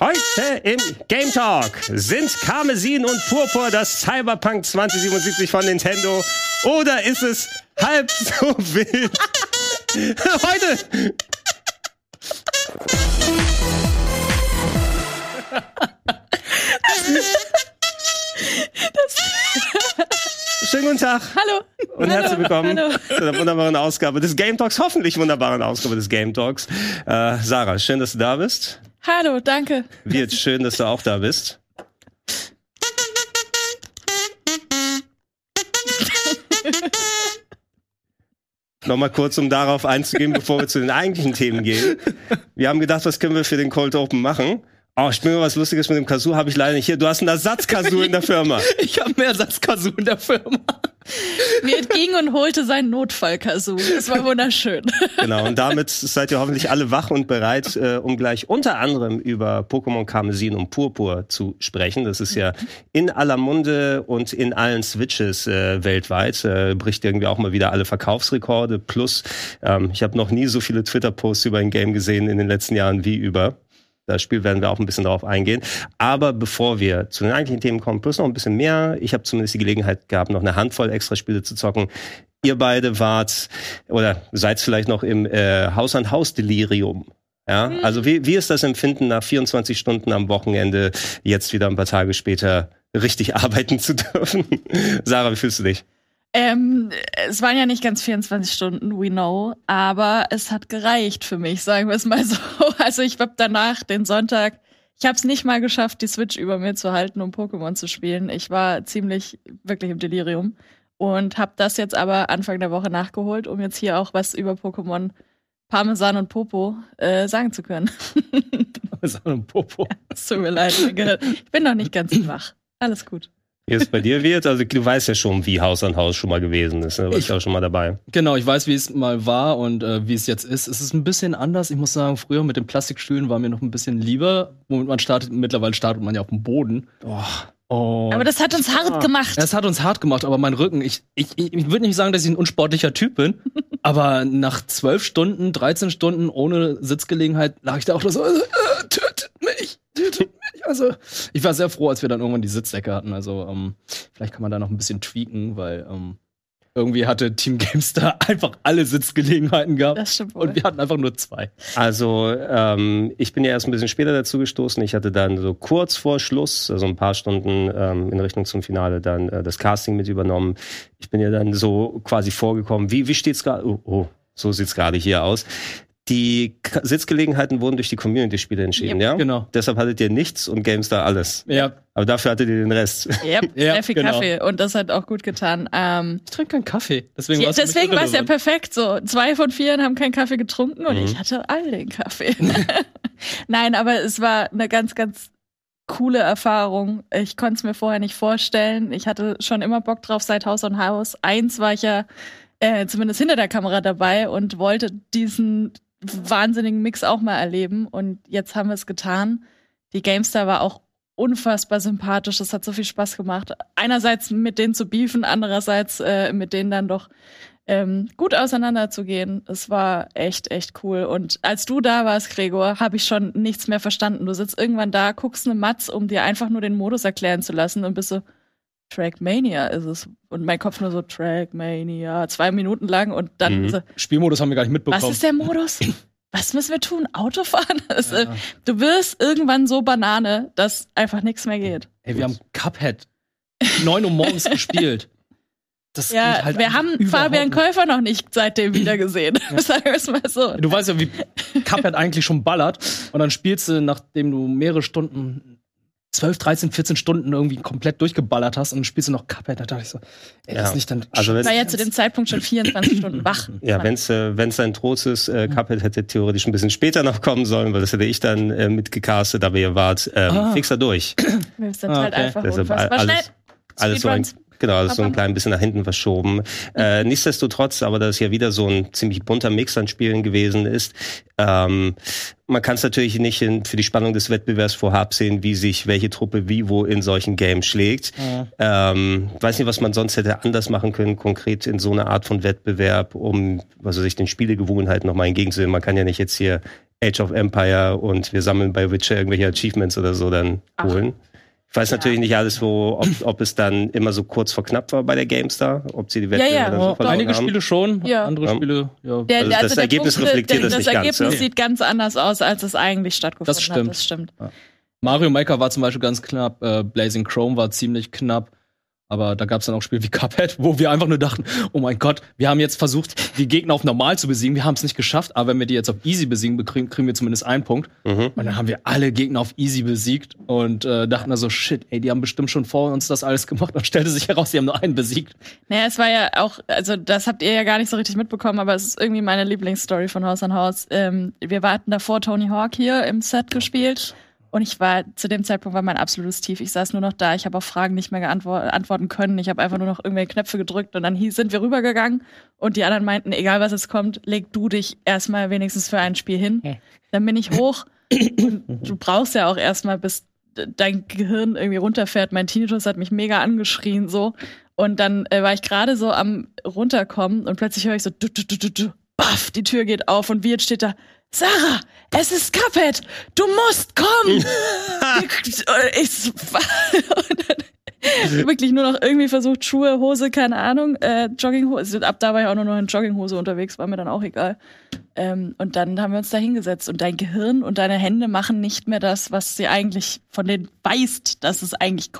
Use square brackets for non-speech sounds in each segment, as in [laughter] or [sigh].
Heute im Game Talk sind Karmesin und Purpur das Cyberpunk 2077 von Nintendo oder ist es halb so [laughs] wild? Heute Schönen guten Tag. Hallo. Und Hallo. herzlich willkommen Hallo. zu einer wunderbaren Ausgabe des Game Talks, hoffentlich wunderbaren Ausgabe des Game Talks. Äh, Sarah, schön, dass du da bist. Hallo, danke. Wirt, schön, dass du auch da bist. [laughs] Nochmal kurz, um darauf einzugehen, bevor wir zu den eigentlichen Themen gehen. Wir haben gedacht, was können wir für den Cold Open machen? Oh, ich bin mir was Lustiges mit dem Kazoo, habe ich leider nicht hier. Du hast einen Ersatz-Kazoo in der Firma. [laughs] Ich habe mehr Ersatzkassu in der Firma. Wirt ging und holte seinen Notfallkasoo. Das war wunderschön. Genau, und damit seid ihr hoffentlich alle wach und bereit, äh, um gleich unter anderem über Pokémon Karmesin und Purpur zu sprechen. Das ist ja in aller Munde und in allen Switches äh, weltweit. Äh, bricht irgendwie auch mal wieder alle Verkaufsrekorde. Plus, ähm, ich habe noch nie so viele Twitter-Posts über ein Game gesehen in den letzten Jahren wie über das Spiel werden wir auch ein bisschen darauf eingehen. Aber bevor wir zu den eigentlichen Themen kommen, plus noch ein bisschen mehr. Ich habe zumindest die Gelegenheit gehabt, noch eine Handvoll extra Spiele zu zocken. Ihr beide wart oder seid vielleicht noch im äh, Haus-an-Haus-Delirium. Ja, also wie, wie ist das Empfinden, nach 24 Stunden am Wochenende jetzt wieder ein paar Tage später richtig [laughs] arbeiten zu dürfen? Sarah, wie fühlst du dich? Ähm, es waren ja nicht ganz 24 Stunden, we know, aber es hat gereicht für mich, sagen wir es mal [laughs] so. Also ich hab danach den Sonntag, ich habe es nicht mal geschafft, die Switch über mir zu halten, um Pokémon zu spielen. Ich war ziemlich wirklich im Delirium und habe das jetzt aber Anfang der Woche nachgeholt, um jetzt hier auch was über Pokémon Parmesan und Popo äh, sagen zu können. [laughs] Ist ein Popo. Es tut mir leid, ich bin noch nicht ganz [clears throat] wach. Alles gut. Wie es bei dir wird? Also du weißt ja schon, wie Haus an Haus schon mal gewesen ist. Ne? Du warst Ich- auch schon mal dabei. Genau, ich weiß, wie es mal war und äh, wie es jetzt ist. Es ist ein bisschen anders. Ich muss sagen, früher mit den Plastikstühlen war mir noch ein bisschen lieber. Womit man startet, mittlerweile startet man ja auf dem Boden. Oh. Aber das hat uns hart gemacht. Es hat uns hart gemacht, aber mein Rücken, ich, ich, ich, ich würde nicht sagen, dass ich ein unsportlicher Typ bin, [laughs] aber nach zwölf Stunden, 13 Stunden ohne Sitzgelegenheit lag ich da auch nur so, äh, tötet mich, tötet mich. Also, ich war sehr froh, als wir dann irgendwann die Sitzdecke hatten. Also, ähm, vielleicht kann man da noch ein bisschen tweaken, weil ähm, irgendwie hatte Team GameStar [laughs] einfach alle Sitzgelegenheiten gehabt. Das stimmt wohl. Und wir hatten einfach nur zwei. Also ähm, ich bin ja erst ein bisschen später dazu gestoßen. Ich hatte dann so kurz vor Schluss, also ein paar Stunden ähm, in Richtung zum Finale, dann äh, das Casting mit übernommen. Ich bin ja dann so quasi vorgekommen. Wie, wie steht's gerade? Oh, oh, so sieht's gerade hier aus. Die K Sitzgelegenheiten wurden durch die Community-Spiele entschieden, ja? Genau. Deshalb hattet ihr nichts und GameStar alles. Ja, Aber dafür hattet ihr den Rest. Yep, Ja, sehr viel genau. Kaffee und das hat auch gut getan. Ähm, ich trinke keinen Kaffee. Deswegen, ja, deswegen war es ja perfekt so. Zwei von vier haben keinen Kaffee getrunken und Mhm. ich hatte all den Kaffee. [laughs] Nein, aber es war eine ganz, ganz coole Erfahrung. Ich konnte es mir vorher nicht vorstellen. Ich hatte schon immer Bock drauf seit Haus und Haus. Eins war ich ja äh, zumindest hinter der Kamera dabei und wollte diesen wahnsinnigen Mix auch mal erleben. Und jetzt haben wir es getan. Die GameStar war auch unfassbar sympathisch. Es hat so viel Spaß gemacht. Einerseits mit denen zu beefen, andererseits äh, mit denen dann doch ähm, gut auseinanderzugehen. Es war echt, echt cool. Und als du da warst, Gregor, habe ich schon nichts mehr verstanden. Du sitzt irgendwann da, guckst eine Matz, um dir einfach nur den Modus erklären zu lassen und bist so, Trackmania ist es. Und mein Kopf nur so, Trackmania, zwei Minuten lang und dann Mhm. so, Spielmodus haben wir gar nicht mitbekommen. was ist der Modus? [laughs] Was müssen wir tun? Autofahren? [laughs] Das, äh, Du wirst irgendwann so Banane, dass einfach nichts mehr geht. Ey, wir haben Cuphead 9 Uhr morgens gespielt. Das Ja, geht halt wir haben Fabian. Käufer noch nicht seitdem wieder gesehen. [laughs] Sagen wir es mal so. Du weißt ja, wie Cuphead eigentlich schon ballert. Und dann spielst du, nachdem du mehrere Stunden, 12, 13, 14 Stunden irgendwie komplett durchgeballert hast und dann spielst du noch Cuphead. Da dachte ich so, ey, Ja. das ist nicht dann. Also wenn- Ich war ja zu dem Zeitpunkt schon 24 Stunden wach. Ja, wenn's äh, wenn's ein Trostes äh, Cuphead hätte theoretisch ein bisschen später noch kommen sollen, weil das hätte ich dann äh, mitgecastet, aber ihr wart ähm, Ah. fixer durch. Wir sind Ah, halt okay. einfach Deshalb unfassbar alles- schnell. Alles so ein. Genau, das ist so ein klein bisschen nach hinten verschoben. Äh, nichtsdestotrotz, aber da es ja wieder so ein ziemlich bunter Mix an Spielen gewesen ist, ähm, man kann es natürlich nicht in, für die Spannung des Wettbewerbs vorab sehen, wie sich welche Truppe wie wo in solchen Games schlägt. Ja. Ähm, weiß nicht, was man sonst hätte anders machen können, konkret in so einer Art von Wettbewerb, um also sich den Spielegewohnheiten nochmal entgegenzusehen. Man kann ja nicht jetzt hier Age of Empire und wir sammeln bei Witcher irgendwelche Achievements oder so dann Ach. holen. Ich weiß Ja. natürlich nicht alles, wo, ob, ob es dann immer so kurz vor knapp war bei der GameStar, ob sie die Wettbewerbe ja, dann doch. so verloren Einige haben. Spiele schon, Ja. andere Ja. Spiele, ja. Der, Also der- das der Ergebnis Punkt, reflektiert der, das nicht Das ganz, Ergebnis ja. sieht ganz anders aus, als es eigentlich stattgefunden Das stimmt. hat. Das stimmt. Mario Maker war zum Beispiel ganz knapp, äh, Blazing Chrome war ziemlich knapp. Aber da gab es dann auch Spiele wie Cuphead, wo wir einfach nur dachten, oh mein Gott, wir haben jetzt versucht, die Gegner auf normal zu besiegen, wir haben es nicht geschafft, aber wenn wir die jetzt auf easy besiegen, bekriegen, kriegen wir zumindest einen Punkt. Mhm. Und dann haben wir alle Gegner auf easy besiegt und äh, dachten also, shit, ey, die haben bestimmt schon vor uns das alles gemacht. Und stellte sich heraus, die haben nur einen besiegt. Naja, es war ja auch, also das habt ihr ja gar nicht so richtig mitbekommen, aber es ist irgendwie meine Lieblingsstory von Haus an Haus. Ähm, wir hatten davor Tony Hawk hier im Set gespielt und ich war, zu dem Zeitpunkt war mein absolutes Tief. Ich saß nur noch da, ich habe auf Fragen nicht mehr antworten können. Ich habe einfach nur noch irgendwelche Knöpfe gedrückt und dann hieß, sind wir rübergegangen und die anderen meinten, egal was es kommt, leg du dich erstmal wenigstens für ein Spiel hin. Dann bin ich hoch und du brauchst ja auch erstmal, bis dein Gehirn irgendwie runterfährt. Mein Tinnitus hat mich mega angeschrien so. Und dann äh, war ich gerade so am runterkommen und plötzlich höre ich so du, du, du, du, du, baff, die Tür geht auf und Wirt steht da. Sarah, es ist Cuphead, du musst kommen. [laughs] ich, [laughs] wirklich nur noch irgendwie versucht, Schuhe, Hose, keine Ahnung, äh, Jogginghose. Ab da war ich auch nur noch in Jogginghose unterwegs, war mir dann auch egal. Ähm, und dann haben wir uns da hingesetzt und dein Gehirn und deine Hände machen nicht mehr das, was sie eigentlich von denen weißt, dass es eigentlich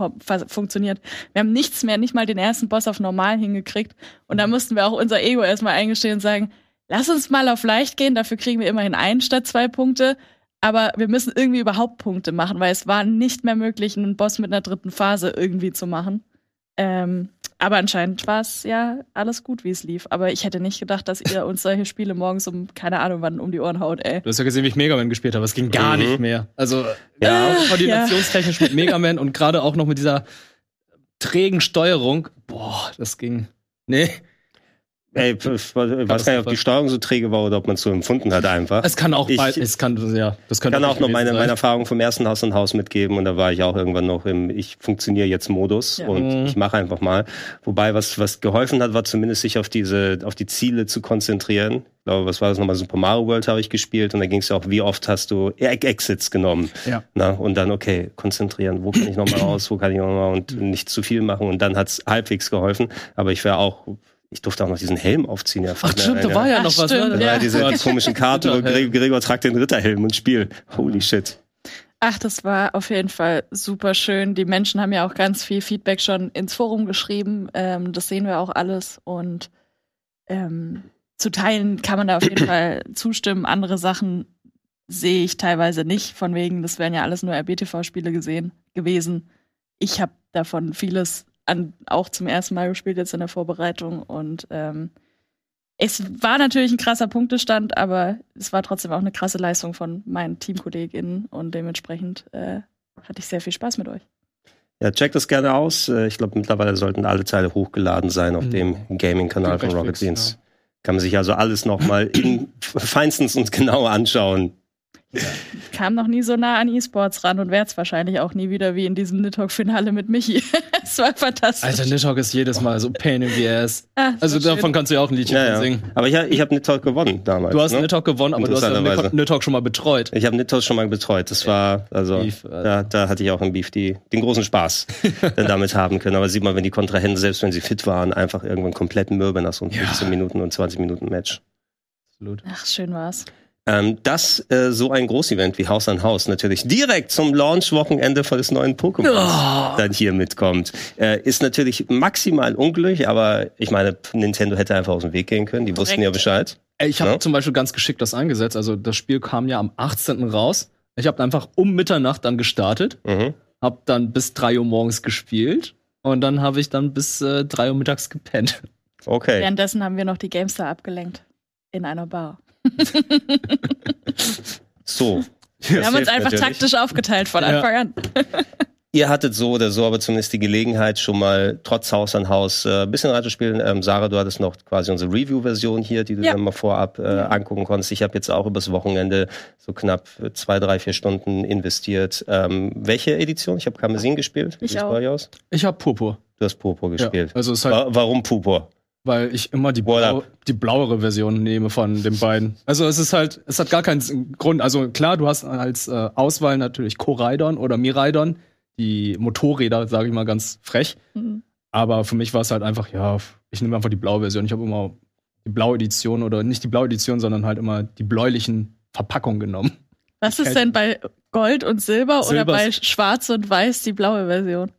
funktioniert. Wir haben nichts mehr, nicht mal den ersten Boss auf normal hingekriegt. Und da mussten wir auch unser Ego erstmal eingestehen und sagen, lass uns mal auf leicht gehen, dafür kriegen wir immerhin einen statt zwei Punkte. Aber wir müssen irgendwie überhaupt Punkte machen, weil es war nicht mehr möglich, einen Boss mit einer dritten Phase irgendwie zu machen. Ähm, aber anscheinend war es ja alles gut, wie es lief. Aber ich hätte nicht gedacht, dass ihr uns solche Spiele morgens um, keine Ahnung wann, um die Ohren haut, ey. Du hast ja gesehen, wie ich Mega Man gespielt habe. Es ging gar Mhm. nicht mehr. Also Ja. äh, koordinationstechnisch mit Mega Man und gerade auch noch mit dieser trägen Steuerung. Boah, das ging. Nee, Ey, ich weiß gar nicht, ob die Steuerung so träge war oder ob man es so empfunden hat einfach. es kann auch Ich- bald, es kann, ja, das Ich könnte kann auch noch meine, sein. meine Erfahrung vom ersten Haus und Haus mitgeben und da war ich auch irgendwann noch im Ich funktioniere jetzt Modus Ja. und Mhm. ich mache einfach mal. Wobei was, was geholfen hat, war zumindest sich auf diese, auf die Ziele zu konzentrieren. Ich glaube, was war das nochmal? Super Mario World habe ich gespielt und da ging es ja auch, wie oft hast du E- Exits genommen? Ja. Na, und dann, okay, konzentrieren, wo kann ich nochmal [clears throat] raus, wo kann ich nochmal und nicht zu viel machen und dann hat's halbwegs geholfen. Aber ich wäre auch, ich durfte auch noch diesen Helm aufziehen. Ja, Ach stimmt, da war ja Ach, noch was. stimmt, ne? Da ja. war diese komischen [laughs] Karten, wo. Gregor, Gregor tragt den Ritterhelm und Spiel. Holy shit. Ach, das war auf jeden Fall super schön. Die Menschen haben ja auch ganz viel Feedback schon ins Forum geschrieben. Ähm, das sehen wir auch alles. Und ähm, zu Teilen kann man da auf jeden [clears throat] Fall zustimmen. Andere Sachen sehe ich teilweise nicht. Von wegen, das wären ja alles nur RBTV-Spiele gesehen gewesen. Ich habe davon vieles an, auch zum ersten Mal gespielt jetzt in der Vorbereitung. Und ähm, es war natürlich ein krasser Punktestand, aber es war trotzdem auch eine krasse Leistung von meinen Teamkolleginnen und dementsprechend äh, hatte ich sehr viel Spaß mit euch. Ja, checkt das gerne aus. Äh, Ich glaube, mittlerweile sollten alle Teile hochgeladen sein auf Mhm. dem Gaming-Kanal von Rocket Beans. Kann man sich also alles nochmal in [coughs] feinstens und genau anschauen. Kam noch nie so nah an E-Sports ran und werde es wahrscheinlich auch nie wieder wie in diesem Nidhogg-Finale mit Michi. [laughs] es war fantastisch. Alter, Nidhogg ist jedes Mal so pain in the ass. Das Also war schön. davon kannst du ja auch ein Liedchen Ja, ja. singen. Aber ich, ich habe Nidhogg gewonnen damals. Du hast ne? Nidhogg gewonnen, aber du hast ja Nidhogg schon mal betreut. Ich habe Nidhogg schon mal betreut. Das war, also, Beef, also. da, da hatte ich auch im Beef die, den großen Spaß [laughs] dann damit haben können. Aber sieht man, wenn die Kontrahenten, selbst wenn sie fit waren, einfach irgendwann komplett mürbe nach so einem Ja. 15 Minuten und 20 Minuten Match. Absolut. Ach, schön war's. Ähm, dass äh, so ein Großevent wie Haus an Haus natürlich direkt zum Launch-Wochenende von des neuen Pokémon Oh. dann hier mitkommt, äh, ist natürlich maximal unglücklich, aber ich meine, Nintendo hätte einfach aus dem Weg gehen können. Die wussten ja. Bescheid. Ich habe Ja. zum Beispiel ganz geschickt das eingesetzt. Also das Spiel kam ja am 18. raus. Ich habe einfach um Mitternacht dann gestartet, Mhm. habe dann bis 3 Uhr morgens gespielt und dann habe ich dann bis äh, 3 Uhr mittags gepennt. Okay. Währenddessen haben wir noch die GameStar abgelenkt. In einer Bar. [laughs] So. Wir haben uns einfach natürlich. taktisch aufgeteilt von Ja. Anfang an. [laughs] Ihr hattet so oder so aber zumindest die Gelegenheit, schon mal trotz Haus an Haus äh, ein bisschen reinzuspielen. Ähm, Sarah, du hattest noch quasi unsere Review-Version hier, die du Ja. dann mal vorab äh, angucken konntest. Ich habe jetzt auch übers Wochenende so knapp zwei, drei, vier Stunden investiert. Ähm, welche Edition? Ich habe Karmesin gespielt. Wie Ich auch. aus? Ich habe Purpur. Du hast Purpur Ja, gespielt. also es ist halt, Wa- Warum Purpur? Weil ich immer die, blau, die blauere Version nehme von den beiden. Also es ist halt, es hat gar keinen Grund. Also klar, du hast als äh, Auswahl natürlich Koraidon oder Miraidon, die Motorräder, sage ich mal ganz frech. Mhm. Aber für mich war es halt einfach, ja, ich nehme einfach die blaue Version. Ich habe immer die blaue Edition oder nicht die blaue Edition, sondern halt immer die bläulichen Verpackungen genommen. Was ist denn bei Gold und Silber, oder Silber- bei Schwarz und Weiß die blaue Version?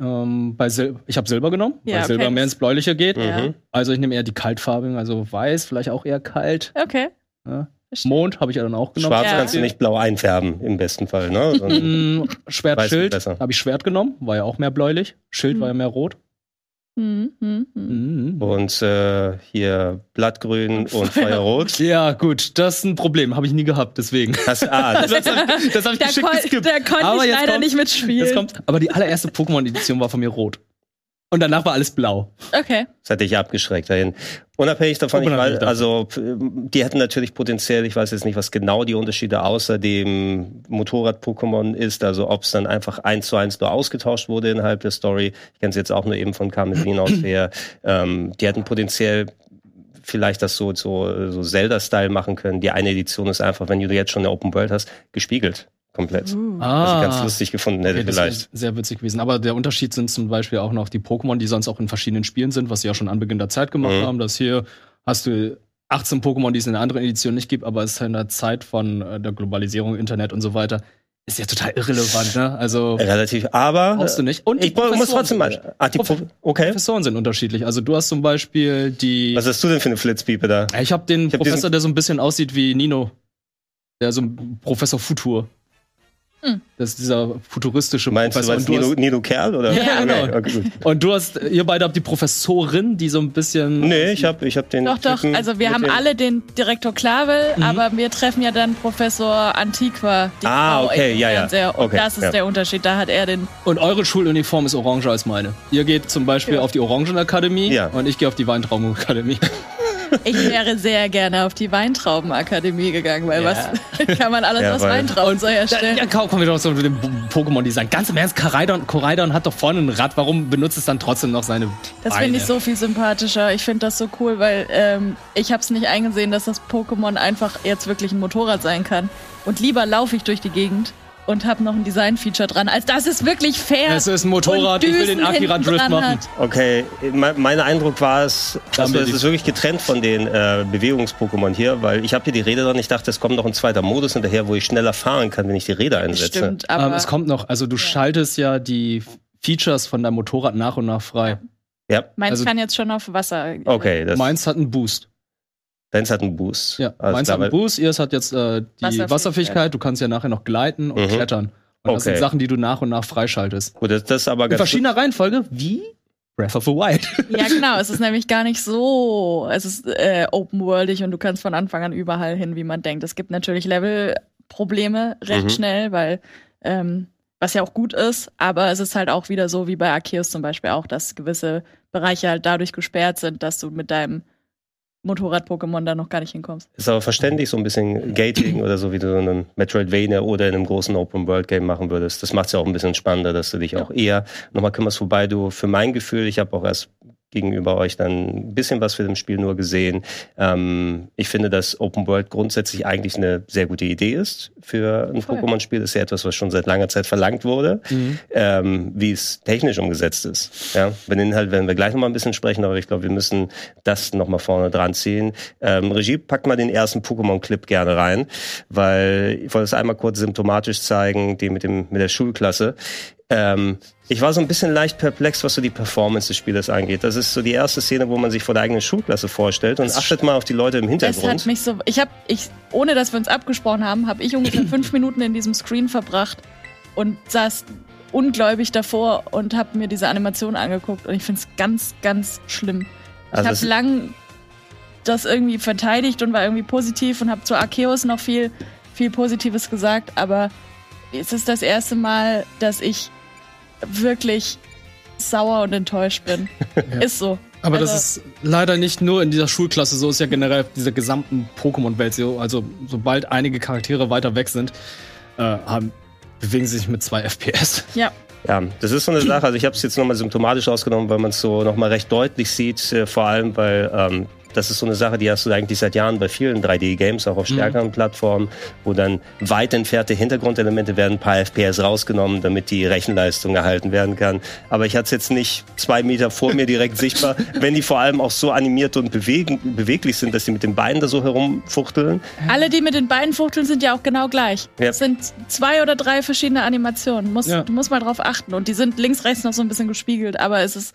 Ähm, bei Sil ich habe Silber genommen, Ja, weil Silber okay. mehr ins Bläuliche geht. Ja. Mhm. Also ich nehme eher die kaltfarbigen, also weiß, vielleicht auch eher kalt. Okay. Ja. Mond habe ich ja dann auch genommen. Schwarz Ja. kannst du nicht blau einfärben, im besten Fall. Ne? [laughs] Ein- Mm, Schwert, Schild habe ich Schwert genommen, war ja auch mehr bläulich. Schild Mhm. war ja mehr rot. Hm, hm, hm. Mhm. und äh, hier Blattgrün [laughs] und Feuerrot. Ja, gut, das ist ein Problem, habe ich nie gehabt, deswegen. Das, ah, das, [laughs] Das habe ich, das hab ich Der, geschickt kon geskippt. der konnte Aber ich jetzt leider kommt- nicht mitspielen. Das kommt, aber die allererste Pokémon-Edition war von mir rot. Und danach war alles blau. Okay. das hat dich abgeschreckt dahin. Unabhängig davon, ich Unabhängig weiß, also die hätten natürlich potenziell, ich weiß jetzt nicht, was genau die Unterschiede außer dem Motorrad-Pokémon ist, also ob es dann einfach eins zu eins nur ausgetauscht wurde innerhalb der Story. Ich kenne es jetzt auch nur eben von Karmesin aus [clears throat] her. Ähm, die hätten potenziell vielleicht das so, so, so Zelda-Style machen können. Die eine Edition ist einfach, wenn du jetzt schon eine Open World hast, gespiegelt. Komplett. Uh. Was ich ganz lustig gefunden hätte. Okay, das vielleicht. sehr witzig gewesen. Aber der Unterschied sind zum Beispiel auch noch die Pokémon, die sonst auch in verschiedenen Spielen sind, was sie ja schon an Beginn der Zeit gemacht Mhm. haben. Das hier hast du 18 Pokémon, die es in einer anderen Edition nicht gibt, aber es ist in der Zeit von äh, der Globalisierung, Internet und so weiter, ist ja total irrelevant, ne? Also Relativ, aber brauchst du nicht. Und die ich brauch- muss Professoren trotzdem zum mal. Beispiel. Ah, die Pro okay. Professoren sind unterschiedlich. Also du hast zum Beispiel die. Was hast du denn für eine Flitzpiepe da? ich habe den Ich hab Professor, der so ein bisschen aussieht wie Nino. Der so ein Professor Futur. Hm. Das ist dieser futuristische Meinst du, Professor. meinst Und du hast- Nino Kerl? Oder? Ja, okay, genau. okay, gut. Und du hast, ihr beide habt die Professorin, die so ein bisschen. Nee, ich hab, ich hab den. Doch, doch. Typen Also wir haben den- alle den Direktor Klavel, Mhm. aber wir treffen ja dann Professor Antiqua. Die Ah, Frau okay, ja, ja. Und Okay, das ist ja. der Unterschied. Da hat er den. Und eure Schuluniform ist oranger als meine. Ihr geht zum Beispiel Ja. auf die Orangenakademie Ja. und ich gehe auf die Weintraubenakademie. Ich wäre sehr gerne auf die Weintraubenakademie gegangen, weil Ja. was [laughs] kann man alles aus Weintrauben so herstellen? ja, kaum kommen wir doch mit dem Pokémon-Design. Ganz im Ernst, Koraidon, Koraidon hat doch vorne ein Rad. Warum benutzt es dann trotzdem noch seine Das finde ich so viel sympathischer. Ich finde das so cool, weil ähm, ich habe es nicht eingesehen, dass das Pokémon einfach jetzt wirklich ein Motorrad sein kann. Und lieber laufe ich durch die Gegend und habe noch ein Design-Feature dran, als dass es wirklich fair Es ist ein Motorrad, ich will den Akira Drift machen. hat. Okay, me- mein Eindruck war es, also es ist wirklich getrennt von den äh, Bewegungs-Pokémon hier, weil ich habe hier die Räder dran. Ich dachte, es kommt noch ein zweiter Modus hinterher, wo ich schneller fahren kann, wenn ich die Räder einsetze. Stimmt, aber Ähm, es kommt noch, also du schaltest ja die Features von deinem Motorrad nach und nach frei. Ja, meins also- kann jetzt schon auf Wasser. okay. Das, Meins hat einen Boost. Deins hat einen Boost. Ja, Alles meins hat einen Boost, ihres hat jetzt äh, die Wasserfähigkeit. Wasserfähigkeit. Du kannst ja nachher noch gleiten und Mhm. klettern. Und das Okay. sind Sachen, die du nach und nach freischaltest. Gut, das, das ist aber In ganz verschiedener Reihenfolge, wie Breath of the Wild. [laughs] Ja, genau. Es ist nämlich gar nicht so. Es ist äh, open-worldig und du kannst von Anfang an überall hin, wie man denkt. Es gibt natürlich Level-Probleme recht Mhm. schnell, weil ähm, was ja auch gut ist, aber es ist halt auch wieder so wie bei Arceus zum Beispiel auch, dass gewisse Bereiche halt dadurch gesperrt sind, dass du mit deinem Motorrad-Pokémon da noch gar nicht hinkommst. Ist aber verständlich, so ein bisschen Gating oder so, wie du in einem Metroidvania oder in einem großen Open-World-Game machen würdest. Das macht es ja auch ein bisschen spannender, dass du dich auch eher nochmal kümmerst. Wobei du für mein Gefühl, ich habe auch erst gegenüber euch dann ein bisschen was für dem Spiel nur gesehen. Ähm, ich finde, dass Open World grundsätzlich eigentlich eine sehr gute Idee ist für ein. Pokémon-Spiel. Das ist ja etwas, was schon seit langer Zeit verlangt wurde. ähm, wie es technisch umgesetzt ist. Ja, über den Inhalt werden wir gleich nochmal ein bisschen sprechen, aber ich glaube, wir müssen das nochmal vorne dran ziehen. Ähm, Regie, packt mal den ersten Pokémon-Clip gerne rein, weil ich wollte es einmal kurz symptomatisch zeigen, die mit dem mit der Schulklasse. Ähm, ich war so ein bisschen leicht perplex, was so die Performance des Spielers angeht. Das ist so die erste Szene, wo man sich vor der eigenen Schulklasse vorstellt und achtet mal auf die Leute im Es hat Hintergrund. mich so. Ich habe, ich, ohne dass wir uns abgesprochen haben, habe ich ungefähr fünf [laughs] Minuten in diesem Screen verbracht und saß ungläubig davor und habe mir diese Animation angeguckt und ich finde es ganz, ganz schlimm. Ich Also habe lang das irgendwie verteidigt und war irgendwie positiv und habe zu Arceus noch viel, viel Positives gesagt, aber es ist das erste Mal, dass ich wirklich sauer und enttäuscht bin. [laughs] Ist so. Aber Also- das ist leider nicht nur in dieser Schulklasse so, ist ja generell dieser gesamten Pokémon-Welt so. Also, sobald einige Charaktere weiter weg sind, äh, haben, bewegen sie sich mit zwei FPS. Ja. Ja, das ist so eine Sache. Also ich habe es jetzt nochmal symptomatisch ausgenommen, weil man es so nochmal recht deutlich sieht. Äh, vor allem, weil ähm, das ist so eine Sache, die hast du eigentlich seit Jahren bei vielen 3D-Games, auch auf stärkeren Plattformen, wo dann weit entfernte Hintergrundelemente werden, ein paar FPS rausgenommen, damit die Rechenleistung erhalten werden kann. Aber ich hatte es jetzt nicht zwei Meter vor mir direkt [laughs] sichtbar, wenn die vor allem auch so animiert und bewegen, beweglich sind, dass sie mit den Beinen da so herumfuchteln. Alle, die mit den Beinen fuchteln, sind ja auch genau gleich. Ja. Es sind zwei oder drei verschiedene Animationen. Muss, Ja. Du musst mal drauf achten. Und die sind links, rechts noch so ein bisschen gespiegelt, aber es ist.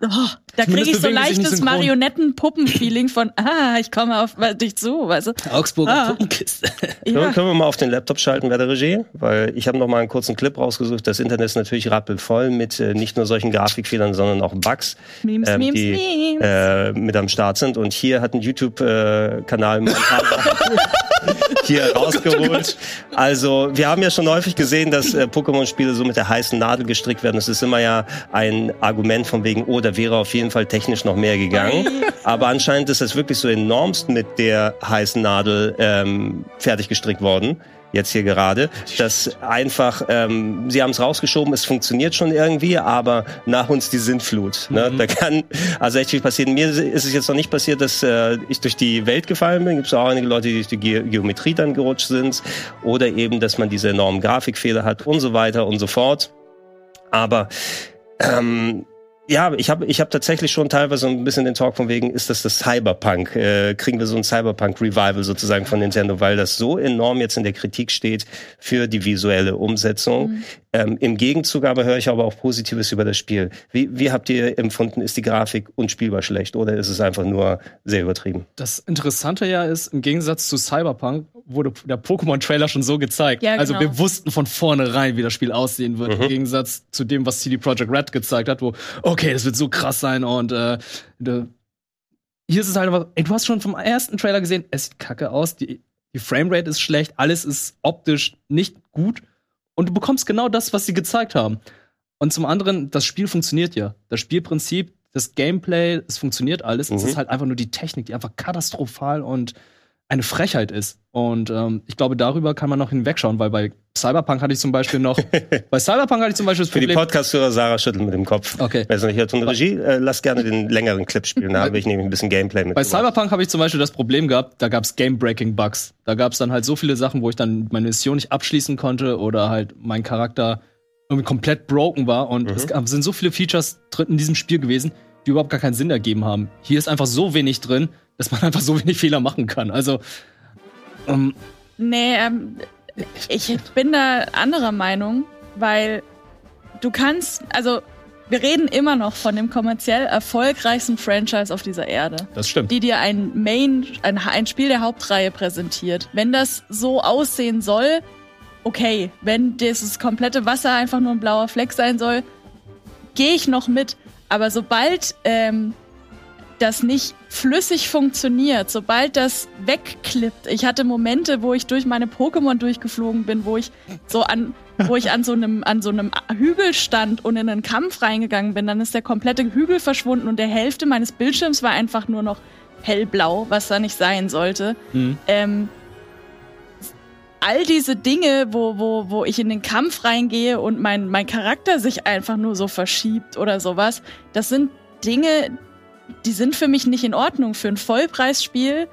Oh, da kriege ich so leichtes. Marionetten-Puppen-Feeling von, ah, ich komme auf dich zu, weißt du? Augsburger Ah. Puppenkiste. [laughs] Können, wir, Ja. können wir mal auf den Laptop schalten, wer der Regie? Weil ich habe noch mal einen kurzen Clip rausgesucht. Das Internet ist natürlich rappelvoll mit äh, nicht nur solchen Grafikfehlern, sondern auch Bugs, Memes, ähm, Memes, die Memes. äh, mit am Start sind. Und hier hat ein YouTube-Kanal [laughs] [laughs] hier [laughs] rausgeholt. Also wir haben ja schon häufig gesehen, dass äh, Pokémon-Spiele so mit der heißen Nadel gestrickt werden. Das ist immer ja ein Argument von wegen, oh, da wäre auf jeden Fall technisch noch mehr gegangen. Aber anscheinend ist das wirklich so enormst mit der heißen Nadel ähm, fertig gestrickt worden. Jetzt hier gerade, dass einfach, ähm, sie haben es rausgeschoben, es funktioniert schon irgendwie, aber nach uns die Sintflut. Ne? Da kann also echt viel passieren. Mir ist es jetzt noch nicht passiert, dass äh, ich durch die Welt gefallen bin. Gibt es auch einige Leute, die durch die Ge Geometrie dann gerutscht sind oder eben, dass man diese enormen Grafikfehler hat und so weiter und so fort. Aber ähm, ja, ich habe ich hab tatsächlich schon teilweise ein bisschen den Talk von wegen, ist das das Cyberpunk? Äh, kriegen wir so ein Cyberpunk-Revival sozusagen von Nintendo, weil das so enorm jetzt in der Kritik steht für die visuelle Umsetzung. Ähm, Im Gegenzug aber höre ich aber auch Positives über das Spiel. Wie, wie habt ihr empfunden, ist die Grafik unspielbar schlecht oder ist es einfach nur sehr übertrieben? Das Interessante ja ist, im Gegensatz zu Cyberpunk wurde der Pokémon-Trailer schon so gezeigt. Ja, Also genau. wir wussten von vornherein, wie das Spiel aussehen wird. Im Gegensatz zu dem, was CD Projekt Red gezeigt hat, wo, okay, das wird so krass sein und äh, hier ist es halt einfach, ey, du hast schon vom ersten Trailer gesehen, es sieht kacke aus, die, die Framerate ist schlecht, alles ist optisch nicht gut und du bekommst genau das, was sie gezeigt haben. Und zum anderen, das Spiel funktioniert ja. Das Spielprinzip, das Gameplay, es funktioniert alles. Es Mhm. ist halt einfach nur die Technik, die einfach katastrophal und eine Frechheit ist. Und ähm, ich glaube, darüber kann man noch hinwegschauen, weil bei Cyberpunk hatte ich zum Beispiel noch, [laughs] bei Cyberpunk hatte ich zum Beispiel das Für die Problem. Podcast-Hörer, Sarah schüttelt mit dem Kopf. Okay. Wer es nicht hört, und Regie, äh, lass gerne den längeren Clip spielen, da habe ich nämlich ein bisschen Gameplay mit. Bei Cyberpunk habe ich zum Beispiel das Problem gehabt, da gab es Game-Breaking-Bugs. Da gab es dann halt so viele Sachen, wo ich dann meine Mission nicht abschließen konnte oder halt mein Charakter irgendwie komplett broken war. Und es gab, sind so viele Features drin in diesem Spiel gewesen, die überhaupt gar keinen Sinn ergeben haben. Hier ist einfach so wenig drin, dass man [laughs] einfach so wenig Fehler machen kann. Also, ähm, Nee, ähm, ich bin da anderer Meinung, weil du kannst, also wir reden immer noch von dem kommerziell erfolgreichsten Franchise auf dieser Erde, das stimmt. die dir ein Main, ein, ein Spiel der Hauptreihe präsentiert. Wenn das so aussehen soll, okay. Wenn dieses komplette Wasser einfach nur ein blauer Fleck sein soll, gehe ich noch mit. Aber sobald ähm, das nicht flüssig funktioniert, sobald das wegklippt. Ich hatte Momente, wo ich durch meine Pokémon durchgeflogen bin, wo ich so an, wo ich an so einem, an so einem Hügel stand und in einen Kampf reingegangen bin, dann ist der komplette Hügel verschwunden und der Hälfte meines Bildschirms war einfach nur noch hellblau, was da nicht sein sollte. Mhm. Ähm, all diese Dinge, wo, wo, wo ich in den Kampf reingehe und mein, mein Charakter sich einfach nur so verschiebt oder sowas, das sind Dinge, die sind für mich nicht in Ordnung für ein Vollpreisspiel,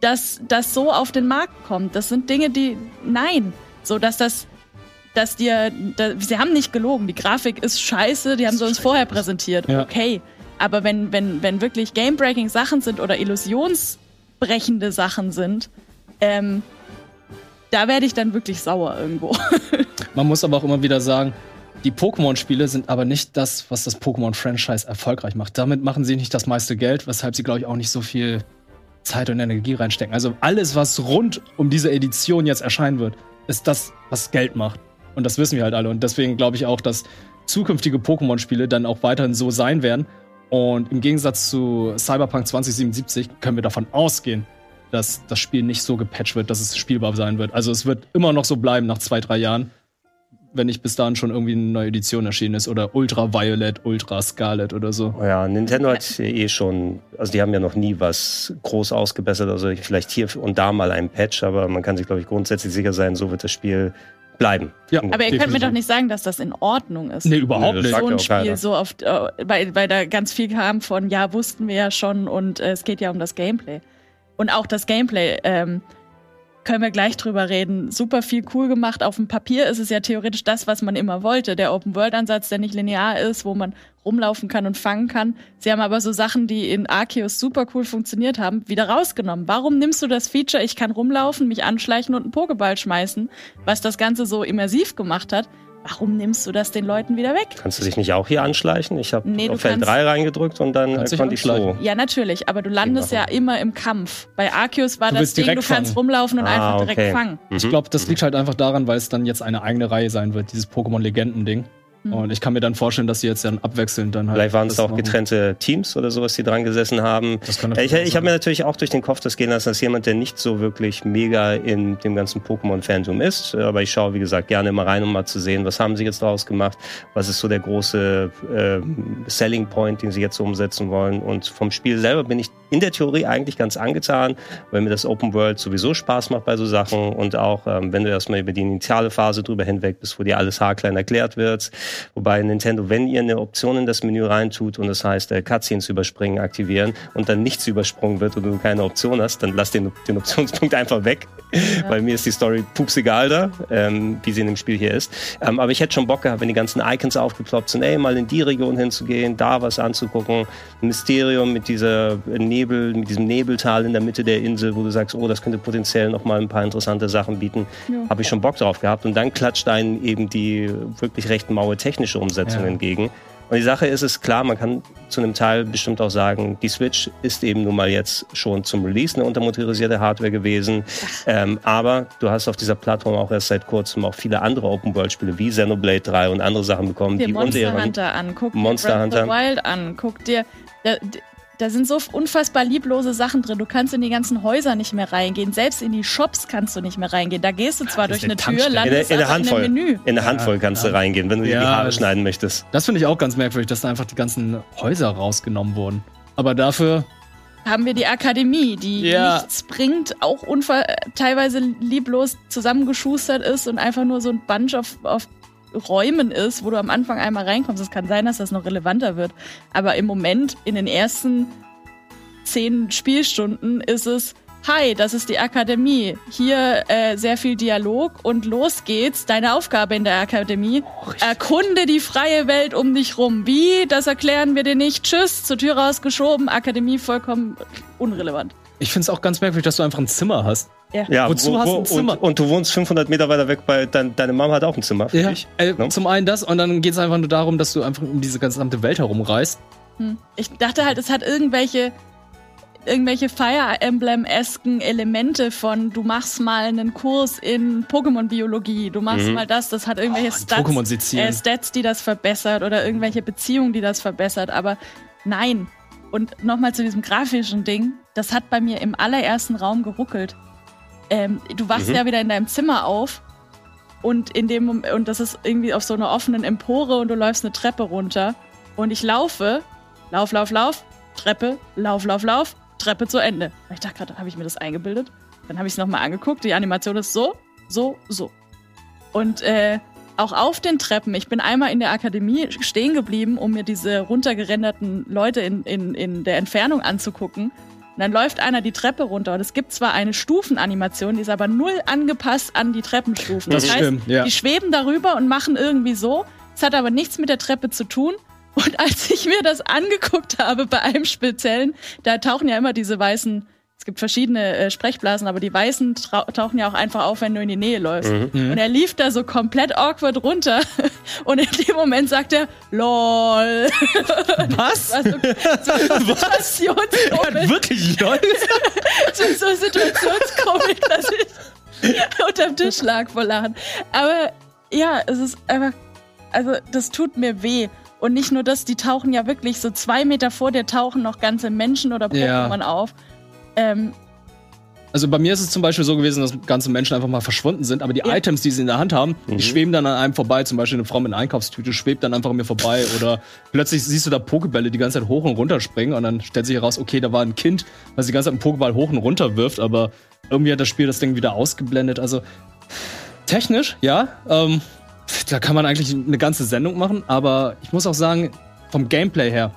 das, das so auf den Markt kommt. Das sind Dinge, die, nein, so dass das, dass dir, da, sie haben nicht gelogen, die Grafik ist scheiße, die haben sie uns vorher präsentiert, Ja. okay. Aber wenn, wenn, wenn wirklich game-breaking Sachen sind oder illusionsbrechende Sachen sind, ähm, da werde ich dann wirklich sauer irgendwo. [laughs] Man muss aber auch immer wieder sagen, die Pokémon-Spiele sind aber nicht das, was das Pokémon-Franchise erfolgreich macht. Damit machen sie nicht das meiste Geld, weshalb sie, glaube ich, auch nicht so viel Zeit und Energie reinstecken. Also alles, was rund um diese Edition jetzt erscheinen wird, ist das, was Geld macht. Und das wissen wir halt alle. Und deswegen glaube ich auch, dass zukünftige Pokémon-Spiele dann auch weiterhin so sein werden. Und im Gegensatz zu Cyberpunk 2077 können wir davon ausgehen, dass das Spiel nicht so gepatcht wird, dass es spielbar sein wird. Also es wird immer noch so bleiben nach zwei, drei Jahren wenn nicht bis dahin schon irgendwie eine neue Edition erschienen ist oder Ultra Violet, Ultra Scarlet oder so. Ja, Nintendo hat eh schon, also die haben ja noch nie was groß ausgebessert, also vielleicht hier und da mal ein Patch, aber man kann sich, glaube ich, grundsätzlich sicher sein, so wird das Spiel bleiben. Ja, Aber ihr könnt mir doch nicht sagen, dass das in Ordnung ist. Nee, überhaupt nicht. so ja ein Spiel so oft, äh, weil, weil da ganz viel kam von, ja, wussten wir ja schon und äh, es geht ja um das Gameplay. Und auch das Gameplay, ähm, können wir gleich drüber reden. Super viel cool gemacht. Auf dem Papier ist es ja theoretisch das, was man immer wollte. Der Open-World-Ansatz, der nicht linear ist, wo man rumlaufen kann und fangen kann. Sie haben aber so Sachen, die in Arceus super cool funktioniert haben, wieder rausgenommen. Warum nimmst du das Feature, ich kann rumlaufen, mich anschleichen und einen Pokéball schmeißen, was das Ganze so immersiv gemacht hat? Warum nimmst du das den Leuten wieder weg? Kannst du dich nicht auch hier anschleichen? Ich habe Nee, auf Feld kannst- 3 reingedrückt und dann äh, konnte ich so. Ja, natürlich, aber du landest ja immer im Kampf. Bei Arceus war Du das Ding, du direkt kannst fangen. rumlaufen und Ah, einfach direkt okay. fangen. Ich glaube, das liegt halt einfach daran, weil es dann jetzt eine eigene Reihe sein wird, dieses Pokémon-Legenden-Ding. Hm. Und ich kann mir dann vorstellen, dass sie jetzt dann abwechselnd dann halt. Vielleicht waren es das auch machen. getrennte Teams oder sowas, die dran gesessen haben. Das kann Ich, ich habe mir natürlich auch durch den Kopf das gehen lassen, dass jemand, der nicht so wirklich mega in dem ganzen Pokémon-Fandom ist, aber ich schaue, wie gesagt, gerne immer rein, um mal zu sehen, was haben sie jetzt daraus gemacht, was ist so der große ähm, Selling Point, den sie jetzt so umsetzen wollen. Und vom Spiel selber bin ich in der Theorie eigentlich ganz angetan, weil mir das Open World sowieso Spaß macht bei so Sachen und auch, ähm, wenn du erstmal über die initiale Phase drüber hinweg bist, wo dir alles haarklein erklärt wird. Wobei Nintendo, wenn ihr eine Option in das Menü reintut und das heißt, äh, Cutscenes überspringen, aktivieren und dann nichts übersprungen wird und du keine Option hast, dann lass den, den Optionspunkt [laughs] einfach weg. Weil mir ist die Story pups egal da, ähm, wie sie in dem Spiel hier ist. Ähm, aber ich hätte schon Bock gehabt, wenn die ganzen Icons aufgeploppt sind, ey, mal in die Region hinzugehen, da was anzugucken. Ein Mysterium mit dieser Nebel, mit diesem Nebeltal in der Mitte der Insel, wo du sagst, oh, das könnte potenziell noch mal ein paar interessante Sachen bieten. Ja. Habe ich schon Bock drauf gehabt. Und dann klatscht einen eben die wirklich recht maue technische Umsetzung Ja. entgegen. Und die Sache ist es klar, man kann zu einem Teil bestimmt auch sagen, die Switch ist eben nun mal jetzt schon zum Release eine untermotorisierte Hardware gewesen. Ähm, aber du hast auf dieser Plattform auch erst seit kurzem auch viele andere Open-World-Spiele wie Xenoblade 3 und andere Sachen bekommen, dir die Monster Hunter an, guck Monster dir Breath Hunter. Wild an, guck dir. Da, sind so unfassbar lieblose Sachen drin. Du kannst in die ganzen Häuser nicht mehr reingehen. Selbst in die Shops kannst du nicht mehr reingehen. Da gehst du zwar durch eine eine Tür, in landest in aber Handvoll. in einem Menü. In der Handvoll kannst du ja. reingehen, wenn du dir die Ja, Haare schneiden möchtest. Das finde ich auch ganz merkwürdig, dass da einfach die ganzen Häuser rausgenommen wurden. Aber dafür, haben wir die Akademie, die Ja. nichts bringt, auch teilweise lieblos zusammengeschustert ist und einfach nur so ein Bunch auf, auf Räumen ist, wo du am Anfang einmal reinkommst. Es kann sein, dass das noch relevanter wird. Aber im Moment, in den ersten zehn Spielstunden, ist es, hi, das ist die Akademie. Hier äh, sehr viel Dialog und los geht's. Deine Aufgabe in der Akademie. Erkunde die freie Welt um dich rum. Wie? Das erklären wir dir nicht. Tschüss, zur Tür rausgeschoben. Akademie vollkommen unrelevant. ich finde es auch ganz merkwürdig, dass du einfach ein Zimmer hast. Ja, Wozu hast du ein Zimmer? Und, und du wohnst 500 Meter weiter weg, bei dein, deine Mama hat auch ein Zimmer für dich. Äh, Ne? Zum einen das und dann geht es einfach nur darum, dass du einfach um diese gesamte Welt herumreist. Hm. Ich dachte halt, es hat irgendwelche irgendwelche Fire Emblem-esken Elemente von du machst mal einen Kurs in Pokémon-Biologie, du machst Mhm. mal das, das hat irgendwelche Oh, Stats, äh, Stats, die das verbessert oder irgendwelche Beziehungen, die das verbessert, aber nein. Und nochmal zu diesem grafischen Ding, das hat bei mir im allerersten Raum geruckelt. Ähm, du wachst Mhm. ja wieder in deinem Zimmer auf und in dem und das ist irgendwie auf so einer offenen Empore und du läufst eine Treppe runter und ich laufe, lauf, lauf, lauf, Treppe, lauf, lauf, lauf, Treppe zu Ende. Ich dachte gerade, habe ich mir das eingebildet? Dann habe ich es nochmal angeguckt. Die Animation ist so, so, so. Und äh, auch auf den Treppen, ich bin einmal in der Akademie stehen geblieben, um mir diese runtergerenderten Leute in, in, in der Entfernung anzugucken. Und dann läuft einer die Treppe runter und es gibt zwar eine Stufenanimation, die ist aber null angepasst an die Treppenstufen. Das stimmt, ja. Die schweben darüber und machen irgendwie so. Es hat aber nichts mit der Treppe zu tun. Und als ich mir das angeguckt habe bei einem speziellen, da tauchen ja immer diese weißen, es gibt verschiedene äh, Sprechblasen, aber die weißen tauchen ja auch einfach auf, wenn du in die Nähe läufst. Mhm. Und er lief da so komplett awkward runter. [laughs] Und in dem Moment sagt er, LOL. [laughs] Was? Also, so [laughs] Situationskomik, wirklich Leute? so, so Situationskomik, dass ich unterm Tisch lag vor Lachen. Aber ja, es ist einfach, also das tut mir weh. Und nicht nur das, die tauchen ja wirklich so zwei Meter vor dir tauchen noch ganze Menschen oder Ja. Pokémon auf. Ähm, Also bei mir ist es zum Beispiel so gewesen, dass ganze Menschen einfach mal verschwunden sind, aber die Ja. Items, die sie in der Hand haben, Mhm. die schweben dann an einem vorbei. Zum Beispiel eine Frau mit einer Einkaufstüte schwebt dann einfach an mir vorbei oder plötzlich siehst du da Pokebälle die ganze Zeit hoch und runter springen und dann stellt sich heraus, okay, da war ein Kind, was die ganze Zeit einen Pokéball hoch und runter wirft, aber irgendwie hat das Spiel das Ding wieder ausgeblendet. Also technisch, ja, ähm, da kann man eigentlich eine ganze Sendung machen, aber ich muss auch sagen, vom Gameplay her,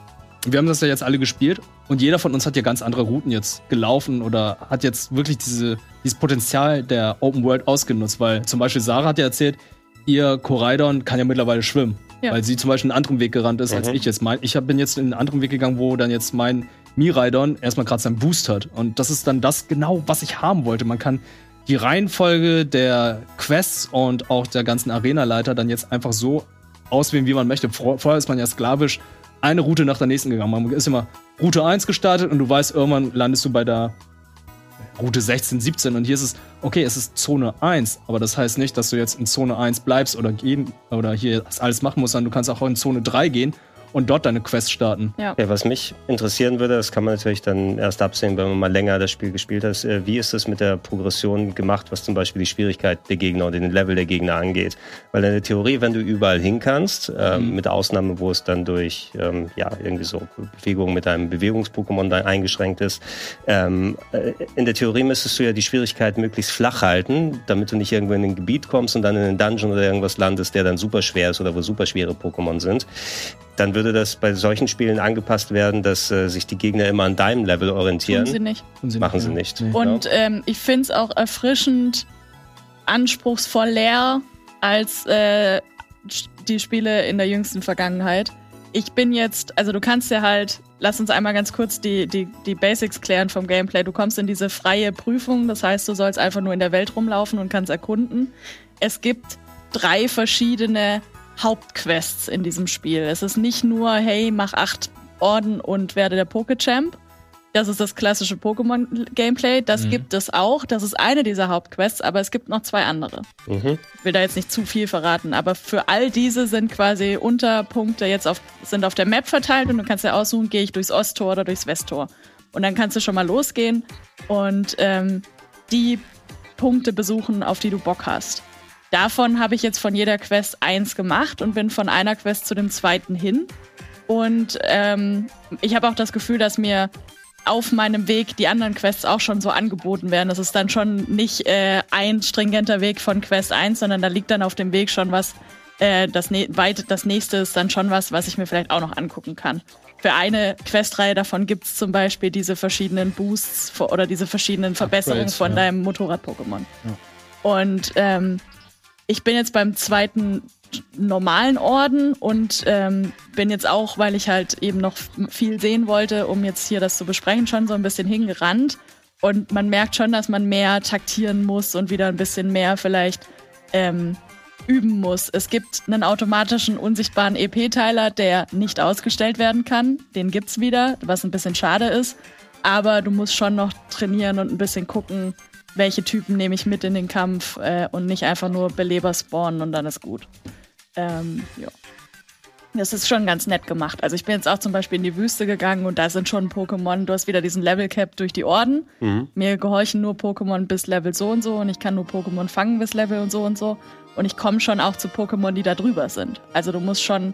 wir haben das ja jetzt alle gespielt und jeder von uns hat ja ganz andere Routen jetzt gelaufen oder hat jetzt wirklich diese, dieses Potenzial der Open World ausgenutzt, weil zum Beispiel Sarah hat ja erzählt, ihr Koraidon kann ja mittlerweile schwimmen, Ja. weil sie zum Beispiel einen anderen Weg gerannt ist als Mhm. ich jetzt. Mein, ich hab- bin jetzt in einen anderen Weg gegangen, wo dann jetzt mein Miraidon erstmal gerade seinen Boost hat und das ist dann das genau, was ich haben wollte. Man kann die Reihenfolge der Quests und auch der ganzen Arenaleiter dann jetzt einfach so auswählen, wie man möchte. Vor, vorher ist man ja sklavisch eine Route nach der nächsten gegangen. Man ist immer Route 1 gestartet und du weißt, irgendwann landest du bei der Route 16, 17 und hier ist es, okay, es ist Zone 1, aber das heißt nicht, dass du jetzt in Zone 1 bleibst oder gehen oder hier alles machen musst, sondern du kannst auch in Zone 3 gehen und dort deine Quest starten. Ja, was mich interessieren würde, das kann man natürlich dann erst absehen, wenn man mal länger das Spiel gespielt hat. äh, Wie ist es mit der Progression gemacht, was zum Beispiel die Schwierigkeit der Gegner oder den Level der Gegner angeht? Weil in der Theorie, wenn du überall hin kannst, ähm, Mhm. mit Ausnahme, wo es dann durch ähm, ja irgendwie so Bewegungen mit einem Bewegungs-Pokémon eingeschränkt ist, ähm, äh, in der Theorie müsstest du ja die Schwierigkeit möglichst flach halten, damit du nicht irgendwo in ein Gebiet kommst und dann in einen Dungeon oder irgendwas landest, der dann super schwer ist oder wo super schwere Pokémon sind dann würde das bei solchen Spielen angepasst werden, dass äh, sich die Gegner immer an deinem Level Tun orientieren. sie nicht. Tun sie Machen sie nicht. Nee. Und ähm, ich finde es auch erfrischend anspruchsvoll leer als äh, die Spiele in der jüngsten Vergangenheit. Ich bin jetzt, also du kannst ja halt, lass uns einmal ganz kurz die, die, die Basics klären vom Gameplay. Du kommst in diese freie Prüfung, das heißt, du sollst einfach nur in der Welt rumlaufen und kannst erkunden. Es gibt drei verschiedene Hauptquests in diesem Spiel. Es ist nicht nur, hey, mach acht Orden und werde der Pokéchamp. Das ist das klassische Pokémon-Gameplay. Das Mhm. gibt es auch. Das ist eine dieser Hauptquests, aber es gibt noch zwei andere. Mhm. Ich will da jetzt nicht zu viel verraten, aber für all diese sind quasi Unterpunkte jetzt auf, sind auf der Map verteilt und du kannst ja aussuchen, gehe ich durchs Osttor oder durchs Westtor. Und dann kannst du schon mal losgehen und ähm, die Punkte besuchen, auf die du Bock hast. Davon habe ich jetzt von jeder Quest eins gemacht und bin von einer Quest zu dem zweiten hin. Und ähm, ich habe auch das Gefühl, dass mir auf meinem Weg die anderen Quests auch schon so angeboten werden. Das ist dann schon nicht äh, ein stringenter Weg von Quest 1, sondern da liegt dann auf dem Weg schon was, äh, das, ne weit, das nächste ist dann schon was, was ich mir vielleicht auch noch angucken kann. Für eine Questreihe davon gibt's zum Beispiel diese verschiedenen Boosts oder diese verschiedenen Verbesserungen Upgrades, von ja. deinem Motorrad-Pokémon. Und ähm, ich bin jetzt beim zweiten normalen Orden und ähm, bin jetzt auch, weil ich halt eben noch viel sehen wollte, um jetzt hier das zu besprechen, schon so ein bisschen hingerannt. Und man merkt schon, dass man mehr taktieren muss und wieder ein bisschen mehr vielleicht ähm, üben muss. Es gibt einen automatischen unsichtbaren EP-Teiler, der nicht ausgestellt werden kann. Den gibt's wieder, was ein bisschen schade ist. Aber du musst schon noch trainieren und ein bisschen gucken, welche Typen nehme ich mit in den Kampf äh, und nicht einfach nur Beleber spawnen und dann ist gut. Ähm, ja. Das ist schon ganz nett gemacht. Also ich bin jetzt auch zum Beispiel in die Wüste gegangen und da sind schon Pokémon, du hast wieder diesen Level Cap durch die Orden. Mhm. Mir gehorchen nur Pokémon bis Level so und so und ich kann nur Pokémon fangen bis Level und so und so. Und ich komme schon auch zu Pokémon, die da drüber sind. Also du musst schon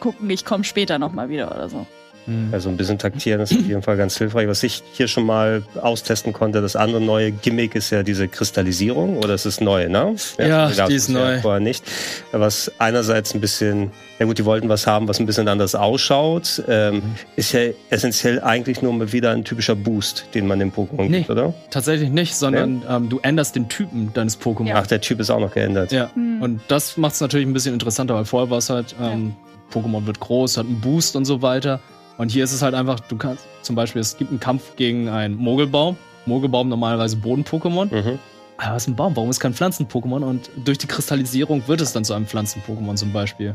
gucken, ich komme später nochmal wieder oder so. Mhm. Also ein bisschen taktieren ist auf jeden Fall ganz hilfreich. Was ich hier schon mal austesten konnte, das andere neue Gimmick ist ja diese Kristallisierung, oder es ist neu, ne? Ja, gab's die ist neu. Vorher nicht. Was einerseits ein bisschen, ja gut, die wollten was haben, was ein bisschen anders ausschaut. Ähm, ist ja essentiell eigentlich nur mal wieder ein typischer Boost, den man dem Pokémon Nee. gibt, oder? Tatsächlich nicht, sondern ähm, du änderst den Typen deines Pokémon. Ja. Ach, der Typ ist auch noch geändert. Ja, Hm. und das macht es natürlich ein bisschen interessanter, weil vorher war es halt, ähm, Pokémon wird groß, hat einen Boost und so weiter. Und hier ist es halt einfach, du kannst zum Beispiel, es gibt einen Kampf gegen einen Mogelbaum. Mogelbaum normalerweise Boden-Pokémon. Mhm. Aber was ist ein Baum? Warum ist kein Pflanzen-Pokémon? Und durch die Kristallisierung wird es dann zu einem Pflanzen-Pokémon zum Beispiel.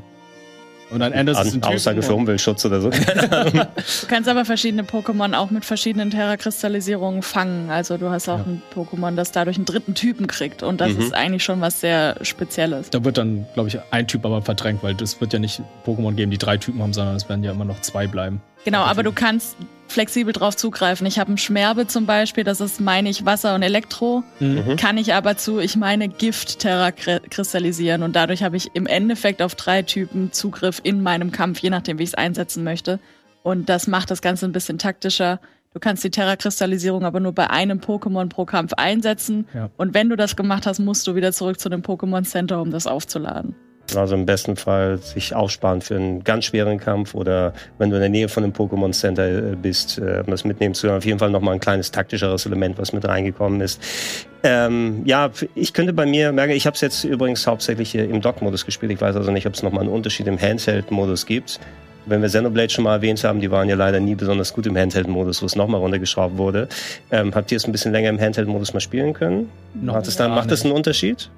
Und dann ändert es Aussage für Umweltschutz oder so. Du kannst aber verschiedene Pokémon auch mit verschiedenen Terra-Kristallisierungen fangen. Also du hast auch Ja. ein Pokémon, das dadurch einen dritten Typen kriegt. Und das Mhm. ist eigentlich schon was sehr Spezielles. Da wird dann, glaube ich, ein Typ aber verdrängt, weil es wird ja nicht Pokémon geben, die drei Typen haben, sondern es werden ja immer noch zwei bleiben. Genau, aber du kannst flexibel drauf zugreifen. Ich habe einen Schmerbe zum Beispiel, das ist, meine ich, Wasser und Elektro. Mhm. Kann ich aber zu, ich meine, Gift Terra kristallisieren. Und dadurch habe ich im Endeffekt auf drei Typen Zugriff in meinem Kampf, je nachdem, wie ich es einsetzen möchte. Und das macht das Ganze ein bisschen taktischer. Du kannst die Terra-Kristallisierung aber nur bei einem Pokémon pro Kampf einsetzen. Ja. Und wenn du das gemacht hast, musst du wieder zurück zu dem Pokémon Center, um das aufzuladen. Also im besten Fall sich aufsparen für einen ganz schweren Kampf oder wenn du in der Nähe von einem Pokémon Center äh, bist, äh, um das mitnehmen zu können. Auf jeden Fall nochmal ein kleines taktischeres Element, was mit reingekommen ist. Ähm, ja, ich könnte bei mir merken, ich habe es jetzt übrigens hauptsächlich im Dock-Modus gespielt. Ich weiß also nicht, ob es nochmal einen Unterschied im Handheld-Modus gibt. Wenn wir Xenoblade schon mal erwähnt haben, die waren ja leider nie besonders gut im Handheld-Modus, wo es nochmal runtergeschraubt wurde. Ähm, habt ihr es ein bisschen länger im Handheld-Modus mal spielen können? Noch Hat es dann, macht das einen Unterschied?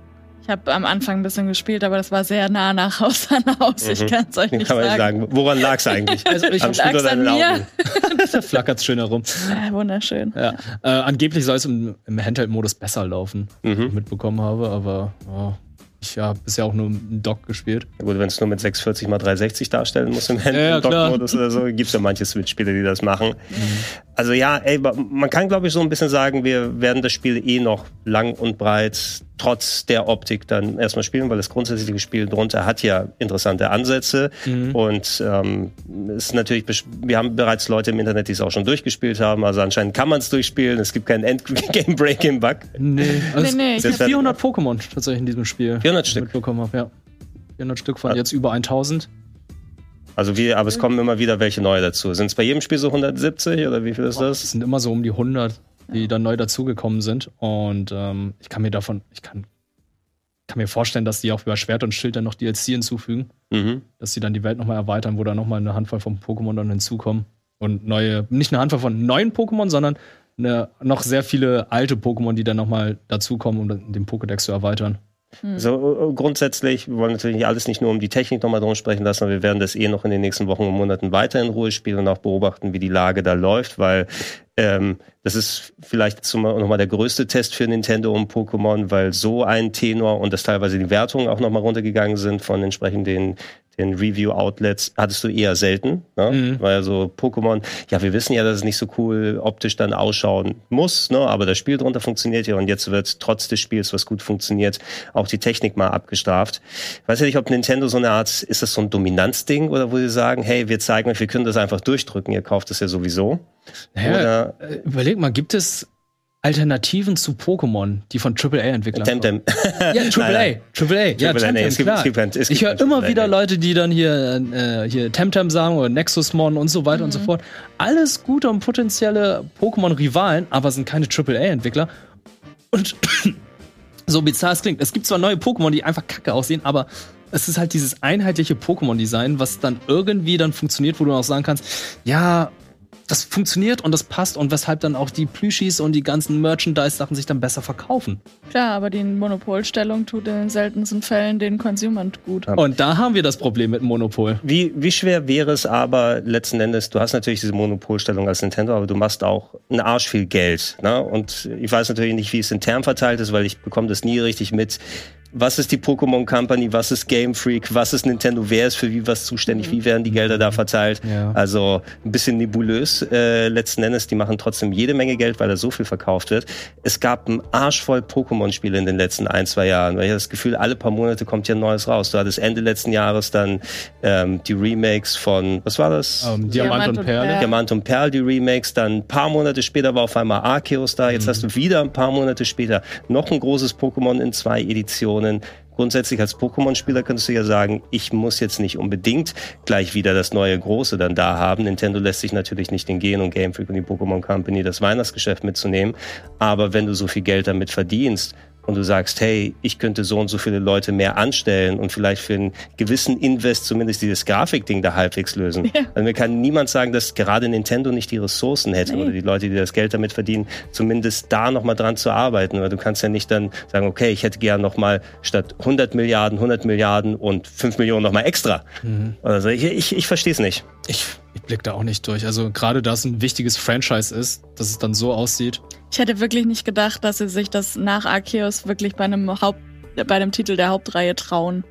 Ich habe am Anfang ein bisschen gespielt, aber das war sehr nah nach Haus an Haus. Ich Mhm. kann es euch nicht Kann man sagen. sagen. Woran lag es eigentlich? [laughs] Also ich Am Spiel oder an mir? [laughs] Da flackert's schön herum. Äh, wunderschön. Ja. Äh, angeblich soll es im, im Handheld-Modus besser laufen, wie ich Mhm. mitbekommen habe, aber ja, ich habe bisher auch nur im Dock gespielt. Gut, wenn es nur mit 640 mal 360 darstellen muss im Ja, ja. Handheld-Modus oder so, gibt es ja manche Switch-Spiele, die das machen. Also ja, ey, man kann glaube ich so ein bisschen sagen, wir werden das Spiel eh noch lang und breit trotz der Optik dann erstmal spielen, weil das grundsätzliche Spiel drunter hat ja interessante Ansätze Mhm. und ähm, ist natürlich, wir haben bereits Leute im Internet, die es auch schon durchgespielt haben, also anscheinend kann man es durchspielen, es gibt keinen Endgame-Breaking-Bug. [laughs] Nee, [laughs] also Nee, nee, es hab- 400 Pokémon tatsächlich in diesem Spiel. 400 die ich Stück. Mitbekommen habe, ja. 400 Stück von Ja. jetzt über 1000. Also wir, aber es kommen immer wieder welche neue dazu. Sind es bei jedem Spiel so 170 oder wie viel ist Es das? sind immer so um die 100, die dann neu dazugekommen sind. Und ähm, ich kann mir davon, ich kann, kann mir vorstellen, dass die auch über Schwert und Schild dann noch DLC hinzufügen. Mhm. dass sie dann die Welt nochmal erweitern, wo da nochmal eine Handvoll von Pokémon dann hinzukommen. Und neue, nicht eine Handvoll von neuen Pokémon, sondern eine, noch sehr viele alte Pokémon, die dann nochmal dazukommen, um den Pokédex zu erweitern. So äh, grundsätzlich, wir wollen natürlich alles nicht nur um die Technik nochmal drum sprechen lassen, aber wir werden das eh noch in den nächsten Wochen und Monaten weiter in Ruhe spielen und auch beobachten, wie die Lage da läuft, weil ähm, das ist vielleicht nochmal der größte Test für Nintendo um Pokémon, weil so ein Tenor und dass teilweise die Wertungen auch nochmal runtergegangen sind von entsprechend den, den Review-Outlets, hattest du eher selten. Ne? Mhm. Weil so Pokémon, ja, wir wissen ja, dass es nicht so cool optisch dann ausschauen muss, ne? aber das Spiel drunter funktioniert ja und jetzt wird trotz des Spiels, was gut funktioniert, auch die Technik mal abgestraft. Ich weiß ja nicht, ob Nintendo so eine Art, ist das so ein Dominanzding oder wo sie sagen, hey, wir zeigen euch, wir können das einfach durchdrücken, ihr kauft es ja sowieso. Naja, Oder äh, überleg mal, gibt es Alternativen zu Pokémon, die von AAA-Entwicklern Temtem. Ja, [laughs] Nein, AAA. nein. AAA. Ja, AAA, nee, Temtem, es gibt- klar. es gibt es ich höre immer wieder nee. Leute, die dann hier, äh, hier Temtem sagen oder Nexusmon und so weiter und so fort. Alles gute und potenzielle Pokémon-Rivalen, aber sind keine AAA-Entwickler. Und [clears throat] so bizarr es klingt, es gibt zwar neue Pokémon, die einfach kacke aussehen, aber es ist halt dieses einheitliche Pokémon-Design, was dann irgendwie dann funktioniert, wo du auch sagen kannst, ja, das funktioniert und das passt und weshalb dann auch die Plüschis und die ganzen Merchandise-Sachen sich dann besser verkaufen. Klar, aber die Monopolstellung tut in den seltensten Fällen den Consumern gut. Und da haben wir das Problem mit dem Monopol. Wie, wie schwer wäre es aber letzten Endes, du hast natürlich diese Monopolstellung als Nintendo, aber du machst auch einen Arsch viel Geld. Ne? Und ich weiß natürlich nicht, wie es intern verteilt ist, weil ich bekomme das nie richtig mit. Was ist die Pokémon Company, was ist Game Freak, was ist Nintendo, wer ist für wie was zuständig, wie werden die Gelder da verteilt? Ja. Also ein bisschen nebulös äh, letzten Endes. Die machen trotzdem jede Menge Geld, weil da so viel verkauft wird. Es gab ein Arsch voll Pokémon-Spiele in den letzten ein, zwei Jahren, weil ich habe das Gefühl, alle paar Monate kommt hier ein neues raus. Du hattest Ende letzten Jahres dann ähm, die Remakes von, was war das? Ähm, Diamant, Diamant und Perle. Perle. Diamant und Perl, die Remakes, dann ein paar Monate später war auf einmal Arceus da, jetzt hast du wieder ein paar Monate später noch ein großes Pokémon in zwei Editionen. Grundsätzlich als Pokémon-Spieler könntest du ja sagen, ich muss jetzt nicht unbedingt gleich wieder das neue Große dann da haben. Nintendo lässt sich natürlich nicht entgehen und Game Freak und die Pokémon Company das Weihnachtsgeschäft mitzunehmen. Aber wenn du so viel Geld damit verdienst, und du sagst, hey, ich könnte so und so viele Leute mehr anstellen und vielleicht für einen gewissen Invest zumindest dieses Grafikding da halbwegs lösen. Ja. Also mir kann niemand sagen, dass gerade Nintendo nicht die Ressourcen hätte Nee. oder die Leute, die das Geld damit verdienen, zumindest da nochmal dran zu arbeiten. Weil du kannst ja nicht dann sagen, okay, ich hätte gern nochmal statt 100 Milliarden, 100 Milliarden und 5 Millionen nochmal extra. Also ich, ich, ich verstehe es nicht. Ich, ich blick da auch nicht durch. Also gerade da es ein wichtiges Franchise ist, dass es dann so aussieht. Ich hätte wirklich nicht gedacht, dass sie sich das nach Arceus wirklich bei einem Haupt, bei einem Titel der Hauptreihe trauen.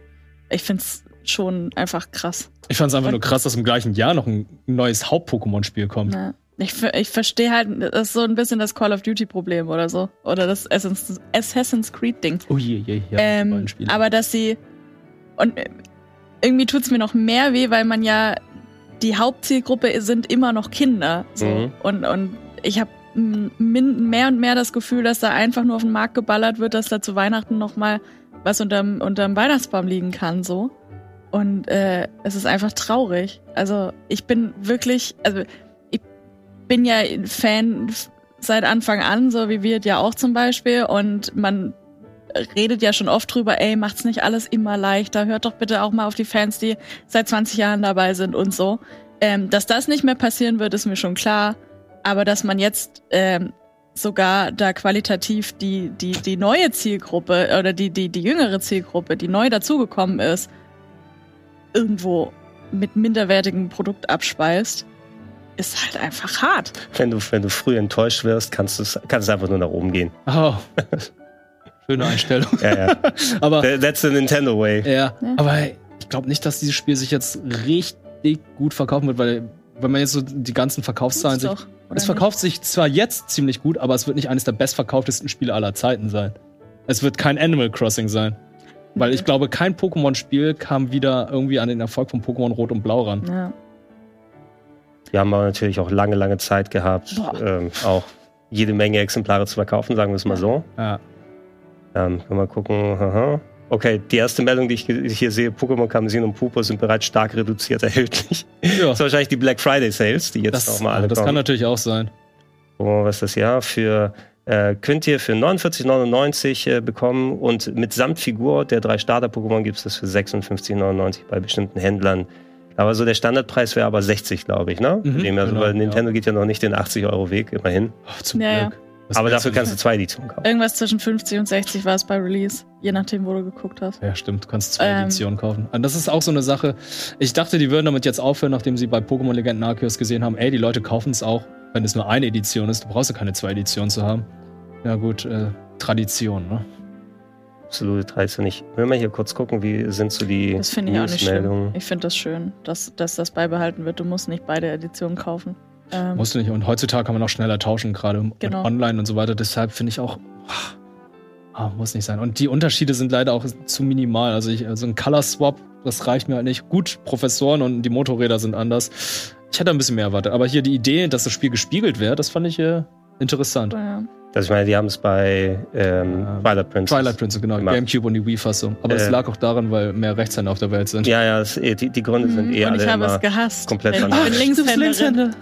Ich find's schon einfach krass. Ich fand es einfach nur krass, dass im gleichen Jahr noch ein neues Haupt-Pokémon-Spiel kommt. Ne? Ich, ich verstehe halt, das ist so ein bisschen das Call of Duty Problem oder so. Oder das Assassin's, Assassin's Creed Ding. Oh je, je, ja. die ähm, aber dass sie und äh, irgendwie tut's mir noch mehr weh, weil man ja die Hauptzielgruppe sind immer noch Kinder so Mhm. und und ich habe mehr und mehr das Gefühl, dass da einfach nur auf den Markt geballert wird, dass da zu Weihnachten noch mal was unterm unterm Weihnachtsbaum liegen kann so und äh, es ist einfach traurig. Also ich bin wirklich, also ich bin ja Fan seit Anfang an, so wie wir ja auch zum Beispiel und man redet ja schon oft drüber, ey, macht's nicht alles immer leichter, hört doch bitte auch mal auf die Fans, die seit 20 Jahren dabei sind und so. Ähm, dass das nicht mehr passieren wird, ist mir schon klar. Aber dass man jetzt ähm, sogar da qualitativ die, die, die neue Zielgruppe oder die, die, die jüngere Zielgruppe, die neu dazugekommen ist, irgendwo mit minderwertigem Produkt abspeist, ist halt einfach hart. Wenn du, wenn du früh enttäuscht wirst, kannst du es kannst es einfach nur nach oben gehen. oh. [laughs] Schöne Einstellung. Ja, ja. [laughs] aber That's the Nintendo way. Ja, Ja. aber ich glaube nicht, dass dieses Spiel sich jetzt richtig gut verkaufen wird, weil wenn man jetzt so die ganzen Verkaufszahlen sieht, es verkauft sich zwar jetzt ziemlich gut, aber es wird nicht eines der bestverkauftesten Spiele aller Zeiten sein. Es wird kein Animal Crossing sein. Weil ich Nee. glaube, kein Pokémon-Spiel kam wieder irgendwie an den Erfolg von Pokémon Rot und Blau ran. Ja. Die haben aber natürlich auch lange, lange Zeit gehabt, ähm, auch jede Menge Exemplare zu verkaufen, sagen wir es mal so. Ja. Ähm, können wir mal gucken. Aha. Okay, die erste Meldung, die ich hier sehe, Pokémon Kamezin und Pupo sind bereits stark reduziert [laughs] erhältlich. ja. Das ist wahrscheinlich die Black Friday Sales, die jetzt Das, auch mal alle das kann kommen. natürlich auch sein. Gucken wir mal, was ist das ja für äh, könnt ihr für 49,99 äh, bekommen und mit Samtfigur der drei Starter-Pokémon gibt es das für 56,99 bei bestimmten Händlern. Aber so der Standardpreis wäre aber 60, glaube ich, ne? Mhm, Dem, also, genau, weil Nintendo ja. geht ja noch nicht den 80-Euro-Weg, immerhin. Oh, zum Ja, ja. Glück. Was aber dafür kannst du zwei Editionen kaufen. Irgendwas zwischen 50 und 60 war es bei Release, je nachdem, wo du geguckt hast. Ja, stimmt. Du kannst zwei Ähm. Editionen kaufen. Und das ist auch so eine Sache. Ich dachte, die würden damit jetzt aufhören, nachdem sie bei Pokémon Legenden Arceus gesehen haben, ey, die Leute kaufen es auch, wenn es nur eine Edition ist. Du brauchst ja keine zwei Editionen zu haben. Ja, gut, äh, Tradition, ne? Absolute Tradition. Ich will mal hier kurz gucken, wie sind so die Das finde ich auch nicht schlimm. Newsmeldungen. Ich finde das schön, dass, dass das beibehalten wird. Du musst nicht beide Editionen kaufen. Ähm, Musst du nicht. Und heutzutage kann man auch schneller tauschen, gerade Genau. online und so weiter. Deshalb finde ich auch, ah, muss nicht sein. Und die Unterschiede sind leider auch zu minimal. Also, ich, also ein Color Swap, das reicht mir halt nicht. Gut, Professoren und die Motorräder sind anders. Ich hätte ein bisschen mehr erwartet. Aber hier die Idee, dass das Spiel gespiegelt wäre, das fand ich äh, interessant. ja. Also ich meine, die haben es bei ähm, Twilight Princess. Twilight Princess, genau, gemacht. Gamecube und die Wii-Fassung. Aber es Äh. lag auch daran, weil mehr Rechtshänder auf der Welt sind. Ja, ja, das, eh, die, die Gründe sind eh Mhm. Und alle ich habe immer. es gehasst. komplett ich bin. Linkshänderin.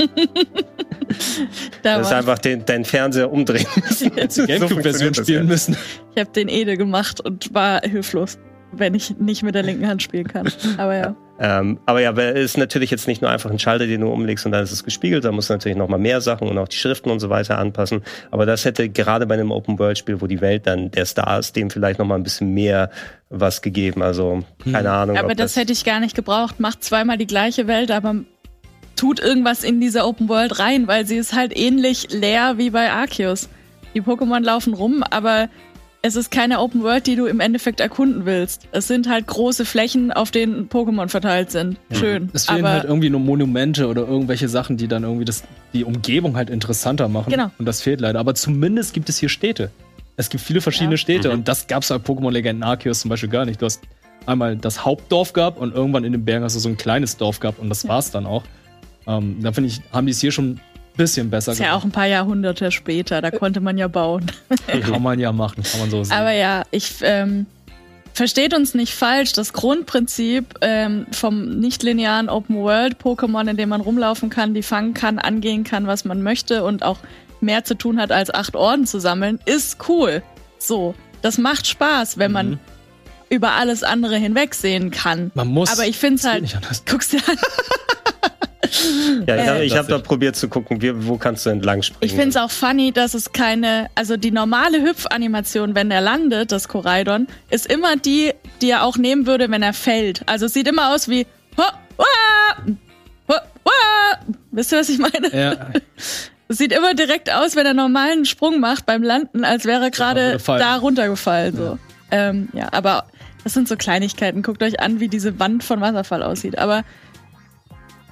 Da Das ist einfach den, deinen Fernseher umdrehen. [laughs] So Gamecube-Version das spielen ja. müssen. ich habe den Ede gemacht und war hilflos, wenn ich nicht mit der linken Hand spielen kann. Aber ja. [laughs] Ähm, aber ja, es ist natürlich jetzt nicht nur einfach ein Schalter, den du umlegst und dann ist es gespiegelt. Da musst du natürlich noch mal mehr Sachen und auch die Schriften und so weiter anpassen. Aber das hätte gerade bei einem Open-World-Spiel, wo die Welt dann der Star ist, dem vielleicht noch mal ein bisschen mehr was gegeben. Also keine Ahnung. Aber ob das hätte ich gar nicht gebraucht. Macht zweimal die gleiche Welt, aber tut irgendwas in diese Open World rein, weil sie ist halt ähnlich leer wie bei Arceus. Die Pokémon laufen rum, aber es ist keine Open World, die du im Endeffekt erkunden willst. Es sind halt große Flächen, auf denen Pokémon verteilt sind. Schön. Es fehlen aber halt irgendwie nur Monumente oder irgendwelche Sachen, die dann irgendwie das, die Umgebung halt interessanter machen. Genau. Und das fehlt leider. Aber zumindest gibt es hier Städte. Es gibt viele verschiedene Ja. Städte Mhm. und das gab es bei Pokémon Legenden Arceus zum Beispiel gar nicht. Du hast einmal das Hauptdorf gehabt und irgendwann in den Bergen hast du so ein kleines Dorf gehabt und das war's dann auch. Ähm, da finde ich, haben die es hier schon bisschen besser ist ja auch ein paar Jahrhunderte später, da konnte man ja bauen. [laughs] Kann man ja machen, kann man so sehen. Aber ja, ich ähm, versteht uns nicht falsch. Das Grundprinzip ähm, vom nicht-linearen Open World Pokémon, in dem man rumlaufen kann, die fangen kann, angehen kann, was man möchte und auch mehr zu tun hat, als acht Orden zu sammeln, ist cool. So, das macht Spaß, wenn man Mhm. über alles andere hinwegsehen kann. man muss. Aber ich finde es halt. nicht anders. Guckst dir an. [laughs] Ja, ich habe Äh, hab da probiert zu gucken, wie, wo kannst du entlang springen. Ich finde es auch funny, dass es keine, also die normale Hüpfanimation, wenn er landet, das Koraidon, ist immer die, die er auch nehmen würde, wenn er fällt. Also es sieht immer aus wie, ho, wah, ho, wah. wisst ihr, was ich meine? Ja, Es [laughs] sieht immer direkt aus, wenn er normalen Sprung macht beim Landen, als wäre er gerade fallen. da runtergefallen. So. Ja. Ähm, ja, aber das sind so Kleinigkeiten. Guckt euch an, wie diese Wand von Wasserfall aussieht. Aber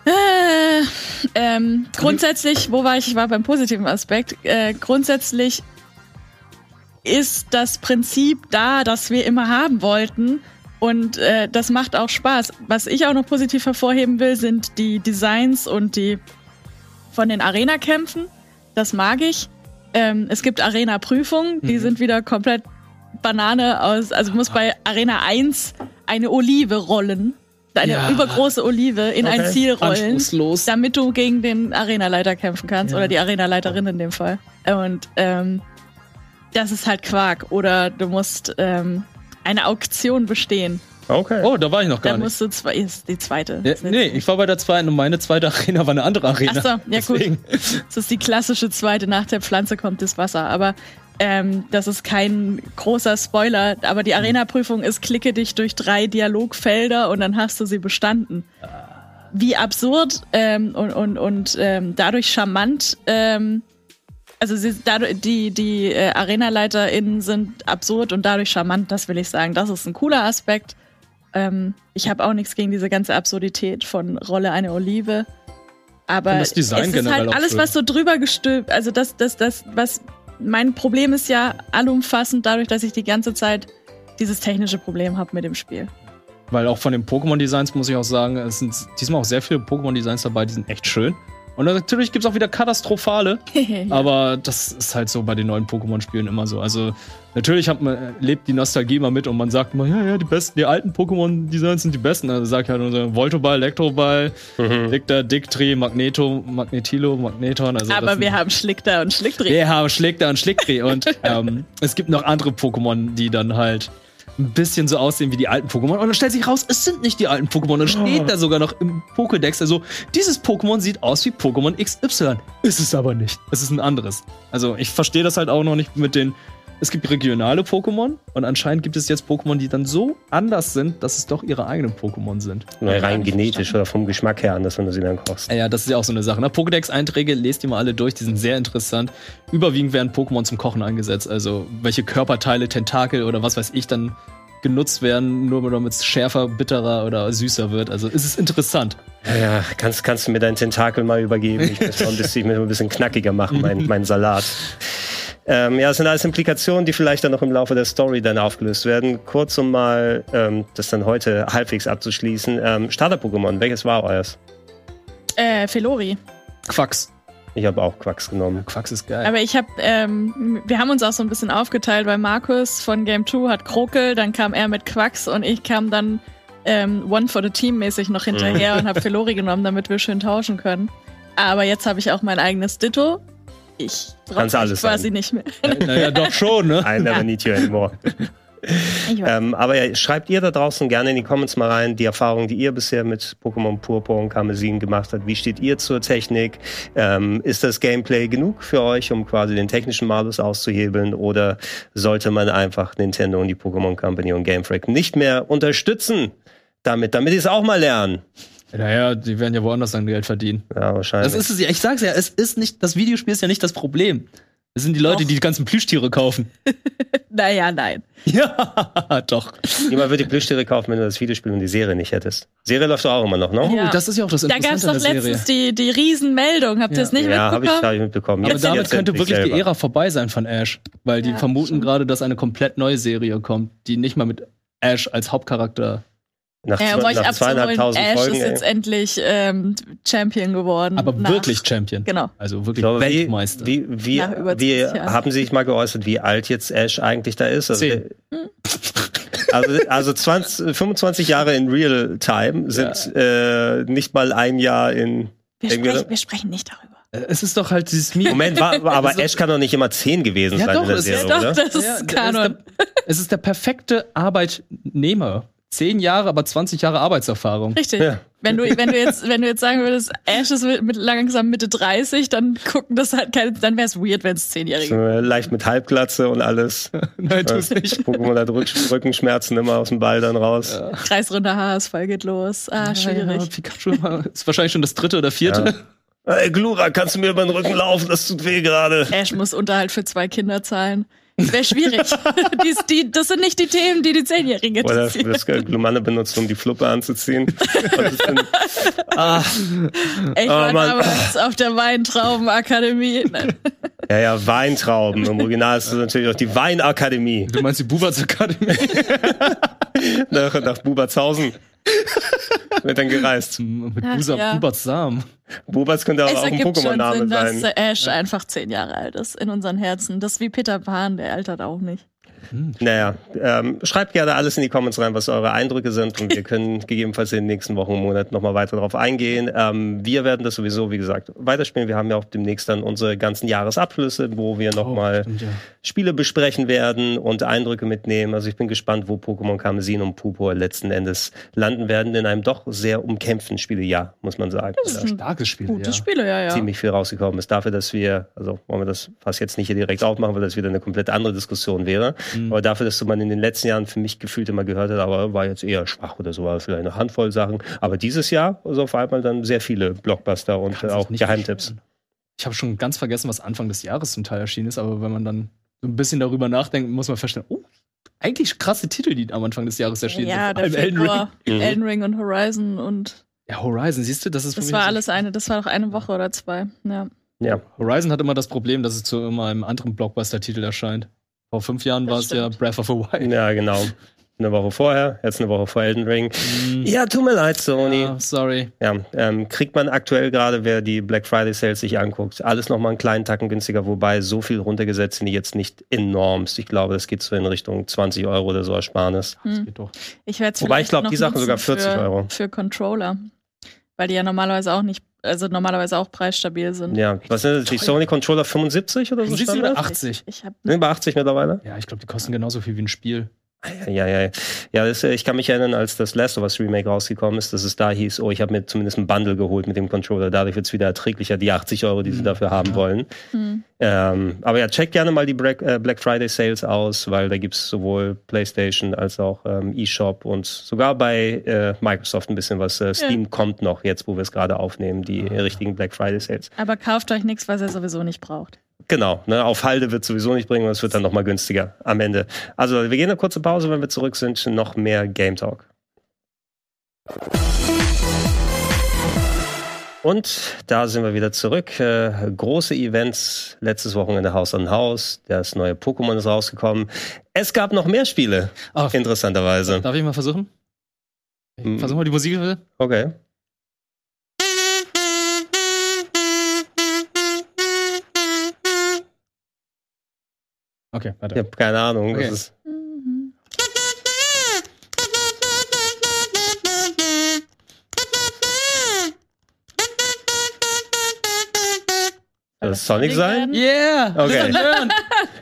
Äh, ähm, grundsätzlich, wo war ich? Ich war beim positiven Aspekt. Äh, grundsätzlich ist das Prinzip da, das wir immer haben wollten. Und äh, das macht auch Spaß. Was ich auch noch positiv hervorheben will, sind die Designs und die von den Arena-Kämpfen. Das mag ich. Ähm, es gibt Arena-Prüfungen, die Mhm. sind wieder komplett Banane aus. Also muss bei Arena 1 eine Olive rollen. Eine Ja. übergroße Olive in ein Okay. Ziel rollen damit du gegen den Arenaleiter kämpfen kannst Ja. oder die Arenaleiterin in dem Fall. Und ähm, das ist halt Quark. Oder du musst ähm, eine Auktion bestehen. Okay. Oh, da war ich noch gar Da nicht. musst du zwei, ist die zweite. Ja, nee, ich war bei der zweiten und meine zweite Arena war eine andere Arena. Ach so, ja Deswegen. gut. [laughs] Das ist die klassische zweite. Nach der Pflanze kommt das Wasser. Aber ähm, das ist kein großer Spoiler. Aber die Arena-Prüfung ist, klicke dich durch drei Dialogfelder und dann hast du sie bestanden. Wie absurd ähm, und, und, und ähm, dadurch charmant. Ähm, also sie, dadurch, die, die äh, ArenaleiterInnen sind absurd und dadurch charmant, das will ich sagen. Das ist ein cooler Aspekt. Ähm, ich habe auch nichts gegen diese ganze Absurdität von Rolle eine Olive. Aber Und das Design es ist halt alles, was so drüber gestülpt, also das, das, das, was mein Problem ist ja allumfassend dadurch, dass ich die ganze Zeit dieses technische Problem habe mit dem Spiel. Weil auch von den Pokémon-Designs muss ich auch sagen, es sind diesmal auch sehr viele Pokémon-Designs dabei, die sind echt schön. Und natürlich gibt es auch wieder katastrophale, [laughs] aber das ist halt so bei den neuen Pokémon-Spielen immer so. Also natürlich hat man, lebt die Nostalgie mal mit und man sagt immer, ja, ja, die besten, die alten Pokémon-Designs sind die besten. Also sag ich halt nur so Voltoball, Elektroball, Mhm. Dicta, Dictri, Magneto, Magnetilo, Magneton. Also Aber sind- wir haben Schlickter und Schlickdreh. wir haben Schlickter und Schlickdreh [laughs] und ähm, es gibt noch andere Pokémon, die dann halt ein bisschen so aussehen wie die alten Pokémon. Und dann stellt sich raus, es sind nicht die alten Pokémon. Dann steht da sogar noch im Pokédex, also dieses Pokémon sieht aus wie Pokémon XY. Ist es aber nicht. Es ist ein anderes. Also ich verstehe das halt auch noch nicht mit den. Es gibt regionale Pokémon und anscheinend gibt es jetzt Pokémon, die dann so anders sind, dass es doch ihre eigenen Pokémon sind. Nur rein genetisch oder vom Geschmack her anders, wenn du sie dann kochst. Ja, das ist ja auch so eine Sache. Ne? Pokédex-Einträge, lest die mal alle durch, die sind sehr interessant. Überwiegend werden Pokémon zum Kochen eingesetzt, also welche Körperteile, Tentakel oder was weiß ich dann genutzt werden, nur damit es schärfer, bitterer oder süßer wird. Also es ist interessant. Ja, kannst, kannst du mir deinen Tentakel mal übergeben? Ich muss ein bisschen, ein bisschen knackiger machen, mein, mein Salat. Ähm, ja, das sind alles Implikationen, die vielleicht dann noch im Laufe der Story dann aufgelöst werden. Kurz um mal ähm, das dann heute halbwegs abzuschließen. Ähm, Starter-Pokémon, welches war euers? Äh, Felori. Quacks. Ich habe auch Quacks genommen. Quacks ist geil. Aber ich habe, ähm, wir haben uns auch so ein bisschen aufgeteilt, weil Markus von Game 2 hat Krokel, dann kam er mit Quacks und ich kam dann ähm, One for the Team mäßig noch hinterher und habe [laughs] Felori genommen, damit wir schön tauschen können. Aber jetzt habe ich auch mein eigenes Ditto. Ich brauche alles quasi sein. nicht mehr. naja, doch schon, ne? I never need you anymore. [laughs] Ähm, aber ja, schreibt ihr da draußen gerne in die Comments mal rein, die Erfahrungen, die ihr bisher mit Pokémon Purpur und Karmesin gemacht habt. Wie steht ihr zur Technik? Ähm, ist das Gameplay genug für euch, um quasi den technischen Malus auszuhebeln? Oder sollte man einfach Nintendo und die Pokémon Company und Game Freak nicht mehr unterstützen? Damit, damit die es auch mal lernen. Naja, die werden ja woanders dann Geld verdienen. Ja, wahrscheinlich. Das ist es ja, ich sag's ja, es ist nicht, das Videospiel ist ja nicht das Problem. Es sind die Leute, Doch. die die ganzen Plüschtiere kaufen. [laughs] naja, nein. Ja, [laughs] doch. Niemand würde die Plüschtiere kaufen, wenn du das Videospiel und die Serie nicht hättest. Serie läuft doch auch immer noch, ne? Ja. Oh, das ist ja auch das Da Interessante gab an es der doch letztens die, die Riesenmeldung. Habt ihr Ja. es nicht Ja, habe ich, mitbekommen? hab ich mitbekommen. Aber Jetzt- damit jetzt könnte wirklich die selber. Ära vorbei sein von Ash. Weil die Ja, vermuten gerade, dass eine komplett neue Serie kommt, die nicht mal mit Ash als Hauptcharakter. Nach, Ja, um zwei, nach zweieinhalbtausend Ash Folgen. ist ey. jetzt endlich ähm, Champion geworden. Aber nach- wirklich Champion. Genau. Also Ich wirklich glaube, Weltmeister. wie, wie, wie 20 Jahren. haben Sie sich mal geäußert, wie alt jetzt Ash eigentlich da ist? Also, Zehn. also, also 20, 25 Jahre in Real Time sind äh, nicht mal ein Jahr in. wir, sprechen, wir sprechen nicht darüber. Äh, es ist doch halt dieses Meme. Moment, war, aber [laughs] Also- Ash kann doch nicht immer 10 gewesen Ja, sein doch, in der es ist Serie, Doch, oder? das ist Ja, Kanon. Ist der, es ist der perfekte Arbeitnehmer. Zehn Jahre, aber 20 Jahre Arbeitserfahrung. Richtig. Ja. Wenn du, wenn du jetzt, wenn du jetzt sagen würdest, Ash ist mit, mit langsam Mitte 30, dann gucken das halt keine, dann wäre es weird, wenn es Zehnjährige äh, leicht mit Halbglatze und alles. [laughs] Nein, tu's Äh, nicht. Pokémon hat Rück Rückenschmerzen immer aus dem Ball dann raus. kreisrunder Haarausfall geht los. Ah, schwierig. Ja, Pikachu ist wahrscheinlich schon das dritte oder vierte. Ey, Glura, kannst du mir über den Rücken laufen? Das tut weh gerade. Ash muss Unterhalt für zwei Kinder zahlen. Wäre schwierig. [laughs] Dies, die, das sind nicht die Themen, die die Zehnjährigen Oder interessieren. das Glumanne benutzt, um die Fluppe anzuziehen. Das sind- [laughs] Ah, Ich Oh, war Mann. damals auf der Weintraubenakademie. [laughs] Ja, ja, Weintrauben. Im Original ist es natürlich auch die Weinakademie du meinst die Buberts Akademie? nach, nach Bubertshausen. Wird dann gereist. Mit Ach, Busa, ja. Buberts Samen. Buberts könnte aber Es auch ein Pokémon-Name sein. dass Ash einfach zehn Jahre alt ist in unseren Herzen. Das ist wie Peter Pan, der altert auch nicht. Naja, ähm, schreibt gerne alles in die Comments rein, was eure Eindrücke sind und wir [laughs] können gegebenenfalls in den nächsten Wochen und Monaten nochmal weiter darauf eingehen. Ähm, wir werden das sowieso, wie gesagt, weiterspielen. Wir haben ja auch demnächst dann unsere ganzen Jahresabschlüsse, wo wir nochmal stimmt, ja. Spiele besprechen werden und Eindrücke mitnehmen. Also ich bin gespannt, wo Pokémon Karmesin und Purpur letzten Endes landen werden in einem doch sehr umkämpften Spielejahr, muss man sagen. Das ist ein Starkes Spiel, gutes ja. Spiel, ja, ja. ziemlich viel rausgekommen ist. Dafür, dass wir, also wollen wir das fast jetzt nicht hier direkt aufmachen, weil das wieder eine komplett andere Diskussion wäre. Mhm. Aber dafür, dass man in den letzten Jahren für mich gefühlt immer gehört hat, aber war jetzt eher schwach oder so, war vielleicht eine Handvoll Sachen. Aber dieses Jahr, also auf einmal dann sehr viele Blockbuster und Kann sich auch nicht Geheimtipps. beschweren. Ich habe schon ganz vergessen, was Anfang des Jahres zum Teil erschienen ist, aber wenn man dann so ein bisschen darüber nachdenkt, muss man feststellen, oh, eigentlich krasse Titel, die am Anfang des Jahres erschienen ja, sind. allem Elden Ring. Mhm. Elden Ring und Horizon und Ja, Horizon, siehst du, das ist für das mich war so- alles eine, das war doch eine Woche oder zwei. Ja. Ja, Horizon hat immer das Problem, dass es zu immer einem anderen Blockbuster-Titel erscheint. Vor fünf Jahren Das war es ja. Breath of the Wild. ja, genau. Eine Woche vorher, jetzt eine Woche vor Elden Ring. Mhm. Ja, tut mir leid, Sony. Ja, sorry. Ja, ähm, kriegt man aktuell gerade, wer die Black Friday Sales sich anguckt, alles nochmal einen kleinen Tacken günstiger, wobei so viel runtergesetzt sind die jetzt nicht enormst. Ich glaube, das geht so in Richtung 20 Euro oder so Ersparnis. Das Hm. geht doch. Ich werde Wobei ich glaub, die Sachen sogar 40 für, Euro. Für Controller. Weil die ja normalerweise auch nicht, also normalerweise auch preisstabil sind. Ja, was sind das? Die Sony Controller 75 oder so? 75 Standard? oder 80? Ich habe Sind bei 80 mittlerweile? Ja, ich glaube, die kosten genauso viel wie ein Spiel. Ja, ja, ja. Ja, das, äh, ich kann mich erinnern, als das Last of Us Remake rausgekommen ist, dass es da hieß, oh, ich habe mir zumindest ein Bundle geholt mit dem Controller. Dadurch wird es wieder erträglicher, die 80 Euro, die sie Mhm. dafür haben Ja. wollen. hm. Ähm, aber ja, check gerne mal die Black, äh, Black Friday Sales aus, weil da gibt's sowohl PlayStation als auch ähm, eShop und sogar bei äh, Microsoft ein bisschen was. Äh, Steam kommt noch jetzt, wo wir es gerade aufnehmen, die Ah. richtigen Black Friday Sales. Aber kauft euch nichts, was ihr sowieso nicht braucht. Genau, ne, auf Halde wird sowieso nicht bringen, und es wird dann nochmal günstiger am Ende. Also wir gehen eine kurze Pause, wenn wir zurück sind, noch mehr Game Talk. Und da sind wir wieder zurück. Äh, große Events, letztes Wochenende Haus an Haus, das neue Pokémon ist rausgekommen. Es gab noch mehr Spiele, Ah, interessanterweise. darf ich mal versuchen? Mhm. Versuch mal die Musik bitte. Okay. Okay, Ich warte. habe keine Ahnung. Okay. Das ist, Mhm. soll das Sonic sein? Yeah! Okay. [laughs]